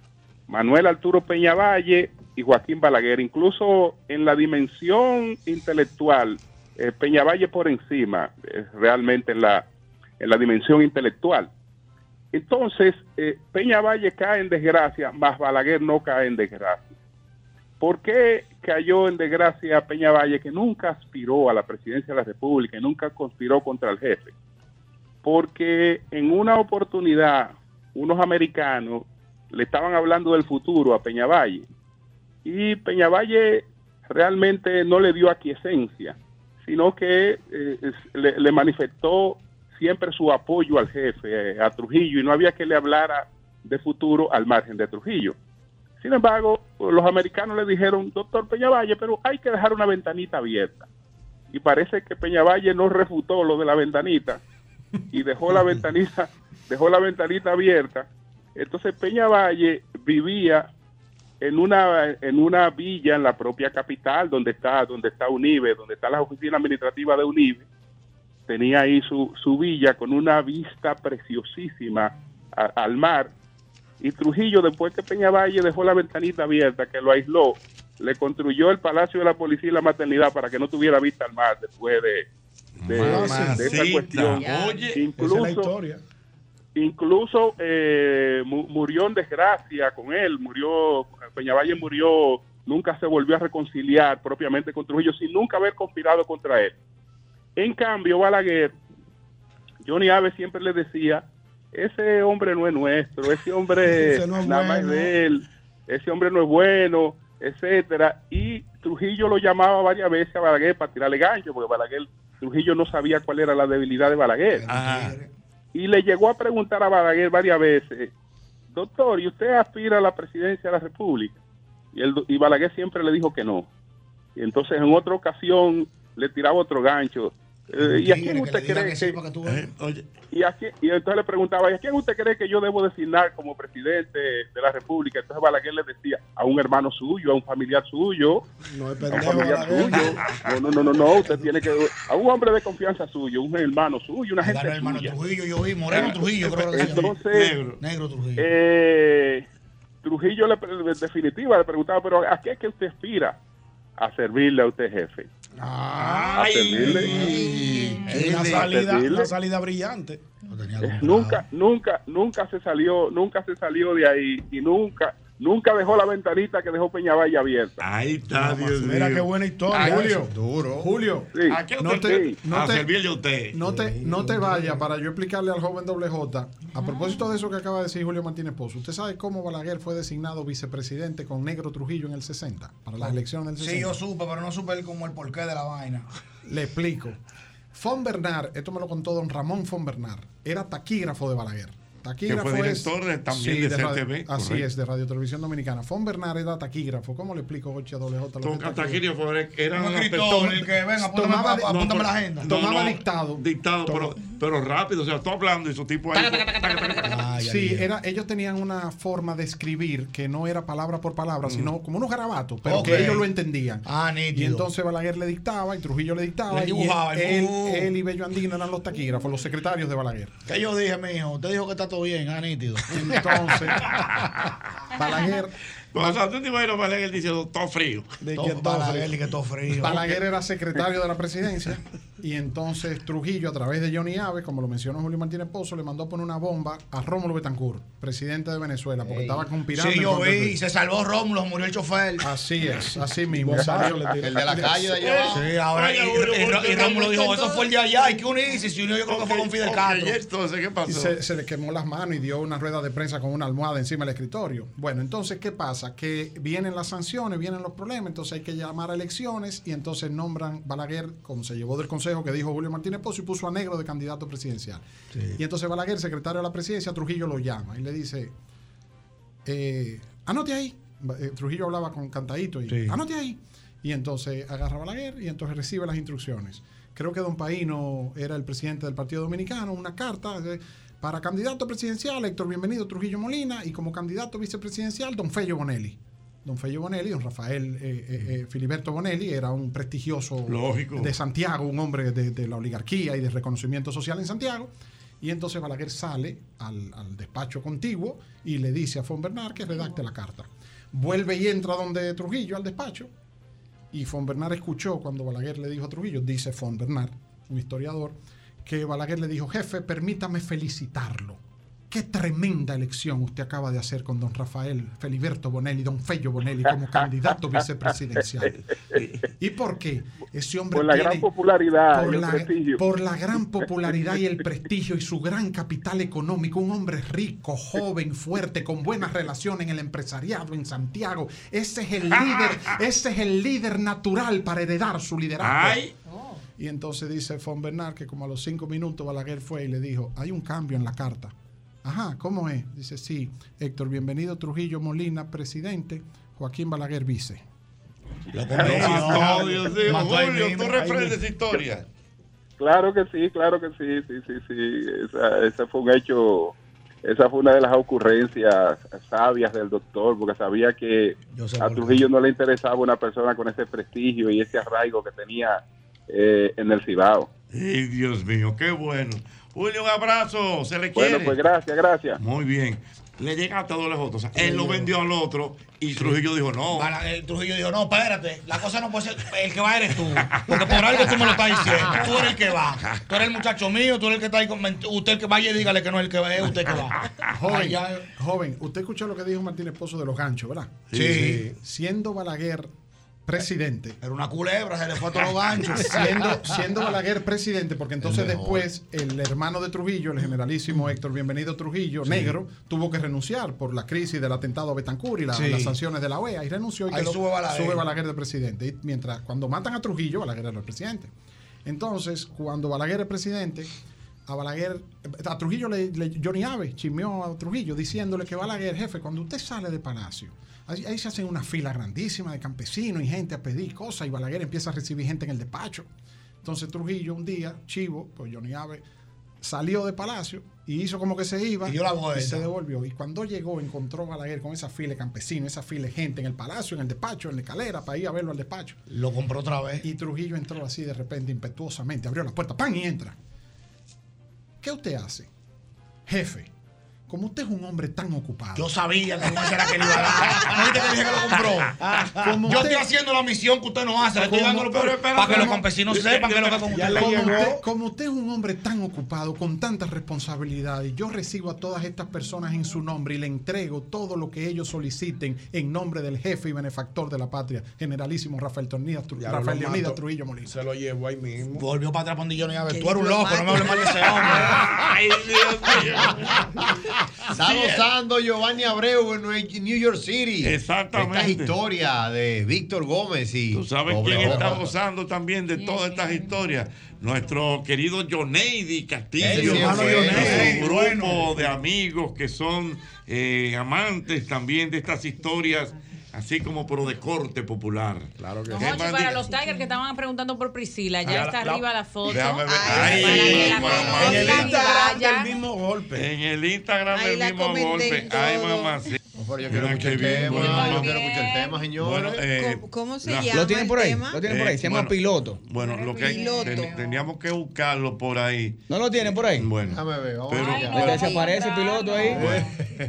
Manuel Arturo Peñavalle y Joaquín Balaguer, incluso en la dimensión intelectual, eh, Peñavalle por encima, eh, realmente en la, en la dimensión intelectual. Entonces, eh, Peñavalle cae en desgracia, más Balaguer no cae en desgracia. ¿Por qué cayó en desgracia Peña Valle, que nunca aspiró a la presidencia de la República y nunca conspiró contra el jefe? Porque en una oportunidad, unos americanos le estaban hablando del futuro a Peña Valle y Peña Valle realmente no le dio aquiescencia, sino que eh, le manifestó siempre su apoyo al jefe, eh, a Trujillo, y no había que le hablara de futuro al margen de Trujillo. Sin embargo, los americanos le dijeron, doctor Peñavalle, pero hay que dejar una ventanita abierta. Y parece que Peñavalle no refutó lo de la ventanita y dejó la (laughs) ventanita, dejó la ventanita abierta. Entonces Peñavalle vivía en una en una villa en la propia capital donde está donde está Unive, donde está la oficina administrativa de Unive tenía ahí su, su villa con una vista preciosísima a- al mar. Y Trujillo, después que Peñavalle dejó la ventanita abierta, que lo aisló, le construyó el Palacio de la Policía y la Maternidad para que no tuviera vista al mar después de, de, de esa cuestión. Oye, incluso, esa es la historia. incluso eh, mu- murió en desgracia con él, murió, Peñavalle murió, nunca se volvió a reconciliar propiamente con Trujillo sin nunca haber conspirado contra él. En cambio, Balaguer, Johnny Aves siempre le decía, ese hombre no es nuestro, ese hombre (laughs) Ese no es nada más es bueno". de él, ese hombre no es bueno, etcétera. Y Trujillo lo llamaba varias veces a Balaguer para tirarle gancho, porque Balaguer, Trujillo no sabía cuál era la debilidad de Balaguer. Y le llegó a preguntar a Balaguer varias veces, doctor, ¿y usted aspira a la presidencia de la República? Y, el, y Balaguer siempre le dijo que no. Y entonces en otra ocasión le tiraba otro gancho. Eh, ¿Y a quién usted cree que, y, a quién- y entonces le preguntaba, ¿y a quién usted cree que yo debo designar como presidente de la República? Entonces Balaguer le decía, a un hermano suyo, a un familiar suyo, No es a un pendejo, familiar suyo. No, no, no, no, no, usted tiene que, a un hombre de confianza suyo, un hermano suyo, una gente hermano suya. Trujillo, yo vi, Moreno Trujillo, creo que. Entonces, Negro. Negro Trujillo. eh, Trujillo le, en definitiva le preguntaba, pero ¿a qué es que usted aspira? A servirle a usted, jefe. A servirle. Una A salida, una salida brillante. Eh, nunca, nunca, nunca se salió, nunca se salió de ahí y nunca, nunca dejó la ventanita que dejó Peñavalle abierta. Ahí está, Dios Mira mío. qué buena historia. Ay, Julio. Duro. Julio. Sí. ¿A qué No usted te- te, no a te- servirle a usted? No te, no te vayas para yo explicarle al joven doble J. A propósito de eso que acaba de decir Julio Martínez Pozo, ¿usted sabe cómo Balaguer fue designado vicepresidente con Negro Trujillo en el 60? Para las elecciones del 60. Sí, yo supe, pero no supe el- como el porqué de la vaina. Le explico. Fon Bernard, esto me lo contó don Ramón Fon Bernard, era taquígrafo de Balaguer. Taquígrafo Que fue director de- también de CTV, así correcto. es, de Radio Televisión Dominicana. Fon Bernard era taquígrafo. ¿Cómo le explico, doble J? que es Taquígrafo eran Un las escritor, el que venga, Tomaba- apúntame, apúntame pero- la agenda. Tomaba dictado. Dictado, pero, pero rápido. O sea, tú hablando y su tipo ahí. Sí, era, ellos tenían una forma de escribir que no era palabra por palabra, sino como unos garabatos, pero que ellos lo entendían. Ah, nítido. Y entonces Balaguer le dictaba y Trujillo le dictaba. Y dibujaba, él, y Bello Andino eran los taquígrafos, los secretarios de Balaguer. ¿Qué yo dije, mijo? Usted dijo que está todo bien, ah, nítido. Entonces, (laughs) Balaguer. O sea, tú te imaginas a Balaguer diciendo todo frío. De que todo Balaguer frío. que todo frío. Balaguer era (laughs) secretario de la presidencia y entonces Trujillo, a través de Johnny Aves, como lo mencionó Julio Martínez Pozo, le mandó a poner una bomba a Rómulo Betancourt, presidente de Venezuela, porque estaba conspirando. Sí, yo contra de vi, se salvó Rómulo, murió el chofer. Así es, así (laughs) mismo. Bombazo Salió- le tiró. Sí, ahora, y, y- y Rómulo dijo, eso fue el de allá, hay que unirse, se unió yo creo que fue con Fidel Castro. entonces, ¿qué Y se, se le quemó las manos y dio una rueda de prensa con una almohada encima del escritorio. Bueno, entonces, ¿qué pasa? Que vienen las sanciones, vienen los problemas, entonces hay que llamar a elecciones y entonces nombran Balaguer, como se llevó del consejo que dijo Julio Martínez Pozo, y puso a Negro de candidato presidencial. Y entonces Balaguer, secretario de la presidencia, Trujillo lo llama y le dice, eh, anote ahí. Eh, Trujillo hablaba con cantadito y Sí. anote ahí. Y entonces agarra a Balaguer y entonces recibe las instrucciones. Creo que Don Paino era el presidente del Partido Dominicano, una carta eh, para candidato presidencial, Héctor Bienvenido Trujillo Molina, y como candidato vicepresidencial, Don Fello Bonelli. Don Fello Bonelli, don Rafael eh, eh, eh, Filiberto Bonelli, era un prestigioso Lógico. de Santiago, un hombre de, de la oligarquía y de reconocimiento social en Santiago. Y entonces Balaguer sale al, al despacho contiguo y le dice a Fon Bernard que redacte la carta. Vuelve y entra donde Trujillo al despacho. Y Fon Bernard escuchó cuando Balaguer le dijo a Trujillo, dice Fon Bernard, un historiador, que Balaguer le dijo, jefe, permítame felicitarlo. Qué tremenda elección usted acaba de hacer con don Rafael Feliberto Bonelli, don Fello Bonelli como (laughs) candidato vicepresidencial. (laughs) ¿Y por qué? Ese hombre Por la tiene- gran popularidad por y el la, prestigio. por la gran popularidad y el (laughs) prestigio y su gran capital económico, un hombre rico, joven, fuerte, con buenas relaciones en el empresariado en Santiago. Ese es el líder, ese es el líder natural para heredar su liderazgo. Ay. Y entonces dice Fon Bernard que como a los cinco minutos Balaguer fue y le dijo, hay un cambio en la carta. Ajá, ¿cómo es? Dice, sí, Héctor, bienvenido Trujillo Molina, presidente, Joaquín Balaguer, vice. No, Dios mío, Julio, tú refrendes esa historia. Claro que sí, claro que sí, sí, sí, sí. Esa, ese fue un hecho, esa fue una de las ocurrencias sabias del doctor, porque sabía que a. Trujillo no le interesaba una persona con ese prestigio y ese arraigo que tenía eh, en el Cibao. Ay, Dios mío, qué bueno. Julio, un abrazo, se le quiere. Bueno, pues gracias, gracias. Muy bien. Le llega hasta doble J. O sea, él lo vendió al otro y Trujillo dijo, no. El Trujillo dijo, no, espérate, la cosa no puede ser, el que va eres tú. Porque por algo tú me lo estás diciendo. Tú eres el que va. Tú eres el muchacho mío, tú eres el que está ahí con Usted el que vaya y dígale que no es el que va, es usted que va. (laughs) Joven, Ay, ya- joven, usted escuchó lo que dijo Martín Esposo de los ganchos, ¿verdad? Sí. Sí. Siendo Balaguer presidente. Era una culebra, se le fue a todos los ganchos. (laughs) Siendo, siendo Balaguer presidente, porque entonces El después el hermano de Trujillo, el generalísimo Héctor Bienvenido Trujillo, Sí. negro, tuvo que renunciar por la crisis del atentado a Betancourt y la- Sí. las sanciones de la OEA y renunció y Ahí quedó- sube Balaguer. sube Balaguer de presidente. Y mientras, cuando matan a Trujillo, Balaguer era el presidente. Entonces, cuando Balaguer es presidente, a Balaguer, a Trujillo le, le- Johnny Abe chismeó a Trujillo diciéndole que Balaguer, jefe, cuando usted sale de Palacio, ahí, ahí se hacen una fila grandísima de campesinos y gente a pedir cosas y Balaguer empieza a recibir gente en el despacho. Entonces Trujillo un día, chivo, pues Johnny Abe salió de Palacio y hizo como que se iba Y dio la vuelta. se devolvió. Y cuando llegó, encontró a Balaguer con esa fila de campesinos, esa fila de gente en el palacio, en el despacho, en la escalera, para ir a verlo al despacho. Lo compró otra vez. Y Trujillo entró así de repente, impetuosamente, abrió la puerta, ¡pam! y entra. ¿Qué usted hace? Jefe, como usted es un hombre tan ocupado. Yo sabía que no era que le iba a dar. ¿No viste que dije que lo compró? Como Yo usted- estoy haciendo la misión que usted no hace. Le estoy dando lo peor para que los campesinos sepan que es lo que con usted. Como usted- Como usted es un hombre tan ocupado, con tantas responsabilidades, yo recibo a todas estas personas en su nombre y le entrego todo lo que ellos soliciten en nombre del jefe y benefactor de la patria, generalísimo Rafael Tornillas, Tru- Rafael lo Leonidas. Trujillo Molina. Se lo llevó ahí mismo. Volvió para atrás Pondillo y a ver, tú eres un lo loco, no me hables mal de ese hombre. (laughs) Ay, Dios mío. (laughs) Está gozando Giovanni Abreu en New York City. Exactamente. Esta historia de Víctor Gómez y. ¿Tú sabes Pobre quién está gozando también de todas estas historias? Nuestro querido Joneidi Castillo. Sí hermano un grupo bueno. de amigos que son eh, amantes también de estas historias, así como pero de corte popular. Claro que Don ¿Qué Hochi, más para los Tigers que estaban preguntando por Priscila, ya está la- arriba la foto. Déjame ver. Ay, Ay, para que la mamá. conozcan En el Instagram del mismo golpe. En el Instagram del mismo golpe. Ay, todo. Pero yo quiero escuchar el tema. bueno. Yo quiero escuchar el tema, señores. Bueno, eh, ¿Cómo se la- llama? Lo tienen por ahí, tema? lo tienen por ahí, se llama bueno, piloto. Bueno, lo que Piloto. ten- teníamos que buscarlo por ahí. ¿No lo tienen por ahí? Bueno, Déjame ver, vamos Pero- Ay, ver. no, Ahí desaparece el piloto ahí.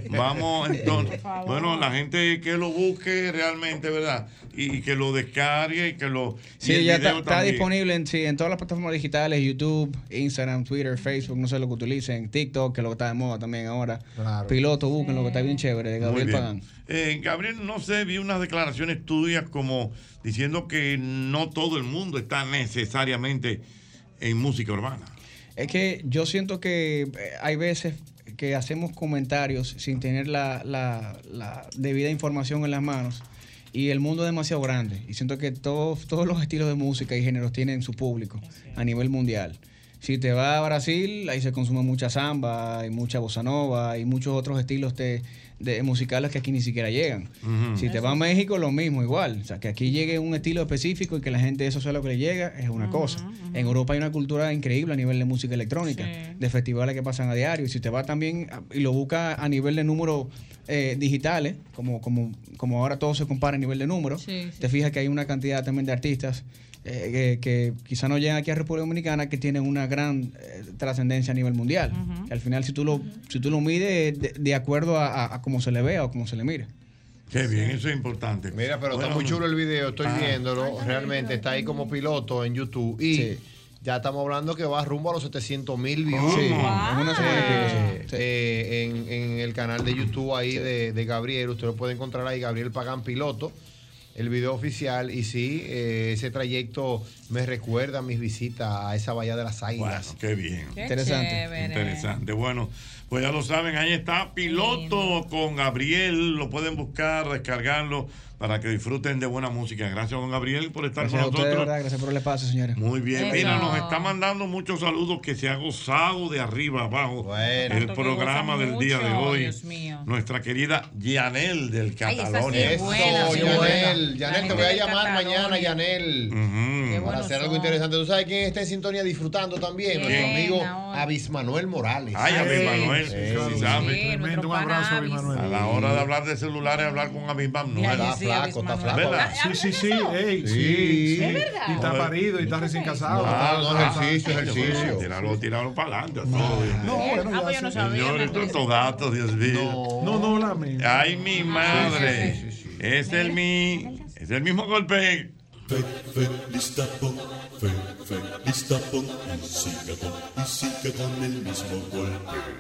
vamos (laughs) entonces. Bueno, la gente que lo busque realmente, ¿verdad? Y que lo descargue y que lo. Sí, ya está, disponible en, sí, en todas las plataformas digitales, YouTube, Instagram, Twitter, Facebook, no sé lo que utilicen, TikTok, que es lo que está de moda también ahora. Claro. Piloto, busquen lo que está bien chévere, de Gabriel bien. Eh, Gabriel, no sé, vi unas declaraciones tuyas como diciendo que no todo el mundo está necesariamente en música urbana. Es que yo siento que eh, hay veces que hacemos comentarios sin tener la, la- la debida información en las manos y el mundo es demasiado grande y siento que todos, todos los estilos de música y géneros tienen su público a nivel mundial. Si te vas a Brasil, ahí se consume mucha samba, y mucha bossa nova y muchos otros estilos de, de musicales que aquí ni siquiera llegan. Si te vas a México, lo mismo, igual. O sea, que aquí llegue un estilo específico y que la gente eso sea lo que le llega, es una cosa. En Europa hay una cultura increíble a nivel de música electrónica, Sí. de festivales que pasan a diario. Y si te vas también a- y lo buscas a nivel de números eh, digitales, como, como, como ahora todo se compara a nivel de números, Sí, sí. te fijas que hay una cantidad también de artistas eh, que, que quizá no llegan aquí a República Dominicana que tienen una gran eh, trascendencia a nivel mundial. Que al final, si tú lo, si tú lo mides de, de acuerdo a, a- a cómo se le vea o cómo se le mire. Qué bien, eso es importante. Mira, pero Bueno, está muy chulo el video, estoy Ah. viéndolo. Realmente está ahí como piloto en YouTube. Y Sí. ya estamos hablando que va rumbo a los 700 mil views. Sí, en una semana y Eh, eh, en, en el canal de YouTube ahí de, de Gabriel, usted lo puede encontrar ahí, Gabriel Pagán Piloto, el video oficial. Y sí, eh, ese trayecto me recuerda mis visitas a esa bahía de las Bueno, águilas. qué bien. Qué Interesante, chévere. Interesante. Bueno, pues ya lo saben, ahí está Piloto con Gabriel. Lo pueden buscar, descargarlo para que disfruten de buena música. Gracias, don Gabriel, por estar Gracias con nosotros. ¿verdad? Gracias por el espacio, señores. Muy bien, Eso. mira, nos está mandando muchos saludos que se ha gozado de arriba abajo Bueno. el programa del día de hoy. Dios mío. Nuestra querida Yanel del Ay, esa sí Catalonia. es Yanel. Yanel, te voy a llamar mañana, Yanel. Qué Para hacer algo interesante. ¿Tú sabes quién está en sintonía disfrutando también? Nuestro amigo. Abis Manuel Morales. Ay, Abis Manuel, Sí, sí, sí, sabe. sí. Tremendo, un abrazo, Abis Manuel. A la hora de hablar de celulares, hablar con Abis Manuel. Está flaco, está flaco. ¿Verdad? Sí, sí, sí. ey, Sí. ¿Es verdad? Y está parido y está recién casado. Ah, no, ejercicio, ejercicio. Tíralo, tíralo para adelante. No, bueno, Ah, pues ya sé. Señores, estos datos, Dios mío. No, no, la misma. Ay, mi madre. Es el mi. Es el mismo golpe. Feliz tapón, fe, feliz tapón, y siga con, y siga con el mismo golpe.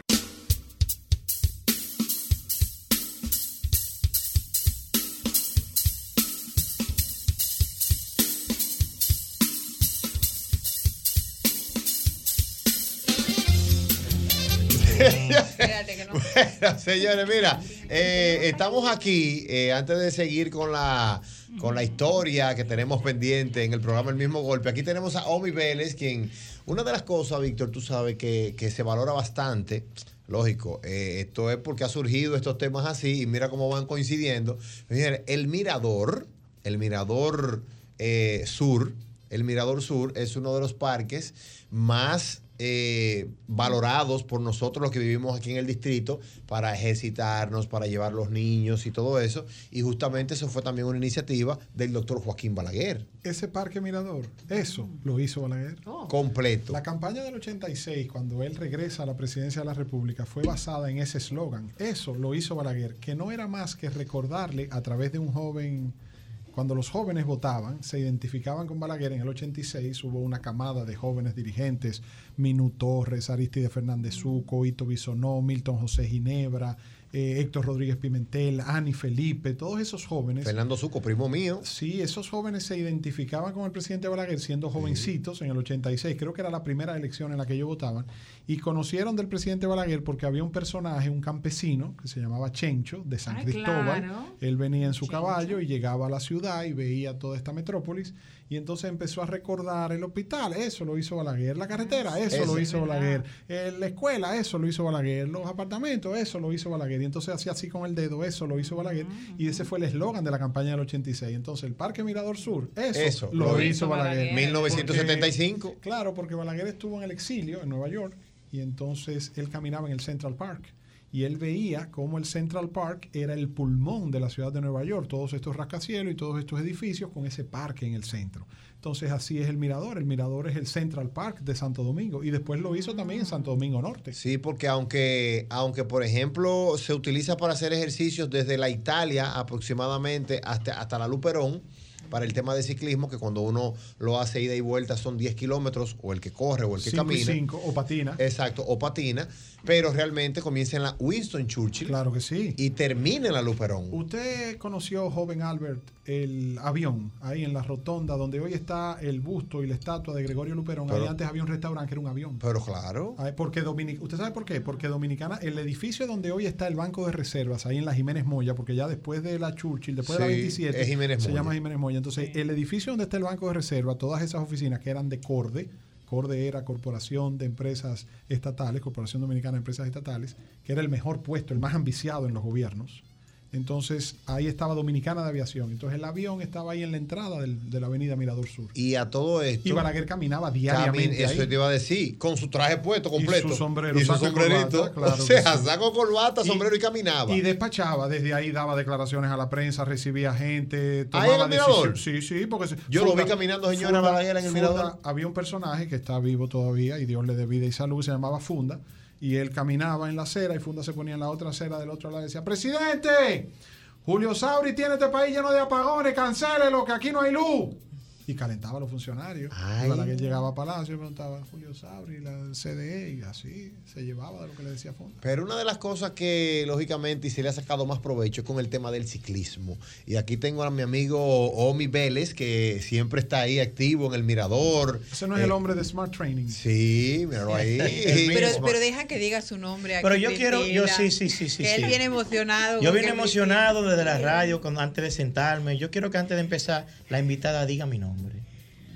Bueno, señores, mira, eh, estamos aquí, eh, antes de seguir con la, con la historia que tenemos pendiente en el programa El mismo golpe, aquí tenemos a Omi Vélez, quien, una de las cosas, Víctor, tú sabes que, que se valora bastante, lógico, eh, esto es porque ha surgido estos temas así y mira cómo van coincidiendo. El mirador, el mirador eh, sur, el mirador sur es uno de los parques más eh, valorados por nosotros los que vivimos aquí en el distrito para ejercitarnos, para llevar los niños y todo eso. Y justamente eso fue también una iniciativa del doctor Joaquín Balaguer. Ese parque mirador, eso lo hizo Balaguer. Completo. La campaña del 86, cuando él regresa a la presidencia de la República, fue basada en ese eslogan. Eso lo hizo Balaguer, que no era más que recordarle a través de un joven, cuando los jóvenes votaban, se identificaban con Balaguer. En el 86, hubo una camada de jóvenes dirigentes, Minu Torres, Aristide Fernández Suco, Ito Bisonó, Milton José Ginebra, eh, Héctor Rodríguez Pimentel, Ani Felipe, todos esos jóvenes. Fernando Suco, primo mío. Sí, esos jóvenes se identificaban con el presidente Balaguer siendo jovencitos en el 86, creo que era la primera elección en la que ellos votaban, y conocieron del presidente Balaguer porque había un personaje, un campesino, que se llamaba Chencho, de San Ay, Cristóbal. claro. Él venía en su caballo y llegaba a la ciudad y veía toda esta metrópolis, y entonces empezó a recordar el hospital, eso lo hizo Balaguer, la carretera, eso, Eso. lo hizo Balaguer, eh, la escuela, eso lo hizo Balaguer, los apartamentos, eso lo hizo Balaguer, y entonces hacía así con el dedo, eso lo hizo Balaguer, y ese fue el eslogan de la campaña del 86. Entonces, el Parque Mirador Sur, eso, Eso, lo, lo hizo Balaguer. Balaguer. 1975. Porque- claro, porque Balaguer estuvo en el exilio en Nueva York, y entonces él caminaba en el Central Park. Y él veía cómo el Central Park era el pulmón de la ciudad de Nueva York, todos estos rascacielos y todos estos edificios con ese parque en el centro. Entonces así es el mirador. El mirador es el Central Park de Santo Domingo y después lo hizo también en Santo Domingo Norte. Sí, porque aunque, aunque por ejemplo se utiliza para hacer ejercicios desde la Italia aproximadamente hasta, hasta la Luperón, para el tema de ciclismo, que cuando uno lo hace ida y vuelta son 10 kilómetros, o el que corre o el que Cinco y camina. cinco, o patina. Exacto, o patina, pero realmente comienza en la Winston Churchill. Claro que sí. Y termina en la Luperón. Usted conoció, joven Albert, el avión ahí en la rotonda donde hoy está el busto y la estatua de Gregorio Luperón. ahí antes había un restaurante que era un avión. Pero claro. Porque Dominic- ¿Usted sabe por qué? Porque Dominicana, el edificio donde hoy está el Banco de Reservas, ahí en la Jiménez Moya, porque ya después de la Churchill, después de la Sí, 27, es Jiménez se Moya. llama Jiménez Moya. Entonces, el edificio donde está el Banco de Reserva, todas esas oficinas que eran de CORDE, CORDE era Corporación de Empresas Estatales, Corporación Dominicana de Empresas Estatales, que era el mejor puesto, el más ambiciado en los gobiernos. Entonces, ahí estaba Dominicana de Aviación. Entonces, el avión estaba ahí en la entrada del- de la avenida Mirador Sur. Y a todo esto. Y Balaguer caminaba diariamente. Camin- eso ahí. te iba a decir, con su traje puesto completo. Y su sombrero, Y su sombrerito. corbata, claro (laughs) o sea, sí. saco corbata, sombrero y, caminaba. Y despachaba, desde ahí daba declaraciones a la prensa, recibía gente, ¿Ahí tomaba en el mirador? Sí, sí, porque Yo lo vi caminando, señora Balaguer, en el Funda- mirador. Había un personaje que está vivo todavía y Dios le dé vida y salud, se llamaba Funda, y él caminaba en la acera y Funda se ponía en la otra acera del otro lado y decía, presidente, Julio Sauri tiene este país lleno de apagones, cancélelo, que aquí no hay luz. Y calentaba a los funcionarios. Ay. Y Balaguer llegaba a Palacio y preguntaba, Julio Sauri, la CDE, y así se llevaba de lo que le decía Funda. Pero una de las cosas que, lógicamente, y se le ha sacado más provecho es con el tema del ciclismo. Y aquí tengo a mi amigo Omi Vélez, que siempre está ahí activo en el mirador. Ese no es el hombre de Smart Training. Sí, míralo ahí. (laughs) (laughs) Pero, pero deja que diga su nombre aquí. Pero yo quiero, yo sí, sí, sí, sí. Que él sí. viene emocionado. Yo vine emocionado desde la radio cuando, antes de sentarme. Yo quiero que antes de empezar la invitada diga mi nombre.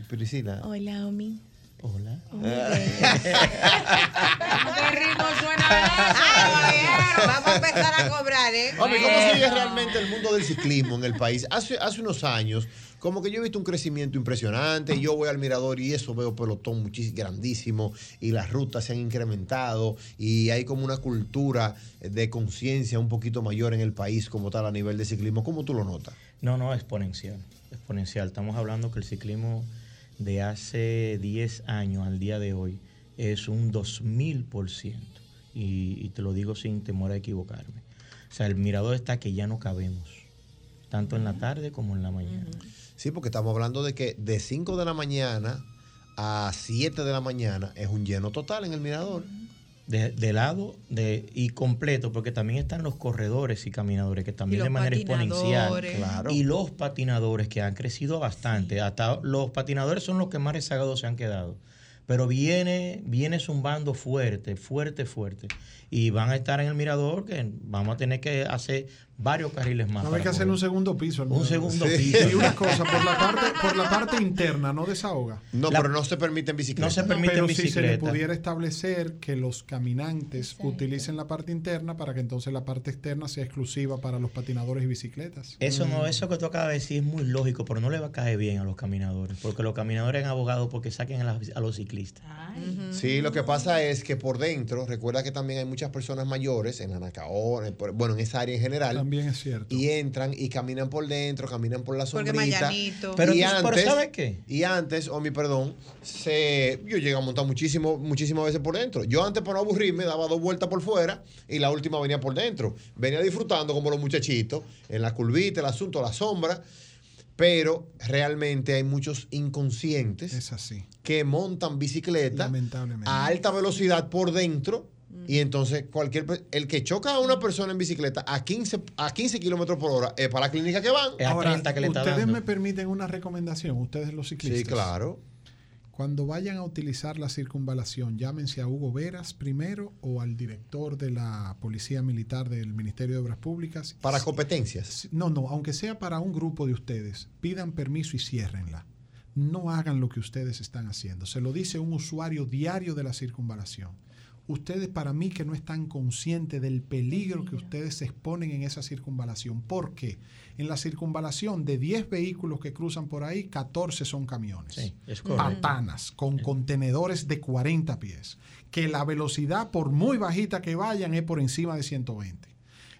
Priscila. Hola, Omi. Hola. (laughs) ¡Qué rico suena Vamos a (laughs) empezar a cobrar, ¿eh? Hombre, ¿cómo sigue realmente el mundo del ciclismo en el país? Hace, hace unos años, como que yo he visto un crecimiento impresionante. Yo voy al mirador y eso veo pelotón muchísimo, grandísimo y las rutas se han incrementado y hay como una cultura de conciencia un poquito mayor en el país como tal a nivel de ciclismo. ¿Cómo tú lo notas? No, no, exponencial. Exponencial. Estamos hablando que el ciclismo de hace 10 años al día de hoy es un 2000%. Y, y te lo digo sin temor a equivocarme. O sea, el mirador está que ya no cabemos, tanto en la tarde como en la mañana. Sí, porque estamos hablando de que de 5 de la mañana a 7 de la mañana es un lleno total en el mirador. De, de lado de, y completo, porque también están los corredores y caminadores, que también de manera exponencial. patinadores. Claro. Y los patinadores, que han crecido bastante. Hasta los patinadores son los que más rezagados se han quedado. Pero viene, viene zumbando fuerte, fuerte, fuerte. Y van a estar en el mirador que vamos a tener que hacer varios carriles más. No hay que hacer un segundo piso. Un segundo Sí. piso. Y una cosa, por la parte, por la parte interna, no desahoga. No, pero no se permite en bicicleta. Pero si se le pudiera establecer que los caminantes utilicen la parte interna para que entonces la parte externa sea exclusiva para los patinadores y bicicletas. Eso Mm. no, eso que tú acabas de decir es muy lógico, pero no le va a caer bien a los caminadores, porque los caminadores han abogado porque saquen a, las- a los ciclistas. Sí, lo que pasa es que por dentro, recuerda que también hay muchas personas mayores en por- bueno, en esa área en general. También es cierto. Y entran y caminan por dentro, caminan por la Porque sombrita. Pero y tú- pero antes, ¿sabe qué? Y antes, o mi perdón, se, yo llegué a montar muchísimo, muchísimas veces por dentro. Yo antes, para no aburrirme, daba dos vueltas por fuera y la última venía por dentro. Venía disfrutando como los muchachitos, en la curvita, el asunto, la sombra. Pero realmente hay muchos inconscientes Es así. que montan bicicleta Lamentablemente. a alta velocidad por dentro. Y entonces cualquier el que choca a una persona en bicicleta a 15, a 15 kilómetros por hora es para la clínica que van. Ahora, ustedes me permiten una recomendación, ustedes los ciclistas. Sí, claro. Cuando vayan a utilizar la circunvalación, llámense a Hugo Veras primero o al director de la Policía Militar del Ministerio de Obras Públicas. Para competencias. No, no, aunque sea para un grupo de ustedes, pidan permiso y ciérrenla. No hagan lo que ustedes están haciendo. Se lo dice un usuario diario de la circunvalación. Ustedes para mí que no están conscientes del peligro que ustedes se exponen en esa circunvalación. ¿Por qué? En la circunvalación de 10 vehículos que cruzan por ahí, 14 son camiones. Sí, es correcto. Patanas con contenedores de 40 pies. Que la velocidad, por muy bajita que vayan, es por encima de 120.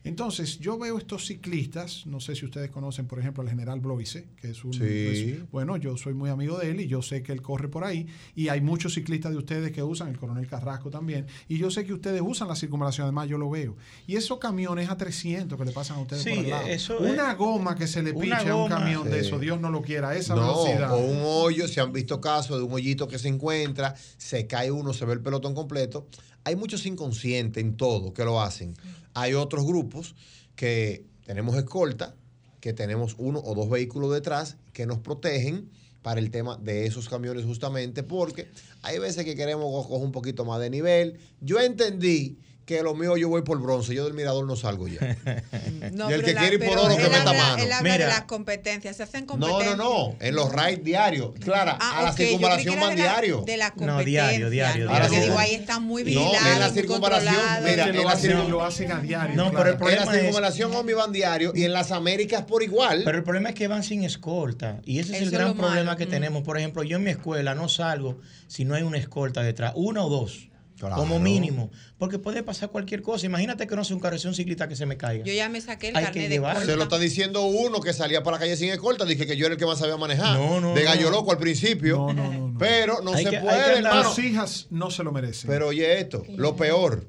Entonces, yo veo estos ciclistas, no sé si ustedes conocen, por ejemplo, al general Bloise, que es un... Sí. es- bueno, yo soy muy amigo de él y yo sé que él corre por ahí. Y hay muchos ciclistas de ustedes que usan, el coronel Carrasco también. Y yo sé que ustedes usan la circunvalación, además yo lo veo. Y esos camiones a 300 que le pasan a ustedes Sí, por el lado. eso Una es- goma que se le una piche a un camión de eso, Dios no lo quiera, a esa No, velocidad. o un hoyo, se han visto casos de un hoyito que se encuentra, se cae uno, se ve el pelotón completo. Hay muchos inconscientes en todo que lo hacen. Hay otros grupos que tenemos escolta, que tenemos uno o dos vehículos detrás que nos protegen para el tema de esos camiones justamente porque hay veces que queremos co- coger un poquito más de nivel. Yo entendí que lo mío yo voy por bronce, yo del mirador no salgo ya. (laughs) No, y el que la- quiere ir por oro que meta habla- mano. Él habla de Mira. las competencias. Se hacen No, competencias. no, no, en los raids diarios. Clara, Ah, a la circunvalación van de la- diario. De la No, diario, diario, Porque diario. digo, ahí están muy No, vigilados, en la circunvalación, mira, en lo, la hacen, circun- lo hacen a diario. No, claro. pero el En problema la es- circunvalación van diario y en las Américas por igual. Pero el problema es que van sin escolta. Y ese es Eso el es gran malo. problema que Mm. tenemos. Por ejemplo, yo en mi escuela no salgo si no hay una escolta detrás. Una o dos. Claro. Como mínimo. Porque puede pasar cualquier cosa. Imagínate que no sea un carro, sea un ciclista que se me caiga. Yo ya me saqué el Hay carnet de escolta. Se lo está diciendo uno que salía para la calle sin escolta. Dije que yo era el que más sabía manejar. No, no, de gallo no. loco al principio. No, no, no, no. Pero no Hay se que- puede. Las hijas no se lo merecen. Pero oye esto, lo peor.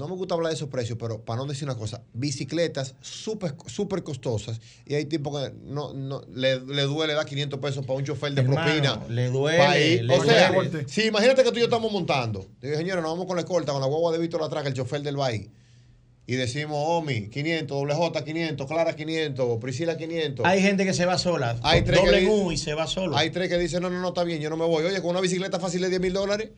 No me gusta hablar de esos precios, pero para no decir una cosa, bicicletas súper súper costosas y hay tipos que no, no le, le duele dar 500 pesos para un chofer de Hermano, propina. le duele, le o sea, duele. si imagínate que tú y yo estamos montando. Digo, señores, nos vamos con la escolta, con la guagua de Víctor atrás, el chofer del baile. Y decimos, Omi, 500, doble J, 500, Clara, 500, Priscila, 500. Hay gente que se va sola. Hay tres doble que y se va solo. Hay tres que dicen, no, no, no, está bien, yo no me voy. Oye, con una bicicleta fácil de 10 mil dólares.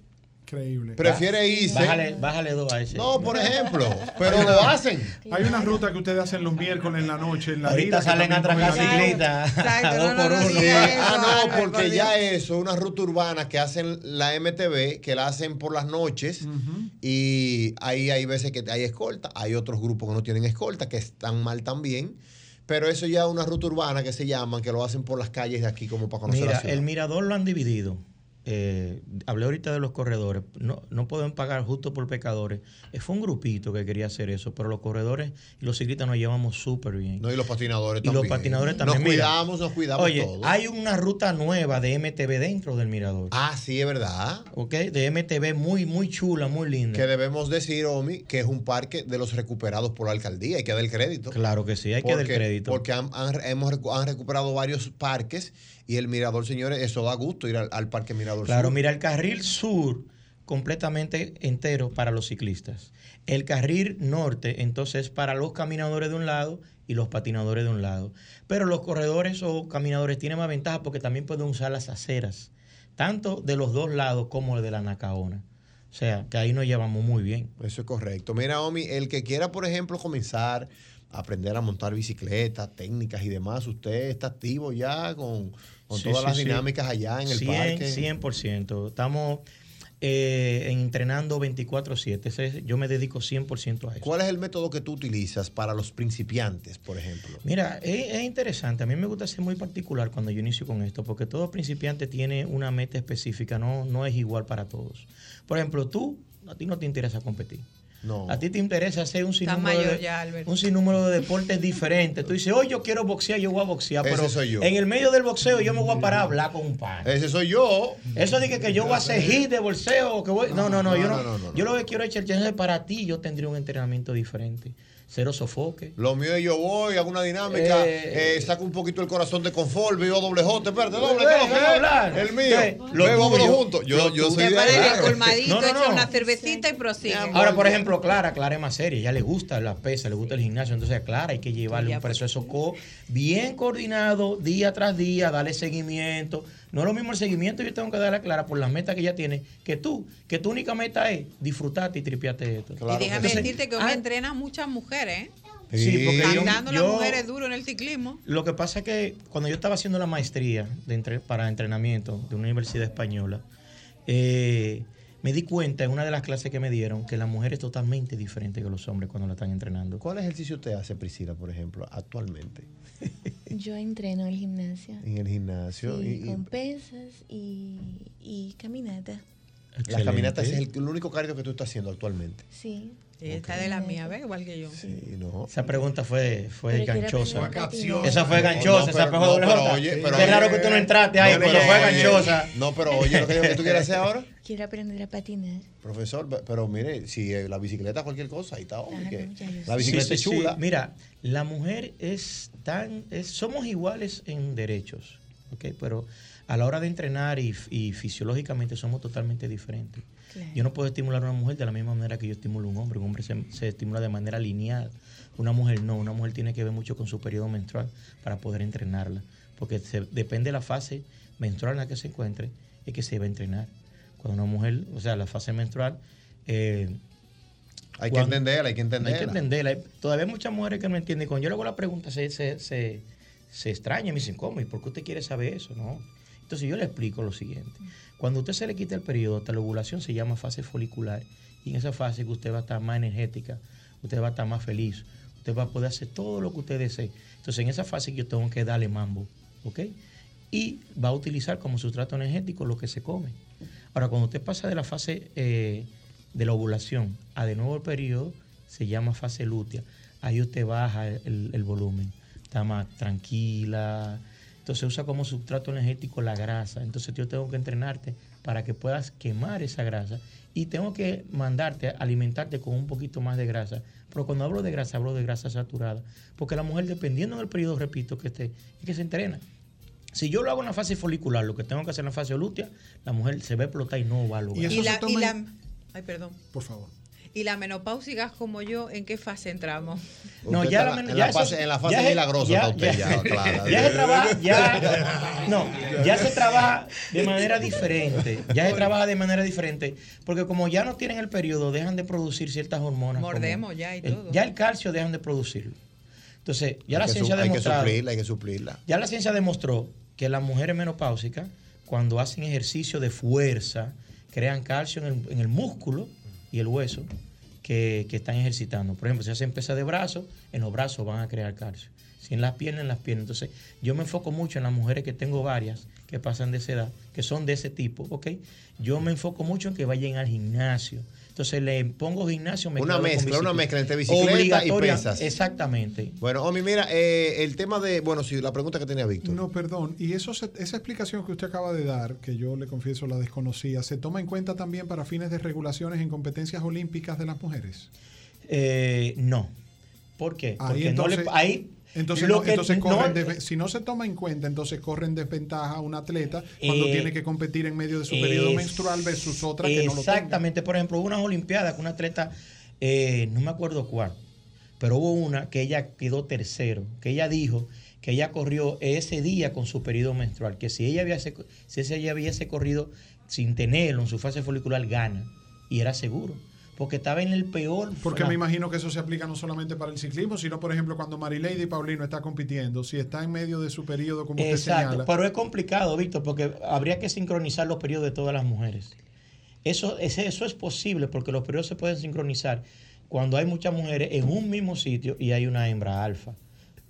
Increíble. Prefiere irse. Bájale, bájale dos a ese. No, por ejemplo, (laughs) pero lo hacen. Hay una ruta que ustedes hacen los miércoles en la noche. En la Ahorita vida, salen a atracar ciclistas. Exacto, (laughs) Dos por uno. Sí, ah, no, porque ya eso, una ruta urbana que hacen la MTV, que la hacen por las noches, y ahí hay veces que hay escolta, hay otros grupos que no tienen escolta, que están mal también, pero eso ya es una ruta urbana que se llaman, que lo hacen por las calles de aquí como para conocer Mira, la ciudad. el mirador lo han dividido. Eh, hablé ahorita de los corredores. No, no pueden pagar justo por pecadores. Eh, fue un grupito que quería hacer eso, pero los corredores y los ciclistas nos llevamos súper bien. No, y los patinadores Y los también. patinadores Nos también. Mira, cuidamos, nos cuidamos Oye, todos. hay una ruta nueva de MTV dentro del mirador. Ah, sí, es verdad. Ok, de MTV muy, muy chula, muy linda. Que debemos decir, Omi, que es un parque de los recuperados por la alcaldía. Hay que dar el crédito. Claro que sí, hay que dar el crédito. Porque han, han- hemos, han recuperado varios parques y el Mirador, señores, eso da gusto ir al, al Parque Mirador Claro, Sur. mira, el carril sur completamente entero para los ciclistas. El carril norte, entonces, para los caminadores de un lado y los patinadores de un lado. Pero los corredores o caminadores tienen más ventaja porque también pueden usar las aceras, tanto de los dos lados como de la Nacaona. O sea, que ahí nos llevamos muy bien. Eso es correcto. Mira, Omi, el que quiera, por ejemplo, comenzar a aprender a montar bicicleta, técnicas y demás, usted está activo ya con, con Sí, todas sí, las dinámicas allá en el 100, parque. 100%. Estamos eh, entrenando 24/7. Ese- Yo me dedico 100% a eso. ¿Cuál es el método que tú utilizas para los principiantes, por ejemplo? Mira, es, es interesante. A mí me gusta ser muy particular cuando yo inicio con esto, porque todo principiante tiene una meta específica, no, no es igual para todos. Por ejemplo, tú, a ti no te interesa competir. No. A ti te interesa hacer un sinnúmero, mayor de, ya, un sinnúmero de deportes diferentes. Tú dices, hoy yo quiero boxear, yo voy a boxear, Ese pero soy yo. en el medio del boxeo yo me voy a parar a hablar con un pan. Ese soy yo. Eso de que, yo voy a hacer hit de bolseo, que voy, no, no, no, yo no, no, no, no, yo lo que quiero es echar para ti, yo tendría un entrenamiento diferente. Cero sofoque. Lo mío es yo voy, hago una dinámica, Eh, eh, saco un poquito el corazón de confort, veo doble J, espérate, doble, Eh, ¿qué es lo que vamos a es? hablar. El mío. Eh, Lo vámonos juntos. Yo, yo soy de el (laughs) colmadito, No, no, echa no. una cervecita y prosigue. Ahora, por ejemplo, Clara, Clara es más seria, ella le gusta la pesa, le gusta el gimnasio, entonces a Clara hay que llevarle un proceso co bien coordinado, día tras día, darle seguimiento. No es lo mismo el seguimiento que yo tengo que darle a Clara por las metas que ella tiene, que tú, que tu única meta es disfrutarte y tripiarte esto. y déjame Entonces, decirte que hoy ah, entrenan muchas mujeres, ¿eh? Sí, porque yo- Están dando las yo- mujeres duro en el ciclismo. Lo que pasa es que cuando yo estaba haciendo la maestría de entre- para entrenamiento de una universidad española, eh, me di cuenta en una de las clases que me dieron que la mujer es totalmente diferente que los hombres cuando la están entrenando. ¿Cuál ejercicio usted hace, Priscila, por ejemplo, actualmente? (laughs) Yo entreno en el gimnasio. En el gimnasio. Sí, y- y con pesas y, y caminata. la caminata es el, el único cardio que tú estás haciendo actualmente. Sí. Esta de la mía, ¿ves? Igual que yo. Sí, no. Esa pregunta fue, fue ganchosa. Esa fue No, ganchosa, no, esa pero- fue no, doble pero J. oye, pero Qué oye. raro que tú no entraste ahí, No, pero pero fue oye. ganchosa. No, pero oye, lo que, lo que tú quieres hacer ahora, (laughs) Quiero aprender a patinar. profesor, pe- pero mire, si eh, la bicicleta cualquier cosa, ahí está, hombre, que ya yo la bicicleta Sí, es sí, sí. chula. Mira, la mujer es tan. es- somos iguales en derechos, ¿ok? Pero a la hora de entrenar y, y fisiológicamente somos totalmente diferentes. Yo no puedo estimular a una mujer de la misma manera que yo estimulo a un hombre. Un hombre se, se estimula de manera lineal. Una mujer no. Una mujer tiene que ver mucho con su periodo menstrual para poder entrenarla. Porque se- depende de la fase menstrual en la que se encuentre, es que se va a entrenar. Cuando una mujer, o sea, la fase menstrual. eh, Hay que entenderla, hay que entenderla. Hay que entenderla. Todavía hay muchas mujeres que no entienden. Cuando yo le hago la pregunta, se, se, se, se extraña. Me dicen, ¿cómo? ¿Y por qué usted quiere saber eso? No. Entonces yo le explico lo siguiente. Cuando usted se le quita el periodo, hasta la ovulación se llama fase folicular. Y en esa fase usted va a estar más energética, usted va a estar más feliz, usted va a poder hacer todo lo que usted desee. Entonces en esa fase yo tengo que darle mambo, ¿ok? Y va a utilizar como sustrato energético lo que se come. Ahora, cuando usted pasa de la fase eh, de la ovulación a de nuevo el periodo, se llama fase lútea. Ahí usted baja el volumen, está más tranquila. Entonces usa como sustrato energético la grasa. Entonces yo tengo que entrenarte para que puedas quemar esa grasa y tengo que mandarte, a alimentarte con un poquito más de grasa. Pero cuando hablo de grasa, hablo de grasa saturada. Porque la mujer, dependiendo del periodo, repito, que esté, es que se entrena. Si yo lo hago en la fase folicular, lo que tengo que hacer en la fase lútea, la mujer se va a explotar y no va a lograr. Y, la, y la- Ay, perdón. Por favor. Y las menopáusicas como yo, ¿en qué fase entramos? No, ya la en la fase- eso- en la fase ya milagrosa está usted ya. Ya se trabaja, ya, no, ya se trabaja de manera diferente. Ya se trabaja de manera diferente. Porque como ya no tienen el periodo, dejan de producir ciertas hormonas. como Mordemos ya y el- todo. Ya el calcio dejan de producirlo. Entonces, ya la Hay ciencia ha hay que demostrado. suplirla, hay que suplirla. Ya la ciencia demostró que las mujeres menopáusicas, cuando hacen ejercicio de fuerza, crean calcio en el, en el músculo y el hueso que, que están ejercitando. Por ejemplo, si hacen pesa de brazos, en los brazos van a crear calcio. Si en las piernas, en las piernas. Entonces, yo me enfoco mucho en las mujeres que tengo varias que pasan de esa edad, que son de ese tipo, ¿ok? Yo me enfoco mucho en que vayan al gimnasio. Entonces, le pongo gimnasio Una mezcla, una mezcla entre bicicleta y pesas. Exactamente. Bueno, Omi, mira, eh, el tema de. Bueno, sí, la pregunta que tenía Víctor. No, perdón. Y eso se- esa explicación que usted acaba de dar, que yo le confieso la desconocía, ¿se toma en cuenta también para fines de regulaciones en competencias olímpicas de las mujeres? Eh, no. ¿Por qué? Ahí Porque entonces, no le, ahí entonces, lo no- que entonces no- corren si no se toma en cuenta, entonces corren desventaja un atleta cuando Eh, tiene que competir en medio de su periodo es- menstrual versus otra que no lo. Exactamente. Por ejemplo, hubo unas Olimpiadas con una atleta, eh, no me acuerdo cuál, pero hubo una que ella quedó tercero, que ella dijo que ella corrió ese día con su periodo menstrual, que si ella hubiese, si ella hubiese corrido sin tenerlo en su fase folicular, gana. Y era seguro. Porque estaba en el peor. Porque me imagino que eso se aplica no solamente para el ciclismo, sino, por ejemplo, cuando Marilady Paulino está compitiendo, si está en medio de su periodo, como usted Exacto, señala. pero es complicado, Víctor, porque habría que sincronizar los periodos de todas las mujeres. Eso, ese- eso es posible porque los periodos se pueden sincronizar cuando hay muchas mujeres en un mismo sitio y hay una hembra alfa.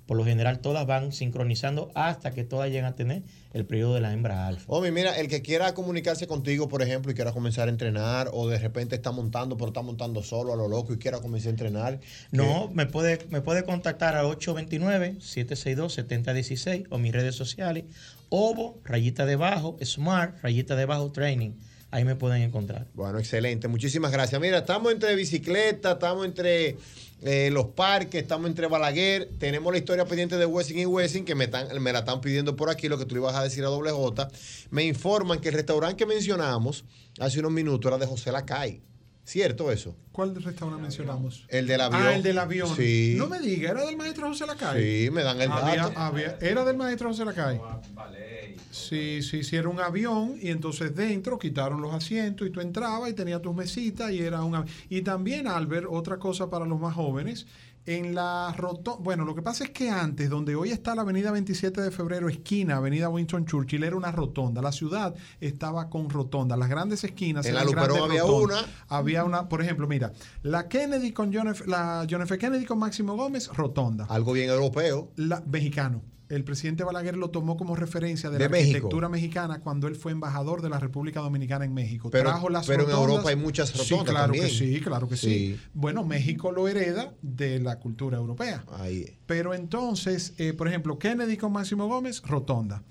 Por lo general todas van sincronizando hasta que todas llegan a tener el periodo de la hembra alfa. Omi, mira, el que quiera comunicarse contigo, por ejemplo, y quiera comenzar a entrenar, o de repente está montando, pero está montando solo a lo loco y quiera comenzar a entrenar. No, me puede, me puede contactar al 829-762-7016 o mis redes sociales. Ovo, rayita debajo, Smart, rayita debajo, Training. Ahí me pueden encontrar. Bueno, excelente. Muchísimas gracias. Mira, estamos entre bicicleta, estamos entre eh, los parques, estamos entre Balaguer. Tenemos la historia pendiente de Wessing y Wessing que me, me la están pidiendo por aquí, lo que tú le ibas a decir a doble J. Me informan que el restaurante que mencionamos hace unos minutos era de José Lacay. ¿Cierto eso? ¿Cuál restaurante mencionamos? El del avión. Ah, el del avión. Sí. No me diga, ¿era del maestro José Lacay? Sí, me dan el Había- dato. había- era del maestro José Lacay. Sí, sí, sí, era un avión y entonces dentro quitaron los asientos y tú entrabas y tenías tus mesitas y era un avi- Y también, Albert, otra cosa para los más jóvenes, en la rotonda, bueno, lo que pasa es que antes, donde hoy está la avenida 27 de febrero, esquina Avenida Winston Churchill, era una rotonda. La ciudad estaba con rotonda. Las grandes esquinas. En la Luperón había rotondas. una. Había una, por ejemplo, mira, la Kennedy con John F, la John F. Kennedy con Máximo Gómez, rotonda. Algo bien europeo. La, mexicano. El presidente Balaguer lo tomó como referencia de, De la México. arquitectura mexicana cuando él fue embajador de la República Dominicana en México. Pero- Trajo las pero en. Europa hay muchas Sí, rotondas claro también. que sí, claro que sí. Sí. Bueno, México lo hereda de la cultura europea. Ahí. Pero entonces, eh, por ejemplo, Kennedy con Máximo Gómez, rotonda.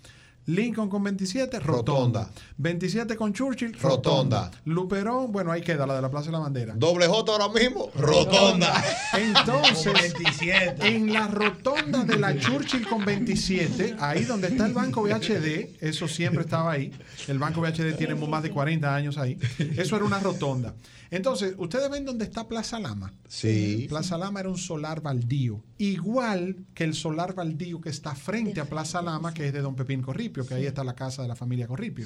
Lincoln con 27, rotonda. 27 con Churchill, rotonda. Rotonda. Luperón, bueno, ahí queda la de la Plaza de la Bandera. Doble J ahora mismo, rotonda. Entonces, 27. en la rotonda de la Churchill con 27, ahí donde está el banco VHD, eso siempre estaba ahí. El banco VHD tiene más de 40 años ahí. Eso era una rotonda. Entonces, ustedes ven dónde está Plaza Lama. Sí. Plaza Lama era un solar baldío, igual que el solar baldío que está frente a Plaza Lama, que es de Don Pepín Corripio, que ahí está la casa de la familia Corripio.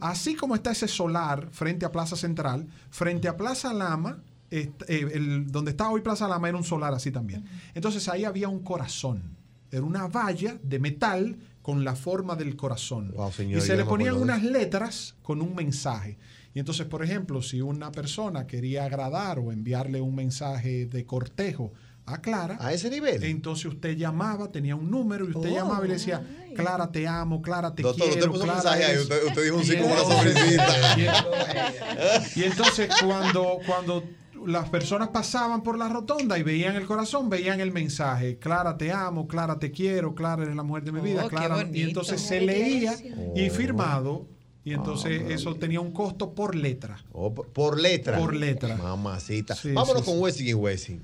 Así como está ese solar frente a Plaza Central, frente a Plaza Lama, eh, el- donde está hoy Plaza Lama era un solar así también. Entonces ahí había un corazón, era una valla de metal con la forma del corazón. señor, y se le ponían unas letras con un mensaje. Y entonces, por ejemplo, si una persona quería agradar o enviarle un mensaje de cortejo a Clara, a ese nivel, entonces usted llamaba, tenía un número y usted Oh. llamaba y le decía, Clara, te amo, Clara, te Doctor, quiero. usted puso Clara, mensaje ahí, eres-". usted- usted dijo un Y sí con una entonces- sonrisita. (laughs) (laughs) Y, entonces cuando, cuando las personas pasaban por la rotonda y veían el corazón, veían el mensaje, Clara, te amo, Clara, te quiero, Clara, eres la mujer de mi vida, Oh, qué Clara. Y entonces se leía y Oh. firmado. Y entonces Ah, eso tenía un costo por letra. Oh, por- letra. Por letra. Mamacita. Sí, Vámonos sí, con sí. Wessing y Wessing.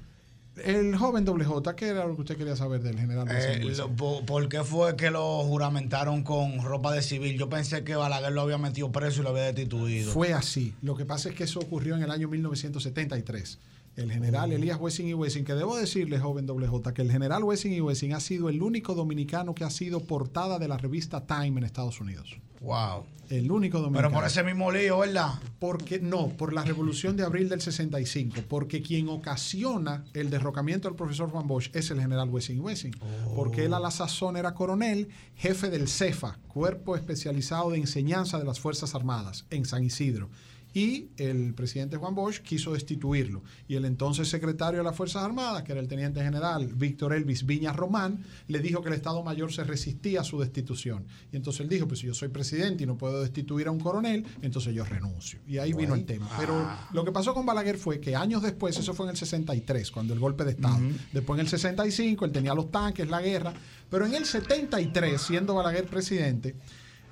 El joven doble J, ¿qué era lo que usted quería saber del general? Eh, lo- po- ¿Por qué fue que lo juramentaron con ropa de civil? Yo pensé que Balaguer lo había metido preso y lo había destituido. Fue así. Lo que pasa es que eso ocurrió en el año 1973. El general Oh. Elías Wessing y Wessing, que debo decirle, joven doble J, que el general Wessing y Wessing ha sido el único dominicano que ha sido portada de la revista Time en Estados Unidos. Wow. El único dominicano. Pero por ese mismo lío, ¿verdad? Porque no, por la revolución de abril del 65, porque quien ocasiona el derrocamiento del profesor Juan Bosch es el general Wessing y Wessing, porque él a la sazón era coronel, jefe del CEFA, Cuerpo Especializado de Enseñanza de las Fuerzas Armadas, en San Isidro. Y el presidente Juan Bosch quiso destituirlo. Y el entonces secretario de las Fuerzas Armadas, que era el teniente general Víctor Elvis Viña Román, le dijo que el Estado Mayor se resistía a su destitución. Y entonces él dijo, pues si yo soy presidente y no puedo destituir a un coronel, entonces yo renuncio. Y ahí vino el tema. Pero lo que pasó con Balaguer fue que años después, eso fue en el 63, cuando el golpe de Estado. Después en el 65, él tenía los tanques, la guerra. Pero en el 73, siendo Balaguer presidente,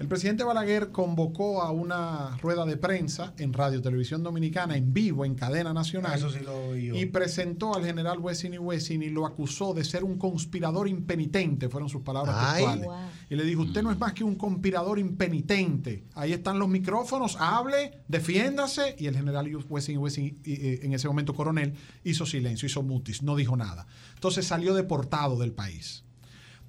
el presidente Balaguer convocó a una rueda de prensa en Radio Televisión Dominicana en vivo, en cadena nacional, Eso sí lo y presentó al general Wessing y Wessing y lo acusó de ser un conspirador impenitente, fueron sus palabras Ay. textuales. Wow. Y le dijo, usted no es más que un conspirador impenitente. Ahí están los micrófonos, hable, defiéndase. Y el general Wessing y Wessing, y, eh, en ese momento coronel, hizo silencio, hizo mutis, no dijo nada. Entonces salió deportado del país.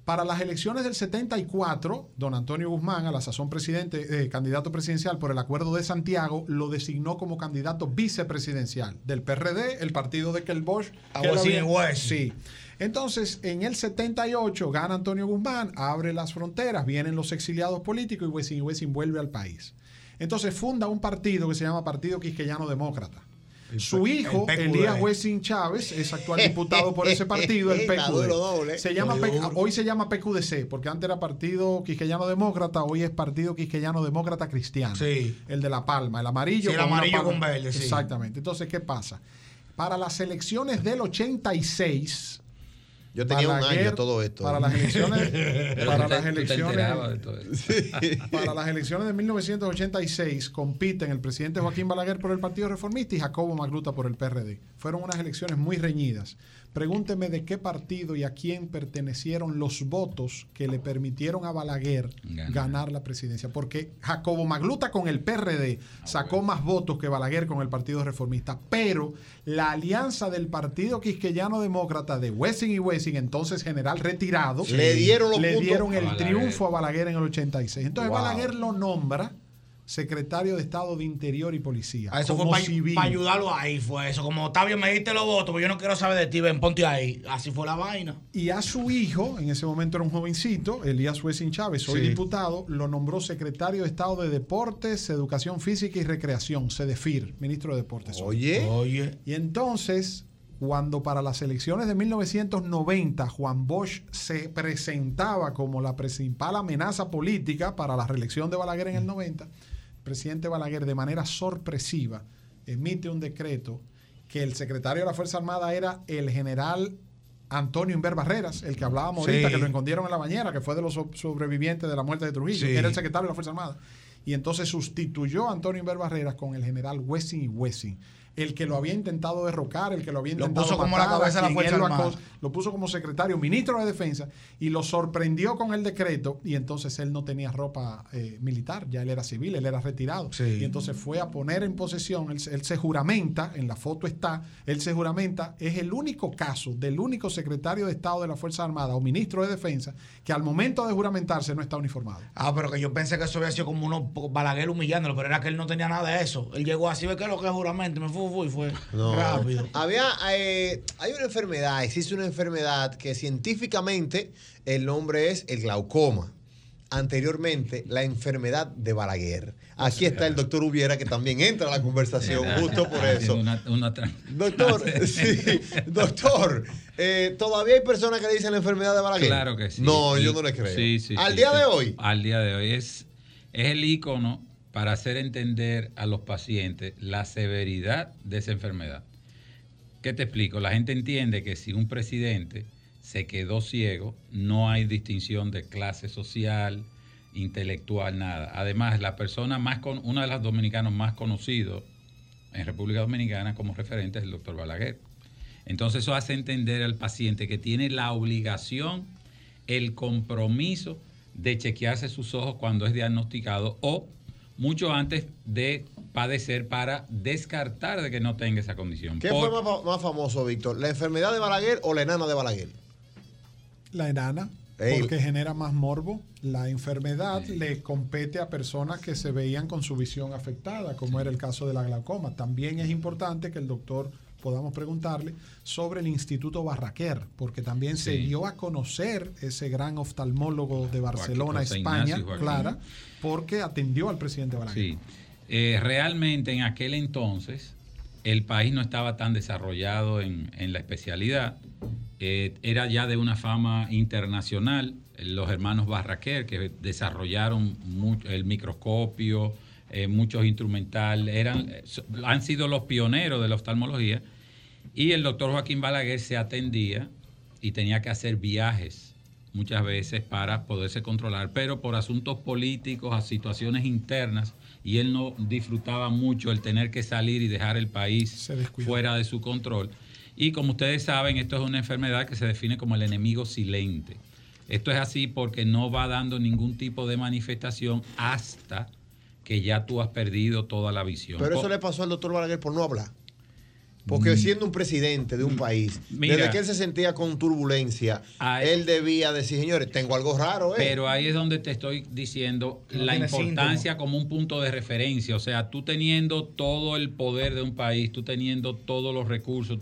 Para las elecciones del 74, don Antonio Guzmán, a la sazón presidente, eh, candidato presidencial por el Acuerdo de Santiago, lo designó como candidato vicepresidencial del PRD, el partido de Kel Bosch. A que había- Wessing. Sí. Entonces, en el 78 gana Antonio Guzmán, abre las fronteras, vienen los exiliados políticos y Wessing y Wessing vuelve al país. Entonces funda un partido que se llama Partido Quisqueyano Demócrata. Su hijo, el. Elías Wessing Chávez, es actual diputado por ese (laughs) partido, el PQD. Se llama hoy se llama PQDC, porque antes era Partido Quisqueyano Demócrata, hoy es Partido Quisqueyano Demócrata Cristiano. Sí. El de La Palma, el amarillo. Sí, el con amarillo palma. con verde, sí. Exactamente. Entonces, ¿qué pasa? Para las elecciones del 86. Yo tenía un año todo esto. Para las elecciones. (laughs) Para las elecciones. eso. (laughs) Para las elecciones de 1986 compiten el presidente Joaquín Balaguer por el Partido Reformista y Jacobo Magluta por el PRD. Fueron unas elecciones muy reñidas. Pregúnteme de qué partido y a quién pertenecieron los votos que le permitieron a Balaguer Ganar. ganar la presidencia. Porque Jacobo Magluta con el PRD sacó más votos que Balaguer con el Partido Reformista. Pero la alianza del Partido Quisqueyano Demócrata de Wessing y Wessing, entonces general retirado, Le dieron los le dieron el triunfo a Balaguer en el 86. Entonces Wow. Balaguer lo nombra secretario de Estado de Interior y Policía. Ah, Eso como fue para civil. ayudarlo ahí, fue eso. Como Octavio me diste los votos, pero yo no quiero saber de ti, ven, ponte ahí. Así fue la vaina. Y a su hijo, en ese momento era un jovencito, Elías Wessing Chávez, hoy Sí. diputado, lo nombró secretario de Estado de Deportes, Educación Física y Recreación, CEDEFIR, ministro de Deportes. Oye. Oye. Y entonces, cuando para las elecciones de 1990 Juan Bosch se presentaba como la principal amenaza política para la reelección de Balaguer en el 90, el presidente Balaguer de manera sorpresiva emite un decreto que el secretario de la Fuerza Armada era el general Antonio Inver Barreras, el que hablábamos Sí. ahorita, que lo escondieron en la bañera, que fue de los so- sobrevivientes de la muerte de Trujillo, Sí. que era el secretario de la Fuerza Armada. Y entonces sustituyó a Antonio Inver Barreras con el general Wessing y Wessing, el que lo había intentado derrocar, el que lo había Lo intentado puso como la cabeza de la Fuerza lo acos- lo puso como secretario, ministro de Defensa, y lo sorprendió con el decreto, y entonces él no tenía ropa eh, militar, ya él era civil, él era retirado. Sí. Y entonces fue a poner en posesión, él, se- él se juramenta, en la foto está, él se juramenta, es el único caso del único secretario de Estado de la Fuerza Armada o ministro de Defensa que al momento de juramentarse no está uniformado. Ah, pero que yo pensé que eso había sido como uno Balaguer humillándolo, pero era que él no tenía nada de eso. Él llegó así, ve que es lo que es juramento, me fue, fue, y fue No. rápido. Había, eh, hay una enfermedad, existe una enfermedad que científicamente el nombre es el glaucoma. Anteriormente, la enfermedad de Balaguer. Aquí está el doctor Ubiera que también entra a la conversación (laughs) justo por eso. Doctor, (laughs) sí, doctor, eh, ¿todavía hay personas que le dicen la enfermedad de Balaguer? Claro que sí. No, yo no le creo. Sí, sí, Al sí, día sí. de hoy. Al día de hoy es, es el icono para hacer entender a los pacientes la severidad de esa enfermedad. ¿Qué te explico? La gente entiende que si un presidente se quedó ciego, no hay distinción de clase social, intelectual, nada. Además, la persona más con, uno de los dominicanos más conocidos en República Dominicana como referente es el doctor Balaguer. Entonces eso hace entender al paciente que tiene la obligación, el compromiso de chequearse sus ojos cuando es diagnosticado o mucho antes de padecer para descartar de que no tenga esa condición. ¿Qué Por- fue más, fa- más famoso, Víctor? ¿La enfermedad de Balaguer o la enana de Balaguer? La enana, Ey. porque genera más morbo. La enfermedad le compete a personas que se veían con su visión afectada, como era el caso de la glaucoma. También es importante que el doctor podamos preguntarle sobre el Instituto Barraquer, porque también se dio a conocer ese gran oftalmólogo de Barcelona, España, Ignacio Joaquín. Clara, porque atendió al presidente Balaguer. Sí. Eh, realmente en aquel entonces el país no estaba tan desarrollado en, la especialidad. Eh, era ya de una fama internacional. Los hermanos Barraquer que desarrollaron el microscopio, eh, muchos instrumentales, eran, han sido los pioneros de la oftalmología. Y el doctor Joaquín Balaguer se atendía y tenía que hacer viajes muchas veces para poderse controlar, pero por asuntos políticos, a situaciones internas, y él no disfrutaba mucho el tener que salir y dejar el país fuera de su control. Y como ustedes saben, esto es una enfermedad que se define como el enemigo silente. Esto es así porque no va dando ningún tipo de manifestación hasta que ya tú has perdido toda la visión. Pero eso le pasó al doctor Balaguer por no hablar. Porque siendo un presidente de un país, Mm. Mira. desde que él se sentía con turbulencia, él debía decir, señores, tengo algo raro, ¿eh? Pero ahí es donde te estoy diciendo no la importancia como un punto de referencia. O sea, tú teniendo todo el poder de un país, tú teniendo todos los recursos,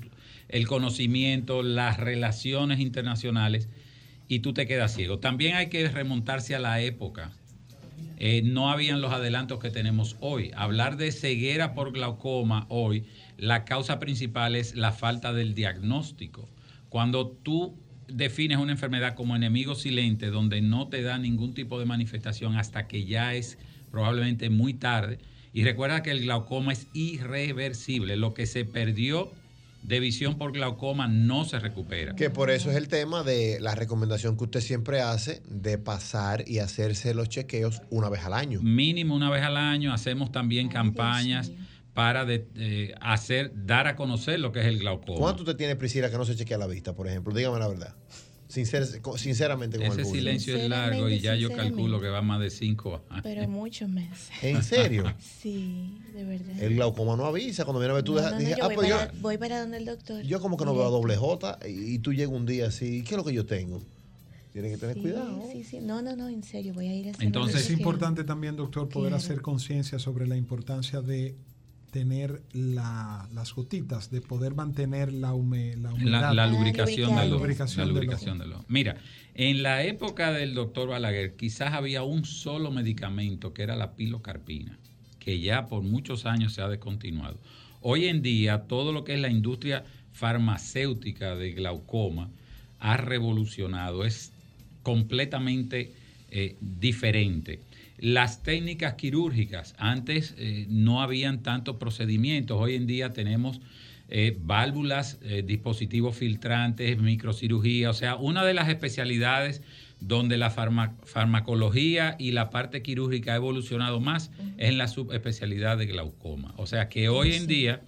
el conocimiento, las relaciones internacionales, y tú te quedas ciego. También hay que remontarse a la época. Eh, no habían los adelantos que tenemos hoy. Hablar de ceguera por glaucoma hoy, la causa principal es la falta del diagnóstico. Cuando tú defines una enfermedad como enemigo silente, donde no te da ningún tipo de manifestación hasta que ya es probablemente muy tarde, y recuerda que el glaucoma es irreversible, lo que se perdió de visión por glaucoma no se recupera. Que por eso es el tema de la recomendación que usted siempre hace de pasar y hacerse los chequeos una vez al año. Mínimo una vez al año hacemos también campañas para de- eh, hacer, dar a conocer lo que es el glaucoma. ¿Cuánto usted tiene, Priscila, que no se chequea la vista, por ejemplo? Dígame la verdad. Sincer- sinceramente con el Ese público. silencio es largo y ya yo calculo que va más de cinco años. Pero muchos meses. ¿En serio? (laughs) Sí, de verdad. El glaucoma no avisa. Cuando viene a ver tú No, dejas- no, no, dije, yo ah, voy, pues yo, para, voy para donde el doctor. yo como que no veo a doble J y, y tú llegas un día así, ¿qué es lo que yo tengo? Tienes que tener Sí, cuidado. Sí, sí. No, no, no, en serio, voy a ir a hacer es importante también, doctor, poder Claro. hacer conciencia sobre la importancia de tener la- las gotitas, de poder mantener la, hume- la humedad. La, la lubricación, La del ojo. lubricación La del lubricación del ojo. Mira, en la época del doctor Balaguer quizás había un solo medicamento que era la pilocarpina, que ya por muchos años se ha descontinuado. Hoy en día todo lo que es la industria farmacéutica de glaucoma ha revolucionado, es completamente eh, diferente. Las técnicas quirúrgicas, antes eh, no habían tantos procedimientos, hoy en día tenemos eh, válvulas, eh, dispositivos filtrantes, microcirugía, o sea, una de las especialidades donde la farma- farmacología y la parte quirúrgica ha evolucionado más es en la subespecialidad de glaucoma. O sea que hoy en día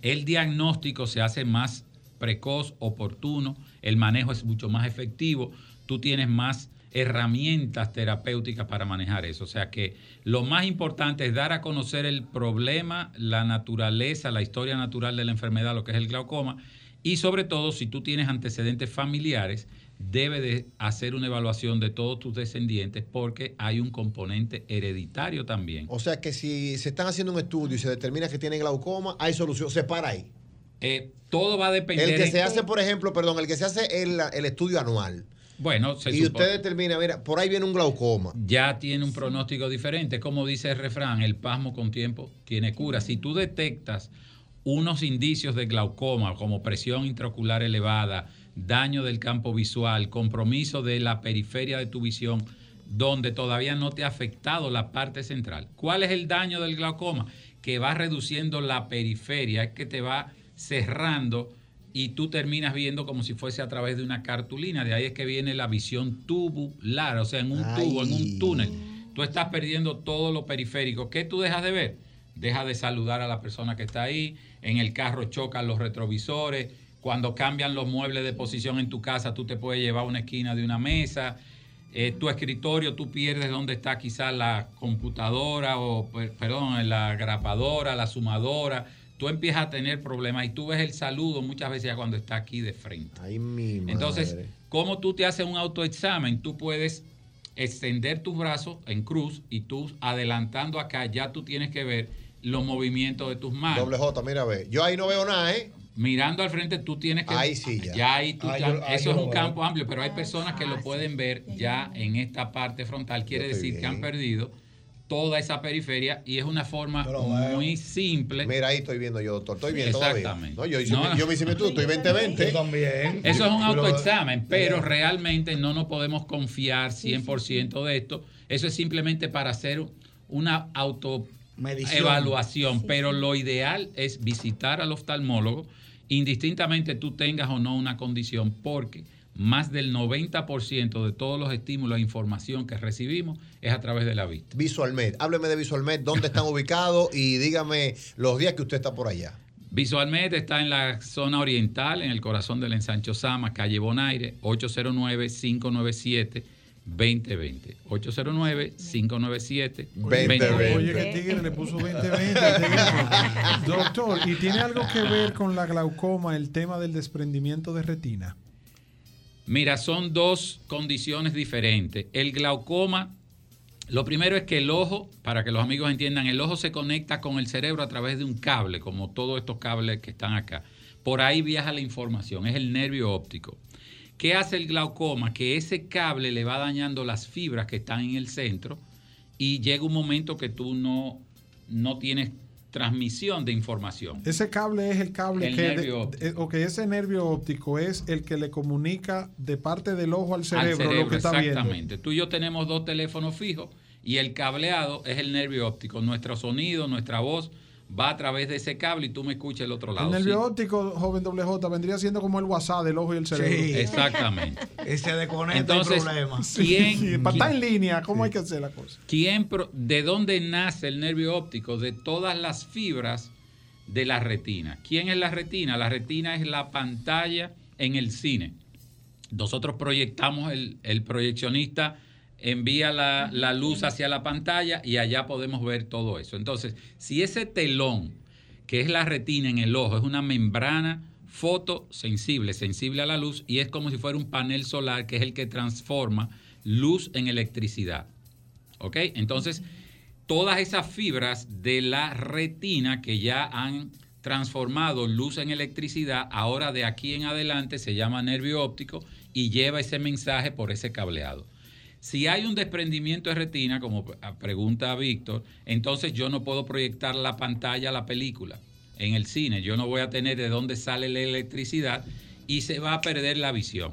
el diagnóstico se hace más precoz, oportuno, el manejo es mucho más efectivo, tú tienes más herramientas terapéuticas para manejar eso. O sea que lo más importante es dar a conocer el problema, la naturaleza, la historia natural de la enfermedad, lo que es el glaucoma, y sobre todo si tú tienes antecedentes familiares, debe de hacer una evaluación de todos tus descendientes porque hay un componente hereditario también. O sea que si se están haciendo un estudio y se determina que tiene glaucoma, hay solución, se para ahí. Eh, todo va a depender. El que se hace, por ejemplo, perdón, el que se hace el, el estudio anual. Bueno, se y supone- usted determina, mira, por ahí viene un glaucoma. ya tiene un pronóstico diferente. Como dice el refrán, el pasmo con tiempo tiene cura. Si tú detectas unos indicios de glaucoma, como presión intraocular elevada, daño del campo visual, compromiso de la periferia de tu visión, donde todavía no te ha afectado la parte central. ¿Cuál es el daño del glaucoma? Que va reduciendo la periferia, es que te va cerrando y tú terminas viendo como si fuese a través de una cartulina. De ahí es que viene la visión tubular, o sea, en un tubo, en un túnel. Tú estás perdiendo todo lo periférico. ¿Qué tú dejas de ver? Deja de saludar a la persona que está ahí. En el carro chocan los retrovisores. Cuando cambian los muebles de posición en tu casa, tú te puedes llevar a una esquina de una mesa. eh, tu escritorio, tú pierdes dónde está quizás la computadora o, per- perdón, la grapadora, la sumadora. Tú empiezas a tener problemas y tú ves el saludo muchas veces ya cuando está aquí de frente. Ay, mi madre. Entonces, ¿cómo tú te haces un autoexamen? Tú puedes extender tus brazos en cruz y tú adelantando acá ya tú tienes que ver los movimientos de tus manos. Doble J, mira, ve. Yo ahí no veo nada, ¿eh? Mirando al frente tú tienes que... Ahí sí, ya. ahí tú ya- yo- ahí eso yo es un campo amplio, pero hay personas que lo pueden ver ya en esta parte frontal. Quiere decir que han perdido toda esa periferia y es una forma muy simple. Mira, ahí estoy viendo yo, doctor. Estoy bien Exactamente. todavía. No, yo, hice No. yo me hice mi estudio, estoy (laughs) 20-20. Yo también. Eso es un autoexamen, pero realmente no nos podemos confiar 100% de esto. Eso es simplemente para hacer una auto Medición. evaluación, pero lo ideal es visitar al oftalmólogo, indistintamente tú tengas o no una condición, porque más del 90% de todos los estímulos e información que recibimos es a través de la vista. Visualmed. Hábleme de Visualmed, dónde están (laughs) ubicados y dígame los días que usted está por allá. Visualmente está en la zona oriental, en el corazón del ensancho Sama, calle Bonaire, 809-597-2020. 809-597-2020. Oye, que tigre le puso 2020. (laughs) Doctor, ¿y tiene algo que ver con la glaucoma el tema del desprendimiento de retina? Mira, son dos condiciones diferentes. El glaucoma, lo primero es que el ojo, para que los amigos entiendan, el ojo se conecta con el cerebro a través de un cable, como todos estos cables que están acá. Por ahí viaja la información, es el nervio óptico. ¿Qué hace el glaucoma? Que ese cable le va dañando las fibras que están en el centro y llega un momento que tú no, no tienes transmisión de información. Ese cable es el cable El que... nervio de- eh, ese nervio óptico es el que le comunica de parte del ojo al al cerebro, cerebro, lo que está viendo. exactamente. Tú y yo tenemos dos teléfonos fijos y el cableado es el nervio óptico. Nuestro sonido, nuestra voz va a través de ese cable y tú me escuchas el otro lado. El nervio Sí. óptico, joven doble J, vendría siendo como el WhatsApp del ojo y el cerebro. Sí. (laughs) Exactamente. Ese desconecta Entonces, el problema. ¿quién- Sí, para estar en línea, ¿cómo hay que hacer la cosa? ¿Quién pro- ¿De dónde nace el nervio óptico? De todas las fibras de la retina. ¿Quién es la retina? La retina es la pantalla en el cine. Nosotros proyectamos, el, el proyeccionista envía la, la luz hacia la pantalla y allá podemos ver todo eso. Entonces, si ese telón, que es la retina en el ojo, es una membrana fotosensible, sensible a la luz, y es como si fuera un panel solar que es el que transforma luz en electricidad. ¿Ok? Entonces, todas esas fibras de la retina que ya han transformado luz en electricidad, ahora de aquí en adelante se llama nervio óptico y lleva ese mensaje por ese cableado. Si hay un desprendimiento de retina, como pre- pregunta Víctor, entonces yo no puedo proyectar la pantalla a la película en el cine. Yo no voy a tener de dónde sale la electricidad y se va a perder la visión.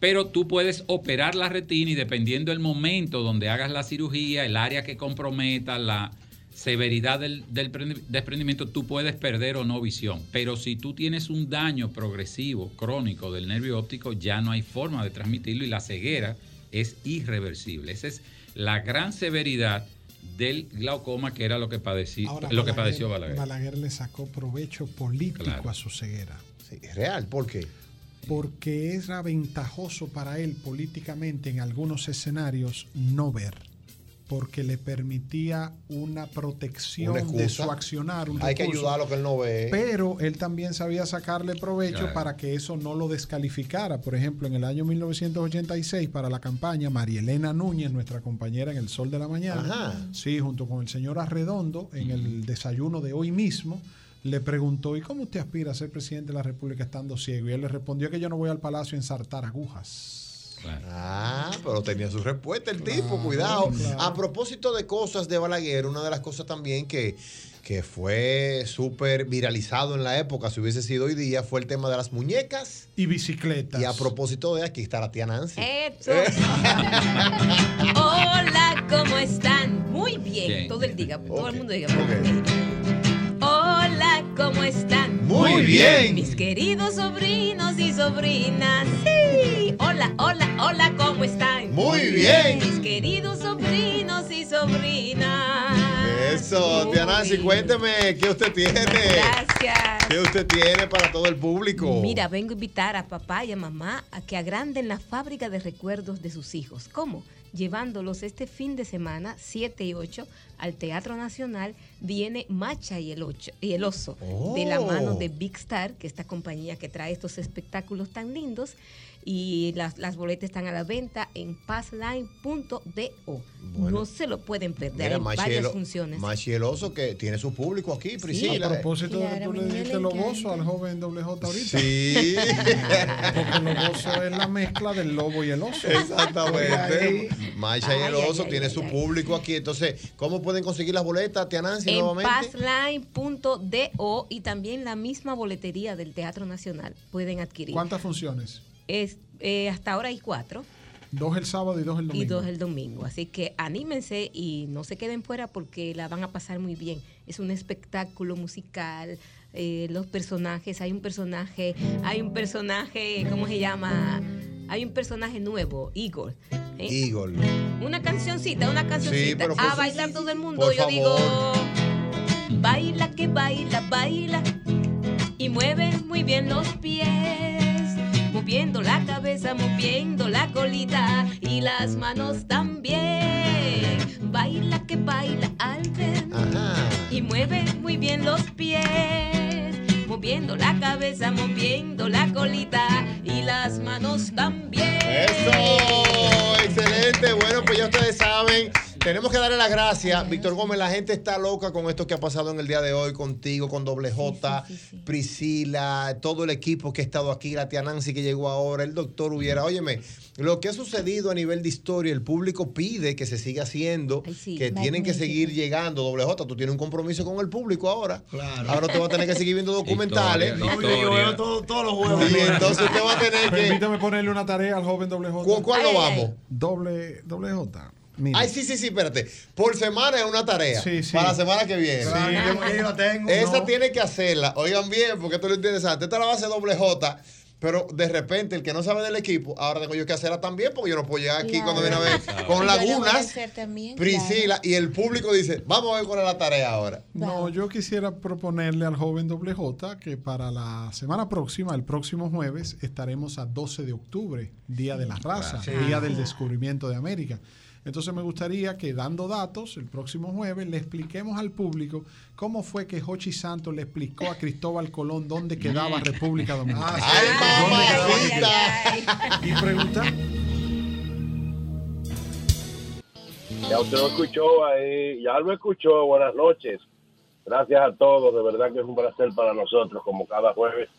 Pero tú puedes operar la retina y dependiendo del momento donde hagas la cirugía, el área que comprometa, la severidad del, del prendi- desprendimiento, tú puedes perder o no visión. Pero si tú tienes un daño progresivo, crónico del nervio óptico, ya no hay forma de transmitirlo y la ceguera es irreversible. Esa es la gran severidad del glaucoma, que era lo que, padecí, Ahora, lo que padeció Balaguer. Balaguer le sacó provecho político Claro. a su ceguera. Sí, real, ¿por qué? Porque era ventajoso para él políticamente en algunos escenarios no ver. Porque le permitía una protección Una de su accionar. un Hay que recurso. ayudar a lo que él no ve. Pero él también sabía sacarle provecho Claro. para que eso no lo descalificara. Por ejemplo, en el año 1986, para la campaña, María Elena Núñez, nuestra compañera en El Sol de la Mañana, Ajá. sí, junto con el señor Arredondo, en el desayuno de hoy mismo, le preguntó, ¿y cómo usted aspira a ser presidente de la República estando ciego? Y él le respondió que yo no voy al palacio a ensartar agujas. Ah, pero tenía su respuesta el tipo, cuidado. claro. A propósito de cosas de Balaguer, una de las cosas también que, que fue súper viralizado en la época, si hubiese sido hoy día, fue el tema de las muñecas. Y bicicletas. Y a propósito de aquí está la tía Nancy. Eso. (laughs) Hola, ¿cómo están? Muy bien. Bien. Todo el día, todo el mundo diga. ¿Cómo están? Muy bien. Mis queridos sobrinos y sobrinas. Sí. Hola, hola, hola, ¿cómo están? Muy bien. Mis queridos sobrinos y sobrinas. Eso, tía Nancy, cuénteme qué usted tiene. Gracias. ¿Qué usted tiene para todo el público? Mira, vengo a invitar a papá y a mamá a que agranden la fábrica de recuerdos de sus hijos. ¿Cómo? Llevándolos este fin de semana, 7 y 8, al Teatro Nacional, viene Macha y el, ocho, y el Oso, de la Oh. mano de Big Star, que esta compañía que trae estos espectáculos tan lindos. Y las, las boletas están a la venta en passline.do. No se lo pueden perder. Mira, Hay Machi varias funciones. Machi el oso que tiene su público aquí, Priscila. A propósito de que tú le le loboso al joven WJ ahorita. Sí. (laughs) Porque loboso (laughs) es la mezcla del lobo y el oso. Exactamente. Macha y el oso tiene su público aquí. Entonces, ¿cómo pueden conseguir las boletas, Tia Nancy, en nuevamente? passline.do y también la misma boletería del Teatro Nacional pueden adquirir. ¿Cuántas funciones? Es, eh, hasta ahora hay cuatro Dos el sábado y dos el domingo. y dos el domingo. Así que anímense y no se queden fuera porque la van a pasar muy bien. Es un espectáculo musical. eh, los personajes, hay un personaje, hay un personaje, ¿cómo se llama? Hay un personaje nuevo, Igor. ¿eh? Igor. Una cancioncita, una cancioncita. por a fa- bailar todo el mundo. por Yo digo, baila que baila, baila y mueve muy bien los pies. Moviendo la cabeza, moviendo la colita y las manos también. Baila que baila Alfred y mueve muy bien los pies. Moviendo la cabeza, moviendo la colita y las manos también. Eso, excelente. Bueno, pues ya ustedes saben. Tenemos que darle las gracias. Víctor Gómez, la gente está loca con esto que ha pasado en el día de hoy contigo, con Doble J, Priscila, todo el equipo que ha estado aquí, la tía Nancy que llegó ahora, el doctor Hubiera. Óyeme, lo que ha sucedido a nivel de historia, el público pide que se siga haciendo, que tienen que seguir llegando. Doble J, tú tienes un compromiso con el público ahora. Claro. Ahora te vas a tener que seguir viendo (laughs) documentales. No, yo- yo veo todo- todos los juegos. Y entonces usted va a tener que. Permítame ponerle una tarea al joven doble J. ¿Cu- cuál lo vamos? Doble, doble J. Mira. Ay, sí, sí, sí, espérate. Por semana es una tarea. Sí, sí. Para la semana que viene. Sí, yo- yo la tengo, Esa no. tiene que hacerla. Oigan bien, porque esto es lo interesante. Esta la hacer doble J. Pero de repente, el que no sabe del equipo, ahora tengo yo que hacerla también, porque yo no puedo llegar aquí cuando viene a ver Claro. con lagunas, también, Priscila, y el público dice, vamos a ver cuál es la tarea ahora. No, yo quisiera proponerle al joven doble J que para la semana próxima, el próximo jueves, estaremos a 12 de octubre, Día de la Raza, Sí. Día del Descubrimiento de América. Entonces me gustaría que dando datos, el próximo jueves, le expliquemos al público cómo fue que Jochi Santos le explicó a Cristóbal Colón dónde quedaba República Dominicana. Y pregunta, Ya usted lo escuchó ahí, ya lo escuchó. Buenas noches. Gracias a todos. De verdad que es un placer para nosotros, como cada jueves,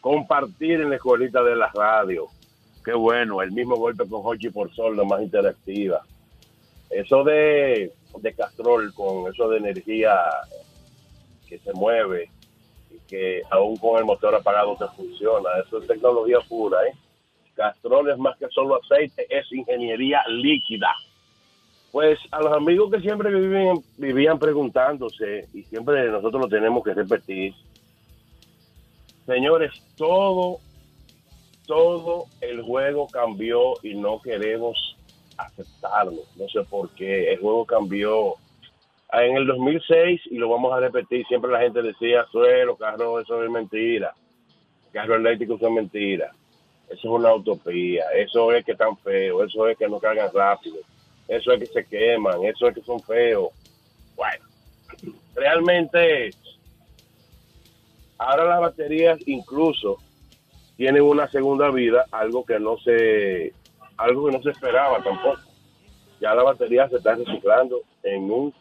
compartir en la escuelita de la radio. Qué bueno, el mismo golpe con Hochi por Sol, lo más interactiva. Eso de, de Castrol, con eso de energía que se mueve y que aún con el motor apagado se funciona, eso es tecnología pura. ¿eh? Castrol es más que solo aceite, es ingeniería líquida. Pues a los amigos que siempre vivían preguntándose, y siempre nosotros lo tenemos que repetir, señores, todo, todo el juego cambió y no queremos aceptarlo. No sé por qué. El juego cambió Ah, en el 2006 y lo vamos a repetir. Siempre la gente decía, suelo, carro, eso es mentira. Carro eléctrico, es mentira. Eso es una utopía. Eso es que están feos. Eso es que no cargan rápido. Eso es que se queman. Eso es que son feos. Bueno, realmente ahora las baterías incluso tienen una segunda vida, algo que no se, algo que no se esperaba tampoco. Ya la batería se está reciclando en un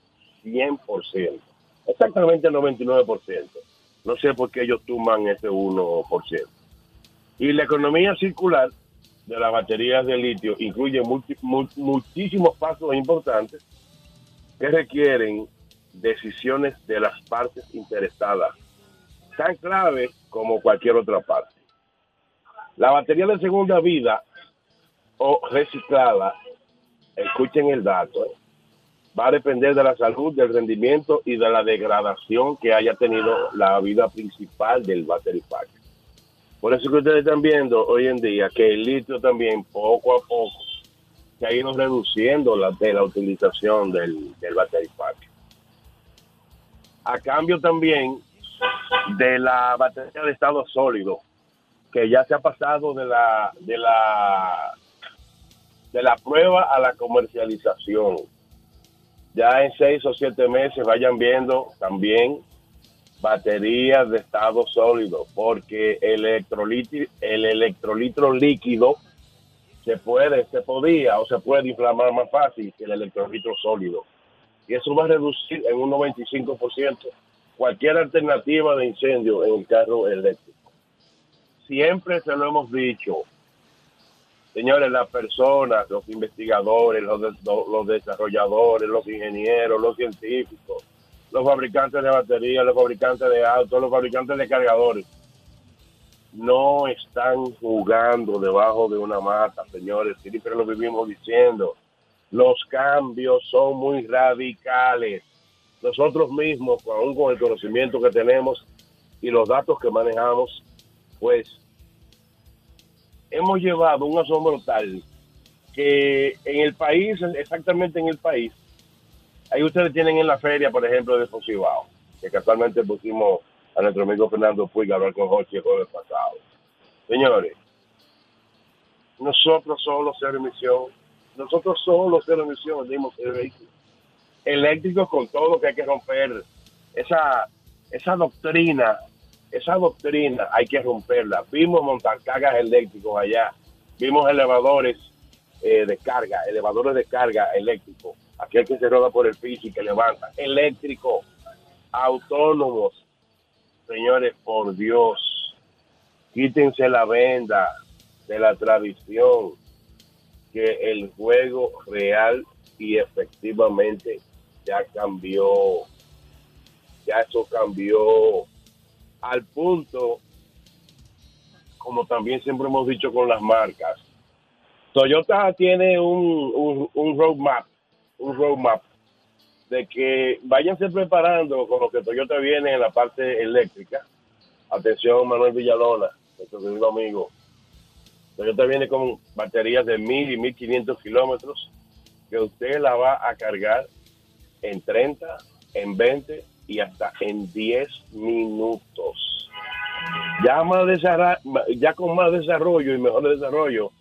100%, exactamente el 99%. No sé por qué ellos tuman ese 1%. Y la economía circular de las baterías de litio incluye multi- mu- muchísimos pasos importantes que requieren decisiones de las partes interesadas, tan clave como cualquier otra parte. La batería de segunda vida o reciclada, escuchen el dato, ¿eh? va a depender de la salud, del rendimiento y de la degradación que haya tenido la vida principal del battery. Por eso que ustedes están viendo hoy en día que el litio también poco a poco se ha ido reduciendo la, de la utilización del, del battery. A cambio también de la batería de estado sólido, que ya se ha pasado de la de la de la prueba a la comercialización. Ya en seis o siete meses vayan viendo también baterías de estado sólido, porque el electrolito, el electrolitro líquido se puede, se podía o se puede inflamar más fácil que el electrolitro sólido. Y eso va a reducir en un 95% cualquier alternativa de incendio en el carro eléctrico. Siempre se lo hemos dicho, señores, las personas, los investigadores, los, los desarrolladores, los ingenieros, los científicos, los fabricantes de baterías, los fabricantes de autos, los fabricantes de cargadores, no están jugando debajo de una mata, señores, siempre lo vivimos diciendo. Los cambios son muy radicales. Nosotros mismos, aún con el conocimiento que tenemos y los datos que manejamos, pues hemos llevado un asombro tal que en el país, exactamente en el país, ahí ustedes tienen en la feria, por ejemplo, de Fosibao, que casualmente pusimos a nuestro amigo Fernando Puig a hablar con Jorge el jueves pasado. Señores, nosotros solo cero emisión, nosotros solo cero emisión dimos el vehículo. Eléctricos con todo lo que hay que romper. Esa, esa doctrina, esa doctrina hay que romperla. Vimos montacargas eléctricos allá, vimos elevadores eh, de carga, elevadores de carga eléctricos, aquel que se roda por el piso y que levanta, eléctrico, autónomos. Señores, por Dios, quítense la venda de la tradición que el juego real y efectivamente ya cambió, ya eso cambió al punto, como también siempre hemos dicho con las marcas, Toyota tiene un, un, roadmap, un roadmap de que váyanse preparando con lo que Toyota viene en la parte eléctrica. Atención, Manuel Villalona, nuestro querido amigo. Toyota viene con baterías de 1000 y 1500 kilómetros que usted la va a cargar en 30, en 20 y hasta en 10 minutos. Ya, más ya con más desarrollo y mejor desarrollo,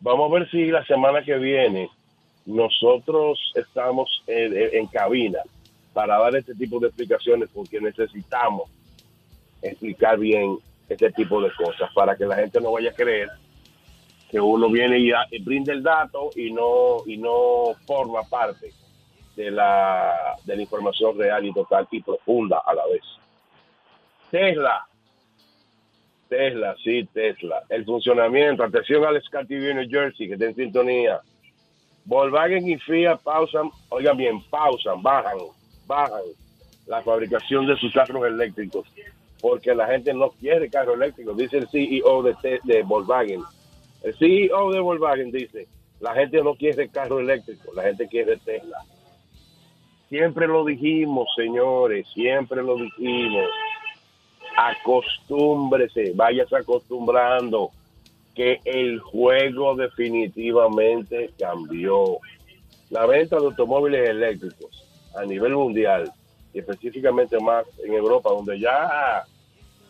vamos a ver si la semana que viene nosotros estamos en, en- cabina para dar este tipo de explicaciones porque necesitamos explicar bien este tipo de cosas para que la gente no vaya a creer que uno viene y, da- y brinda el dato y no y no forma parte de la, de la información real y total y profunda a la vez. Tesla, Tesla, sí, Tesla. El funcionamiento, atención al TV New Jersey, que está en sintonía. Volkswagen y Fiat pausan, oigan bien, pausan, bajan, bajan la fabricación de sus carros eléctricos, porque la gente no quiere carros eléctricos, dice el CEO de, de Volkswagen. El CEO de Volkswagen dice, la gente no quiere carro eléctrico, la gente quiere Tesla. Siempre lo dijimos, señores, siempre lo dijimos. Acostúmbrese, váyase acostumbrando que el juego definitivamente cambió. La venta de automóviles eléctricos a nivel mundial y específicamente más en Europa, donde ya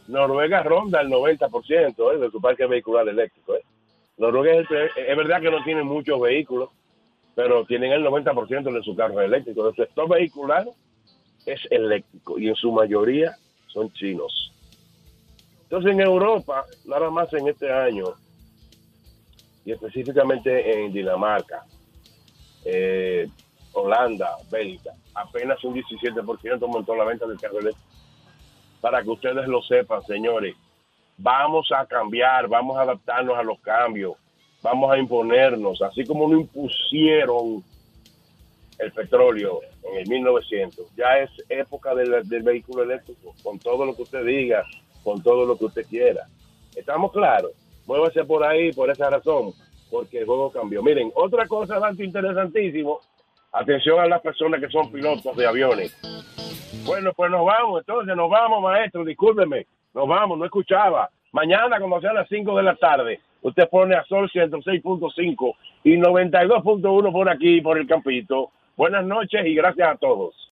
Noruega ronda el 90% ¿eh? de su parque vehicular eléctrico. ¿eh? Noruega es, es verdad que no tiene muchos vehículos, pero tienen el 90% de sus carros eléctricos. El sector vehicular es eléctrico y en su mayoría son chinos. Entonces en Europa, nada más en este año, y específicamente en Dinamarca, eh, Holanda, Bélgica, apenas un 17% aumentó la venta del carro eléctrico. Para que ustedes lo sepan, señores, vamos a cambiar, vamos a adaptarnos a los cambios, vamos a imponernos, así como no impusieron el petróleo en el 1900. Ya es época del, del vehículo eléctrico, con todo lo que usted diga, con todo lo que usted quiera. ¿Estamos claros? Muévase por ahí por esa razón, porque el juego cambió. Miren, otra cosa bastante interesantísimo, atención a las personas que son pilotos de aviones. Bueno, pues nos vamos, entonces nos vamos, maestro, discúlpeme, nos vamos, no escuchaba. Mañana, cuando sean las 5 de la tarde, usted pone a Sol 106.5 y 92.1 por aquí, por el campito. Buenas noches y gracias a todos.